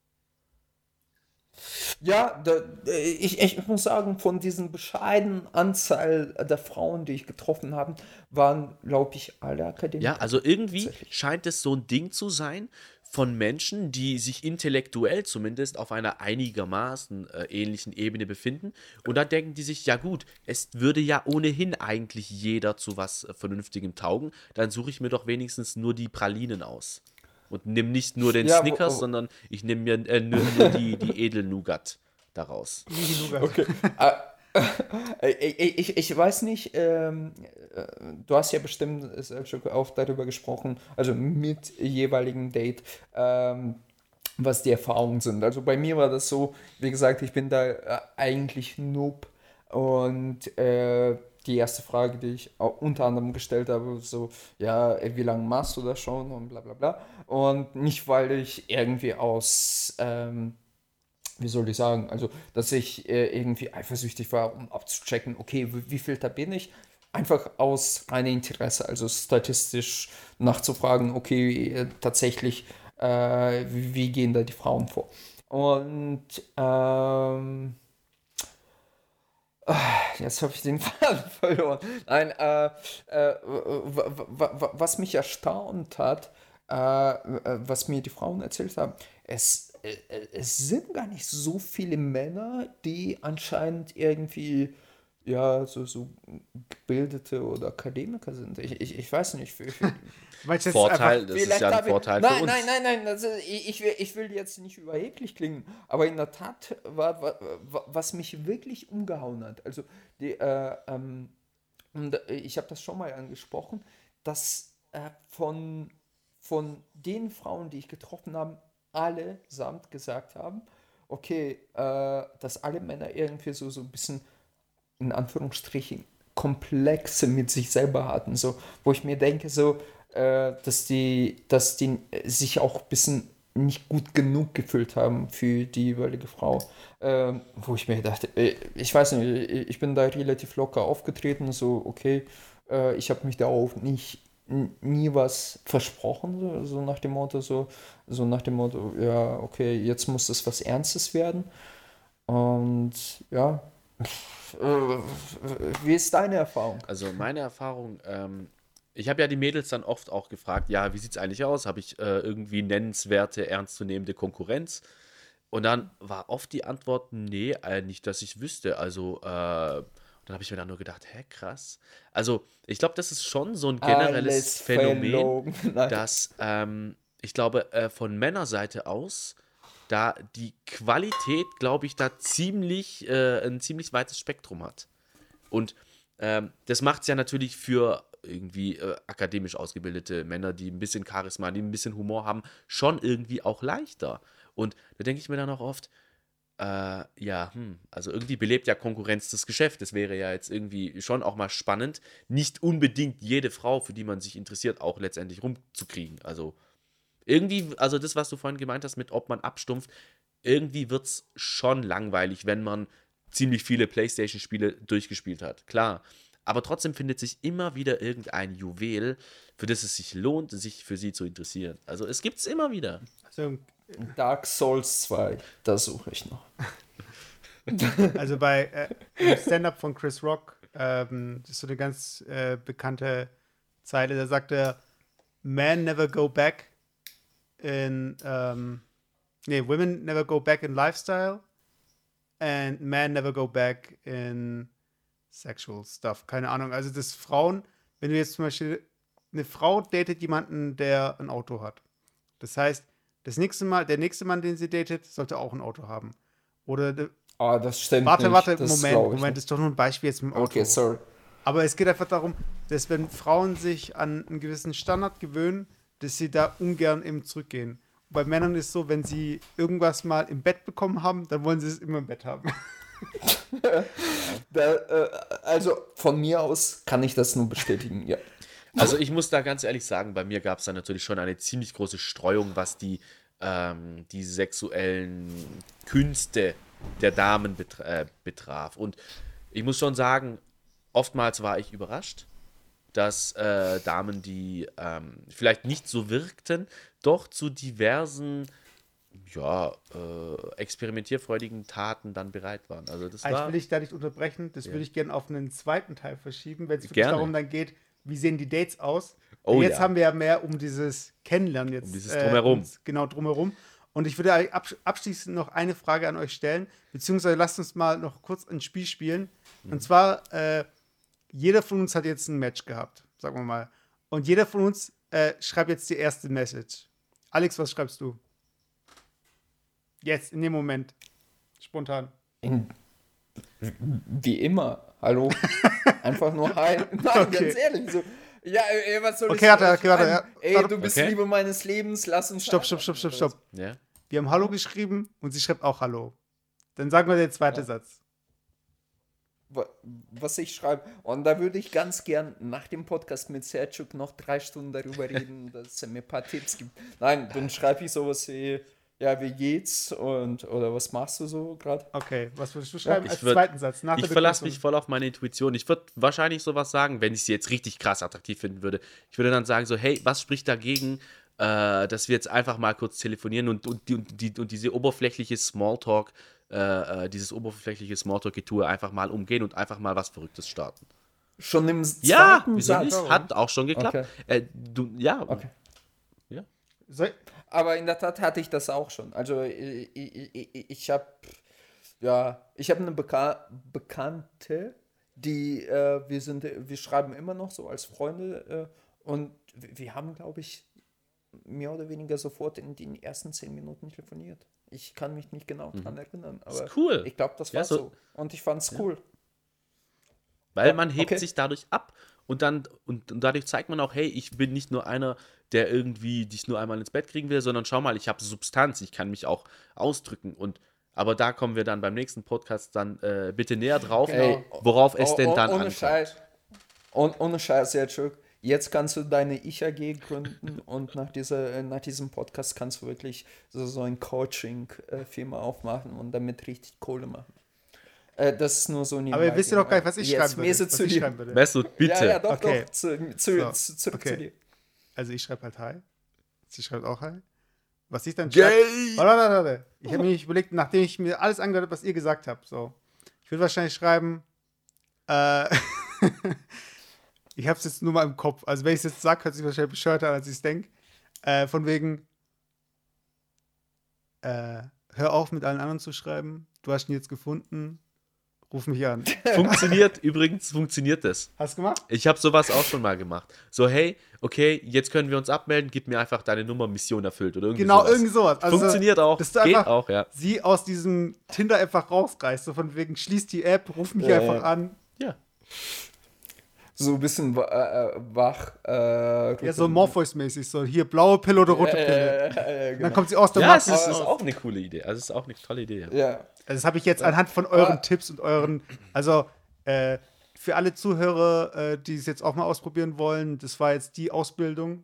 B: Ja, da, ich, ich muss sagen, von diesen bescheidenen Anzahl der Frauen, die ich getroffen habe, waren, glaube ich, alle Akademiker.
C: Ja, also irgendwie scheint es so ein Ding zu sein, von Menschen, die sich intellektuell zumindest auf einer einigermaßen äh, ähnlichen Ebene befinden. Und da denken die sich, ja gut, es würde ja ohnehin eigentlich jeder zu was äh, Vernünftigem taugen, dann suche ich mir doch wenigstens nur die Pralinen aus. Und nimm nicht nur den ja, Snickers, wo, wo, sondern ich nehme mir äh, nur, nur die, die Edelnougat daraus.
B: Okay. Ah, ich, ich, ich weiß nicht, ähm, äh, du hast ja bestimmt auch darüber gesprochen, also mit jeweiligen Date, ähm, was die Erfahrungen sind. Also bei mir war das so, wie gesagt, ich bin da äh, eigentlich Noob und äh, die erste Frage, die ich auch unter anderem gestellt habe, so, ja, wie lange machst du das schon und bla bla bla. Und nicht, weil ich irgendwie aus ähm, wie soll ich sagen, also dass ich äh, irgendwie eifersüchtig war, um abzuchecken, okay, wie, wie viel da bin ich? Einfach aus reinem Interesse, also statistisch nachzufragen, okay, äh, tatsächlich, äh, wie, gehen da die Frauen vor? Und ähm, ah, Jetzt habe ich den Faden verloren. Nein, äh, äh, was mich erstaunt hat, äh, was mir die Frauen erzählt haben, es äh, äh, es sind gar nicht so viele Männer, die anscheinend irgendwie ja, so, so gebildete oder Akademiker sind. Ich, ich, ich weiß nicht. Für, für Vorteil, das ist ja ein Vorteil nein, für uns. Nein, nein, nein, also ich, ich, will, ich will jetzt nicht überheblich klingen, aber in der Tat war, war, was mich wirklich umgehauen hat, also die, äh, ähm, ich habe das schon mal angesprochen, dass äh, von, von den Frauen, die ich getroffen habe, allesamt gesagt haben, okay, äh, dass alle Männer irgendwie so, so ein bisschen, in Anführungsstrichen, Komplexe mit sich selber hatten, so, wo ich mir denke, so, äh, dass die, dass die sich auch ein bisschen nicht gut genug gefühlt haben für die jeweilige Frau. Äh, wo ich mir dachte, äh, ich weiß nicht, ich bin da relativ locker aufgetreten, so, okay, äh, ich habe mich da auch nicht nie was versprochen, so, so, nach dem Motto, so, so nach dem Motto, ja, okay, jetzt muss das was Ernstes werden. Und ja, wie ist deine Erfahrung?
C: Also meine Erfahrung, ähm, ich habe ja die Mädels dann oft auch gefragt, ja, wie sieht es eigentlich aus? Habe ich äh, irgendwie nennenswerte, ernstzunehmende Konkurrenz? Und dann war oft die Antwort, nee, äh, nicht, dass ich wüsste. Also äh, dann habe ich mir dann nur gedacht, hä, krass. Also, ich glaube, das ist schon so ein generelles Alles Phänomen, dass ähm, ich glaube, äh, von Männerseite aus, da die Qualität, glaube ich, da ziemlich, äh, ein ziemlich weites Spektrum hat. Und ähm, das macht es ja natürlich für irgendwie äh, akademisch ausgebildete Männer, die ein bisschen Charisma, die ein bisschen Humor haben, schon irgendwie auch leichter. Und da denke ich mir dann auch oft, äh, ja, hm, also irgendwie belebt ja Konkurrenz das Geschäft. Das wäre ja jetzt irgendwie schon auch mal spannend, nicht unbedingt jede Frau, für die man sich interessiert, auch letztendlich rumzukriegen. Also irgendwie, also das, was du vorhin gemeint hast, mit ob man abstumpft, irgendwie wird es schon langweilig, wenn man ziemlich viele PlayStation-Spiele durchgespielt hat. Klar. Aber trotzdem findet sich immer wieder irgendein Juwel, für das es sich lohnt, sich für sie zu interessieren. Also es gibt es immer wieder.
B: Also Dark Souls 2, da suche ich noch.
A: Also bei äh, Stand-up von Chris Rock ähm, das ist so eine ganz äh, bekannte Zeile, da sagt er, Men never go back in, ähm, nee, Women never go back in Lifestyle and men never go back in sexual stuff. Keine Ahnung. Also, das Frauen, wenn du jetzt zum Beispiel eine Frau datet jemanden, der ein Auto hat. Das heißt, das nächste Mal, der nächste Mann, den sie datet, sollte auch ein Auto haben. Oder.
B: Ah, das stimmt.
A: Warte,
B: nicht.
A: warte,
B: das
A: Moment, Moment, das ist doch nur ein Beispiel jetzt mit dem Auto.
B: Okay, sorry.
A: Aber es geht einfach darum, dass wenn Frauen sich an einen gewissen Standard gewöhnen, dass sie da ungern eben zurückgehen. bei Männern ist es so, wenn sie irgendwas mal im Bett bekommen haben, dann wollen sie es immer im Bett haben.
B: da, äh, also von mir aus kann ich das nur bestätigen, ja.
C: Also ich muss da ganz ehrlich sagen, bei mir gab es da natürlich schon eine ziemlich große Streuung, was die, ähm, die sexuellen Künste der Damen betra äh, betraf. Und ich muss schon sagen, oftmals war ich überrascht, dass äh, Damen, die ähm, vielleicht nicht so wirkten, doch zu diversen ja, äh, experimentierfreudigen Taten dann bereit waren. Also das
A: Eigentlich
C: war,
A: will ich da nicht unterbrechen, das ja. würde ich gerne auf einen zweiten Teil verschieben, wenn es
C: wirklich
A: darum dann geht, wie sehen die Dates aus.
C: Oh,
A: jetzt
C: ja.
A: haben wir ja mehr um dieses Kennenlernen jetzt.
C: Um dieses Drumherum.
A: Äh, genau, drumherum. Und ich würde abschließend noch eine Frage an euch stellen, beziehungsweise lasst uns mal noch kurz ein Spiel spielen. Mhm. Und zwar, äh, jeder von uns hat jetzt ein Match gehabt, sagen wir mal. Und jeder von uns äh, schreibt jetzt die erste Message. Alex, was schreibst du? Jetzt, in dem Moment. Spontan.
B: In, wie immer. Hallo. Einfach nur Hi. Nein, okay. ganz ehrlich. So. Ja, ey, was soll
A: okay, ich warte, okay, warte, ja.
B: Ey, du bist okay. Liebe meines Lebens, lass uns.
A: Stopp, stopp, stopp, stopp, stopp.
C: Ja.
A: Wir haben Hallo geschrieben und sie schreibt auch Hallo. Dann sagen wir den zweiten ja. Satz.
B: Was ich schreibe. Und da würde ich ganz gern nach dem Podcast mit Sergio noch drei Stunden darüber reden, dass er mir ein paar Tipps gibt. Nein, dann schreibe ich sowas wie ja, wie geht's und oder was machst du so gerade?
A: Okay, was würdest du schreiben
C: ich
A: als
C: würd,
A: zweiten Satz?
C: ich verlasse mich voll auf meine Intuition. Ich würde wahrscheinlich sowas sagen, wenn ich sie jetzt richtig krass attraktiv finden würde. Ich würde dann sagen so, hey, was spricht dagegen, äh, dass wir jetzt einfach mal kurz telefonieren und, und, und, die, und diese oberflächliche Smalltalk, äh, äh dieses oberflächliche Smalltalk-Getue einfach mal umgehen und einfach mal was Verrücktes starten.
B: Schon im
C: ja, zweiten Satz? Hat auch schon geklappt.
B: Okay.
C: Äh, du, ja.
B: Okay.
C: Ja.
B: Aber in der Tat hatte ich das auch schon. Also ich, ich, ich, ich habe ja, ich habe eine Beka Bekannte, die äh, wir sind, wir schreiben immer noch so als Freunde äh, und wir haben, glaube ich, mehr oder weniger sofort in den ersten zehn Minuten telefoniert. Ich kann mich nicht genau mhm. daran erinnern, aber
C: cool.
B: ich glaube, das war ja, so. so. Und ich fand es ja. cool.
C: Weil man hebt okay. sich dadurch ab und dann und, und, dadurch zeigt man auch, hey, ich bin nicht nur einer, der irgendwie dich nur einmal ins Bett kriegen will, sondern schau mal, ich habe Substanz, ich kann mich auch ausdrücken und aber da kommen wir dann beim nächsten Podcast dann äh, bitte näher drauf,
B: genau.
C: worauf es oh, denn
B: oh,
C: dann
B: ohne
C: ankommt.
B: Scheiß, ohne, ohne Scheiß, Sergio. Jetzt kannst du deine Ich-AG gründen und nach, dieser, nach diesem Podcast kannst du wirklich so, so ein Coaching-Firma aufmachen und damit richtig Kohle machen. Äh, das ist nur so
A: ein Aber ihr wisst ja doch gar nicht, was ich schreiben würde.
B: Zu dir.
C: Mesut, bitte.
B: Ja, ja, doch,
A: okay.
B: doch. Zu, zu,
A: so.
B: zu, zurück
A: okay.
B: zu dir.
A: Also ich schreibe halt Hi. Sie schreibt auch Hi. Was ich dann
C: schreibe.
A: Warte, warte, warte. Ich habe mir nicht überlegt, nachdem ich mir alles angehört habe, was ihr gesagt habt. So. Ich würde wahrscheinlich schreiben, äh, ich habe es jetzt nur mal im Kopf. Also wenn ich es jetzt sage, hört sich wahrscheinlich bescheuerter an, als ich es denke. Äh, von wegen, äh, hör auf mit allen anderen zu schreiben. Du hast ihn jetzt gefunden. Ruf mich an.
C: Funktioniert, übrigens funktioniert das.
A: Hast du gemacht?
C: Ich habe sowas auch schon mal gemacht. So, hey, okay, jetzt können wir uns abmelden, gib mir einfach deine Nummer, Mission erfüllt oder irgendwie
A: Genau,
C: sowas.
A: irgendwie sowas.
C: Also, Funktioniert auch,
A: dass du
C: geht
A: einfach
C: auch, ja.
A: Sie aus diesem Tinder einfach rausreißt, so von wegen, schließ die App, ruf mich
B: Ja,
A: einfach an.
C: Ja.
B: So ein bisschen wa- äh, wach. Äh,
A: Ja, so Morpheus-mäßig, so hier blaue Pille oder rote
B: äh,
A: Pille.
B: äh, äh, genau.
A: Dann kommt sie aus der
C: Ja, es
A: Maske
C: ist, auch eine coole Idee. Also es ist auch eine tolle Idee. Ja.
B: Ja.
A: Also das habe ich jetzt anhand von euren
B: Ah.
A: Tipps und euren, also äh, für alle Zuhörer, äh, die es jetzt auch mal ausprobieren wollen, das war jetzt die Ausbildung.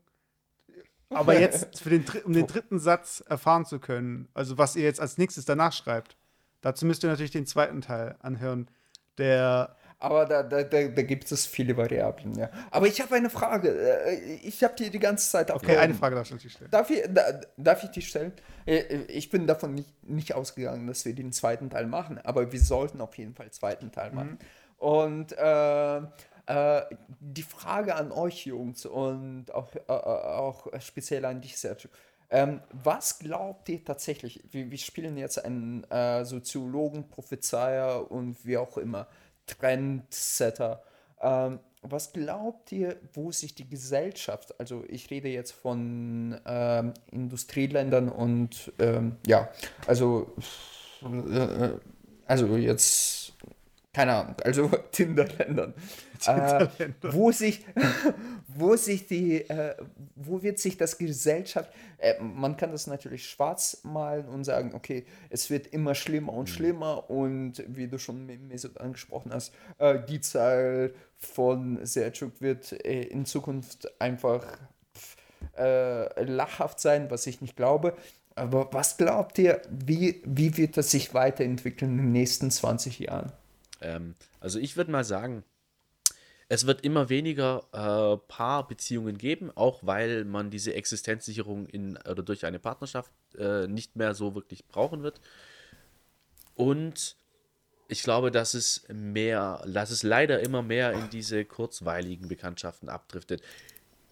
A: Aber jetzt für den, um den dritten Satz erfahren zu können, also was ihr jetzt als nächstes danach schreibt, dazu müsst ihr natürlich den zweiten Teil anhören, der
B: Aber da, da, da, da gibt es viele Variablen, ja. Aber ich habe eine Frage. Äh, Ich habe die die ganze Zeit
A: Okay, eine Frage darfst du natürlich stellen.
B: Darf ich, da, darf ich die stellen? Äh, Ich bin davon nicht, nicht ausgegangen, dass wir den zweiten Teil machen, aber wir sollten auf jeden Fall den zweiten Teil machen. Und äh, äh, die Frage an euch Jungs und auch, äh, auch speziell an dich Sergio. Ähm, was glaubt ihr tatsächlich? Wir, wir spielen jetzt einen äh, Soziologen, Prophezeier und wie auch immer, Trendsetter. Ähm, was glaubt ihr, wo sich die Gesellschaft, also ich rede jetzt von ähm, Industrieländern und ähm, ja, also, äh, also jetzt, keine Ahnung, also Tinderländern, äh, wo sich, wo sich die, äh, wo wird sich das Gesellschaft, äh, man kann das natürlich schwarz malen und sagen, okay, es wird immer schlimmer und mhm. schlimmer und wie du schon mit Mesut angesprochen hast, äh, die Zahl von Selçuk wird äh, in Zukunft einfach äh, lachhaft sein, was ich nicht glaube. Aber was glaubt ihr, wie, wie wird das sich weiterentwickeln in den nächsten 20 Jahren?
C: Ähm, also ich würde mal sagen, es wird immer weniger äh, Paarbeziehungen geben, auch weil man diese Existenzsicherung in, oder durch eine Partnerschaft äh, nicht mehr so wirklich brauchen wird. Und ich glaube, dass es mehr, dass es leider immer mehr in diese kurzweiligen Bekanntschaften abdriftet.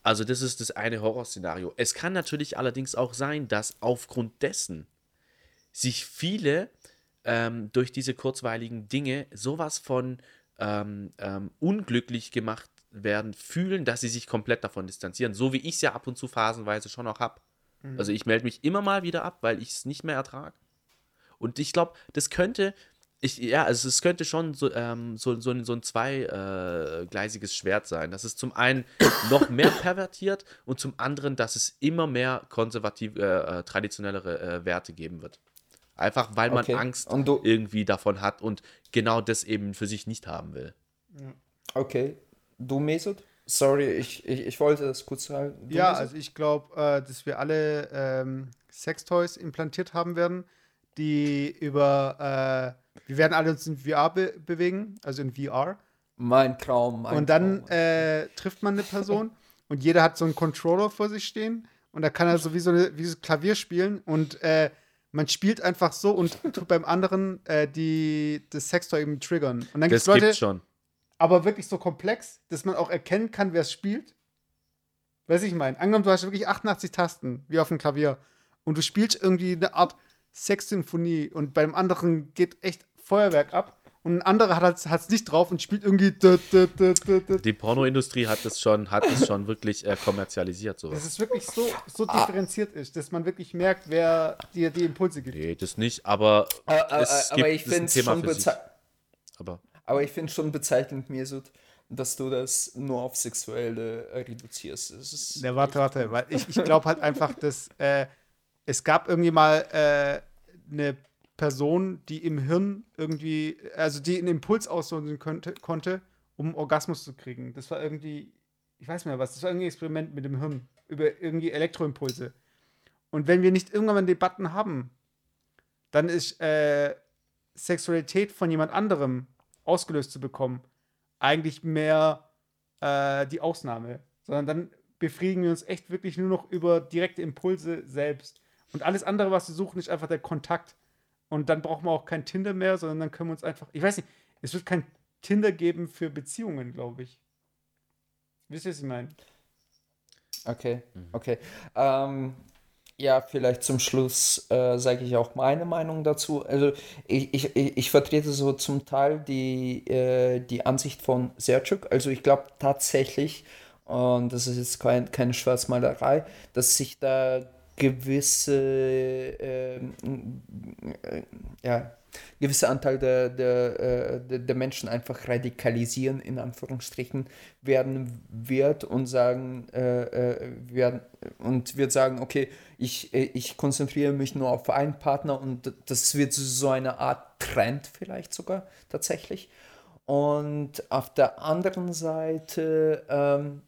C: Also das ist das eine Horrorszenario. Es kann natürlich allerdings auch sein, dass aufgrund dessen sich viele ähm, durch diese kurzweiligen Dinge sowas von ähm, ähm, unglücklich gemacht werden, fühlen, dass sie sich komplett davon distanzieren. So wie ich es ja ab und zu phasenweise schon noch habe. Mhm. Also ich melde mich immer mal wieder ab, weil ich es nicht mehr ertrage. Und ich glaube, das könnte, ich, ja, also es könnte schon so, ähm, so, so, so ein zweigleisiges äh, Schwert sein. Dass es zum einen noch mehr pervertiert und zum anderen, dass es immer mehr konservative, äh, äh traditionellere äh, Werte geben wird. Einfach weil man okay. Angst irgendwie davon hat und genau das eben für sich nicht haben will.
B: Okay. Du, Mesut? Sorry, ich, ich, ich wollte das kurz sagen.
A: Du, ja, Mesut? also ich glaube, äh, dass wir alle ähm, Sextoys implantiert haben werden, die über, äh, wir werden alle uns in VR be bewegen, also in VR.
B: Mein Traum. Mein
A: und dann Traum. Äh, trifft man eine Person und jeder hat so einen Controller vor sich stehen und da kann er so wie so, eine, wie so Klavier spielen und äh, man spielt einfach so und tut beim anderen äh, die, das Sextoy eben triggern. Und dann
C: gibt es Leute, gibt's schon.
A: aber wirklich so komplex, dass man auch erkennen kann, wer es spielt. Weiß ich meine. Angenommen, du hast wirklich 88 Tasten, wie auf dem Klavier, und du spielst irgendwie eine Art Sexsymphonie und beim anderen geht echt Feuerwerk ab und ein anderer hat es halt, nicht drauf und spielt irgendwie.
C: Die Pornoindustrie hat es schon, hat es schon wirklich äh, kommerzialisiert. Sowas.
A: Dass es wirklich so, so ah. differenziert ist, dass man wirklich merkt, wer dir die Impulse gibt.
C: Nee, das nicht, aber
B: äh, äh, es aber gibt, ich finde es schon aber. aber ich finde schon bezeichnend, Mesut, dass du das nur auf Sexuelle äh, reduzierst.
A: Das ja, warte, warte, weil ich, ich glaube halt einfach, dass äh, es gab irgendwie mal äh, eine Person, die im Hirn irgendwie, also die einen Impuls auslösen könnte, konnte, um Orgasmus zu kriegen. Das war irgendwie, ich weiß nicht mehr was, das war irgendwie ein Experiment mit dem Hirn über irgendwie Elektroimpulse. Und wenn wir nicht irgendwann Debatten haben, dann ist äh, Sexualität von jemand anderem ausgelöst zu bekommen eigentlich mehr äh, die Ausnahme, sondern dann befriedigen wir uns echt wirklich nur noch über direkte Impulse selbst. Und alles andere, was wir suchen, ist einfach der Kontakt. Und dann brauchen wir auch kein Tinder mehr, sondern dann können wir uns einfach. Ich weiß nicht, es wird kein Tinder geben für Beziehungen, glaube ich. Wisst ihr, was ich meine?
B: Okay, mhm. okay. Ähm, ja, vielleicht zum Schluss äh, sage ich auch meine Meinung dazu. Also ich, ich, ich vertrete so zum Teil die, äh, die Ansicht von Serchuk. Also ich glaube tatsächlich, und das ist jetzt kein, keine Schwarzmalerei, dass sich da gewisse, äh, ja, gewisse Anteil der, der, äh, der Menschen einfach radikalisieren, in Anführungsstrichen, werden wird und sagen, äh, äh, werden, und wird sagen, okay, ich, äh, ich konzentriere mich nur auf einen Partner und das wird so eine Art Trend vielleicht sogar tatsächlich. Und auf der anderen Seite, ähm,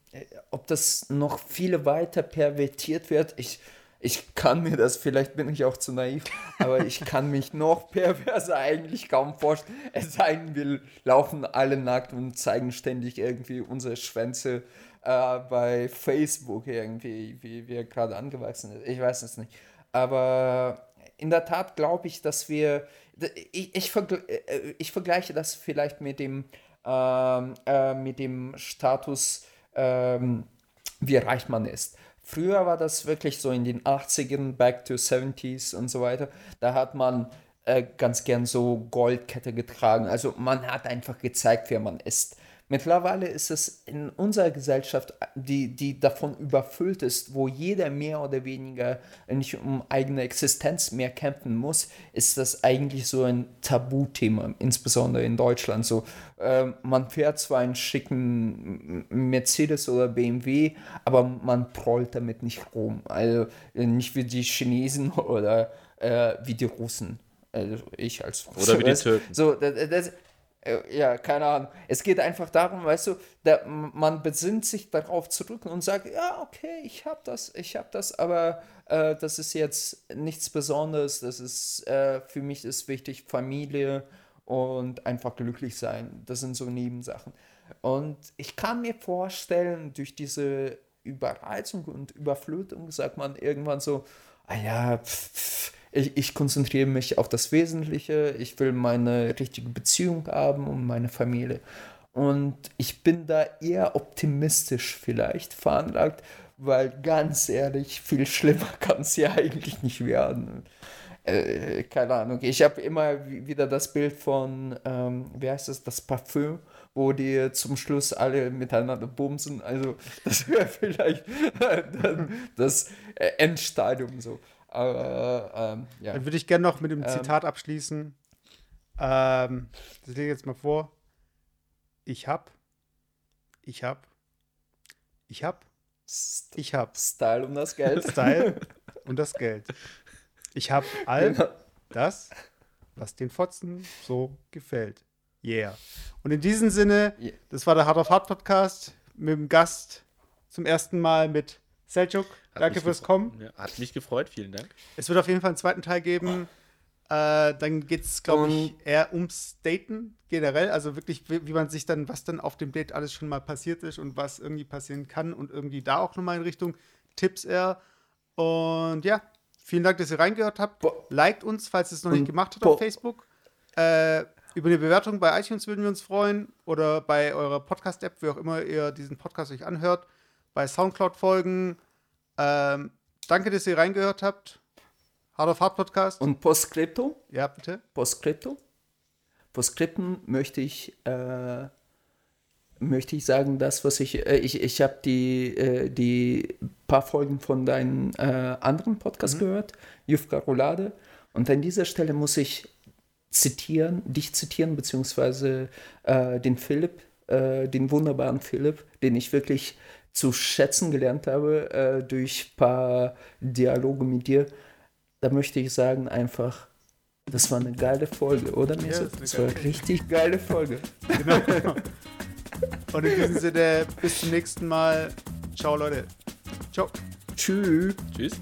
B: ob das noch viel weiter pervertiert wird, ich, ich kann mir das, vielleicht bin ich auch zu naiv, aber ich kann mich noch perverser eigentlich kaum vorstellen. Es sei denn, wir laufen alle nackt und zeigen ständig irgendwie unsere Schwänze äh, bei Facebook irgendwie, wie wir gerade angewachsen sind. Ich weiß es nicht. Aber in der Tat glaube ich, dass wir, ich, ich, vergle äh, ich vergleiche das vielleicht mit dem ähm, äh, mit dem Status, ähm, wie reich man ist. Früher war das wirklich so in den 80ern, back to 70s und so weiter. Da hat man äh, ganz gern so Goldkette getragen. Also man hat einfach gezeigt, wer man ist. Mittlerweile ist es in unserer Gesellschaft, die, die davon überfüllt ist, wo jeder mehr oder weniger nicht um eigene Existenz mehr kämpfen muss, ist das eigentlich so ein Tabuthema, insbesondere in Deutschland. So, äh, man fährt zwar einen schicken Mercedes oder BMW, aber man prollt damit nicht rum. Also nicht wie die Chinesen oder äh, wie die Russen. Also ich als
C: Oder wie die Türken.
B: So, das, das, ja, keine Ahnung. Es geht einfach darum, weißt du, da, man besinnt sich darauf zurück und sagt, ja, okay, ich habe das, ich habe das, aber äh, das ist jetzt nichts Besonderes. Das ist, äh, für mich ist wichtig Familie und einfach glücklich sein. Das sind so Nebensachen. Und ich kann mir vorstellen, durch diese Überreizung und Überflutung sagt man irgendwann so, ah ja, pff, pff, ich, ich konzentriere mich auf das Wesentliche, ich will meine richtige Beziehung haben und meine Familie. Und ich bin da eher optimistisch vielleicht veranlagt, weil ganz ehrlich, viel schlimmer kann es ja eigentlich nicht werden. Äh, keine Ahnung. Ich habe immer wieder das Bild von, ähm, wie heißt das, das Parfüm, wo die zum Schluss alle miteinander bumsen. Also, das wäre vielleicht das Endstadium so. Aber ähm, ja.
A: Dann würde ich gerne noch mit dem ähm, Zitat ähm, abschließen. Ähm, das lege ich jetzt mal vor. Ich hab, ich hab, ich hab, ich hab.
B: Style und das Geld.
A: Style und das Geld. Ich hab all genau. das, was den Fotzen so gefällt. Yeah. Und in diesem Sinne, yeah. das war der Hard of Hard Podcast mit dem Gast zum ersten Mal mit Seljuk. Danke fürs Kommen.
C: Ja, hat mich gefreut, vielen Dank.
A: Es wird auf jeden Fall einen zweiten Teil geben. Äh, dann geht es, glaube ich, eher ums Daten generell. Also wirklich, wie, wie, man sich dann, was dann auf dem Date alles schon mal passiert ist und was irgendwie passieren kann und irgendwie da auch nochmal in Richtung Tipps eher. Und ja, vielen Dank, dass ihr reingehört habt. Bo Liked uns, falls ihr es noch nicht gemacht habt auf Facebook. Äh, über eine Bewertung bei iTunes würden wir uns freuen oder bei eurer Podcast-App, wie auch immer ihr diesen Podcast euch anhört. Bei Soundcloud folgen, ähm, danke, dass ihr reingehört habt. Hard of Hard Podcast.
B: Und Postscriptum?
A: Ja, bitte.
B: Postscriptum. Postscriptum möchte ich, äh, möchte ich sagen, das, was ich, äh, ich, ich habe die, äh, die paar Folgen von deinem äh, anderen Podcast mhm. gehört, Jufka Roulade. Und an dieser Stelle muss ich zitieren, dich zitieren, beziehungsweise den Philipp, den wunderbaren Philipp, den ich wirklich zu schätzen gelernt habe äh, durch ein paar Dialoge mit dir, da möchte ich sagen einfach, das war eine geile Folge, oder? Ja, das, das war eine richtig geile Folge. Genau.
A: Und in diesem Sinne, bis zum nächsten Mal. Ciao, Leute. Ciao.
B: Tschüss.
C: Tschüss.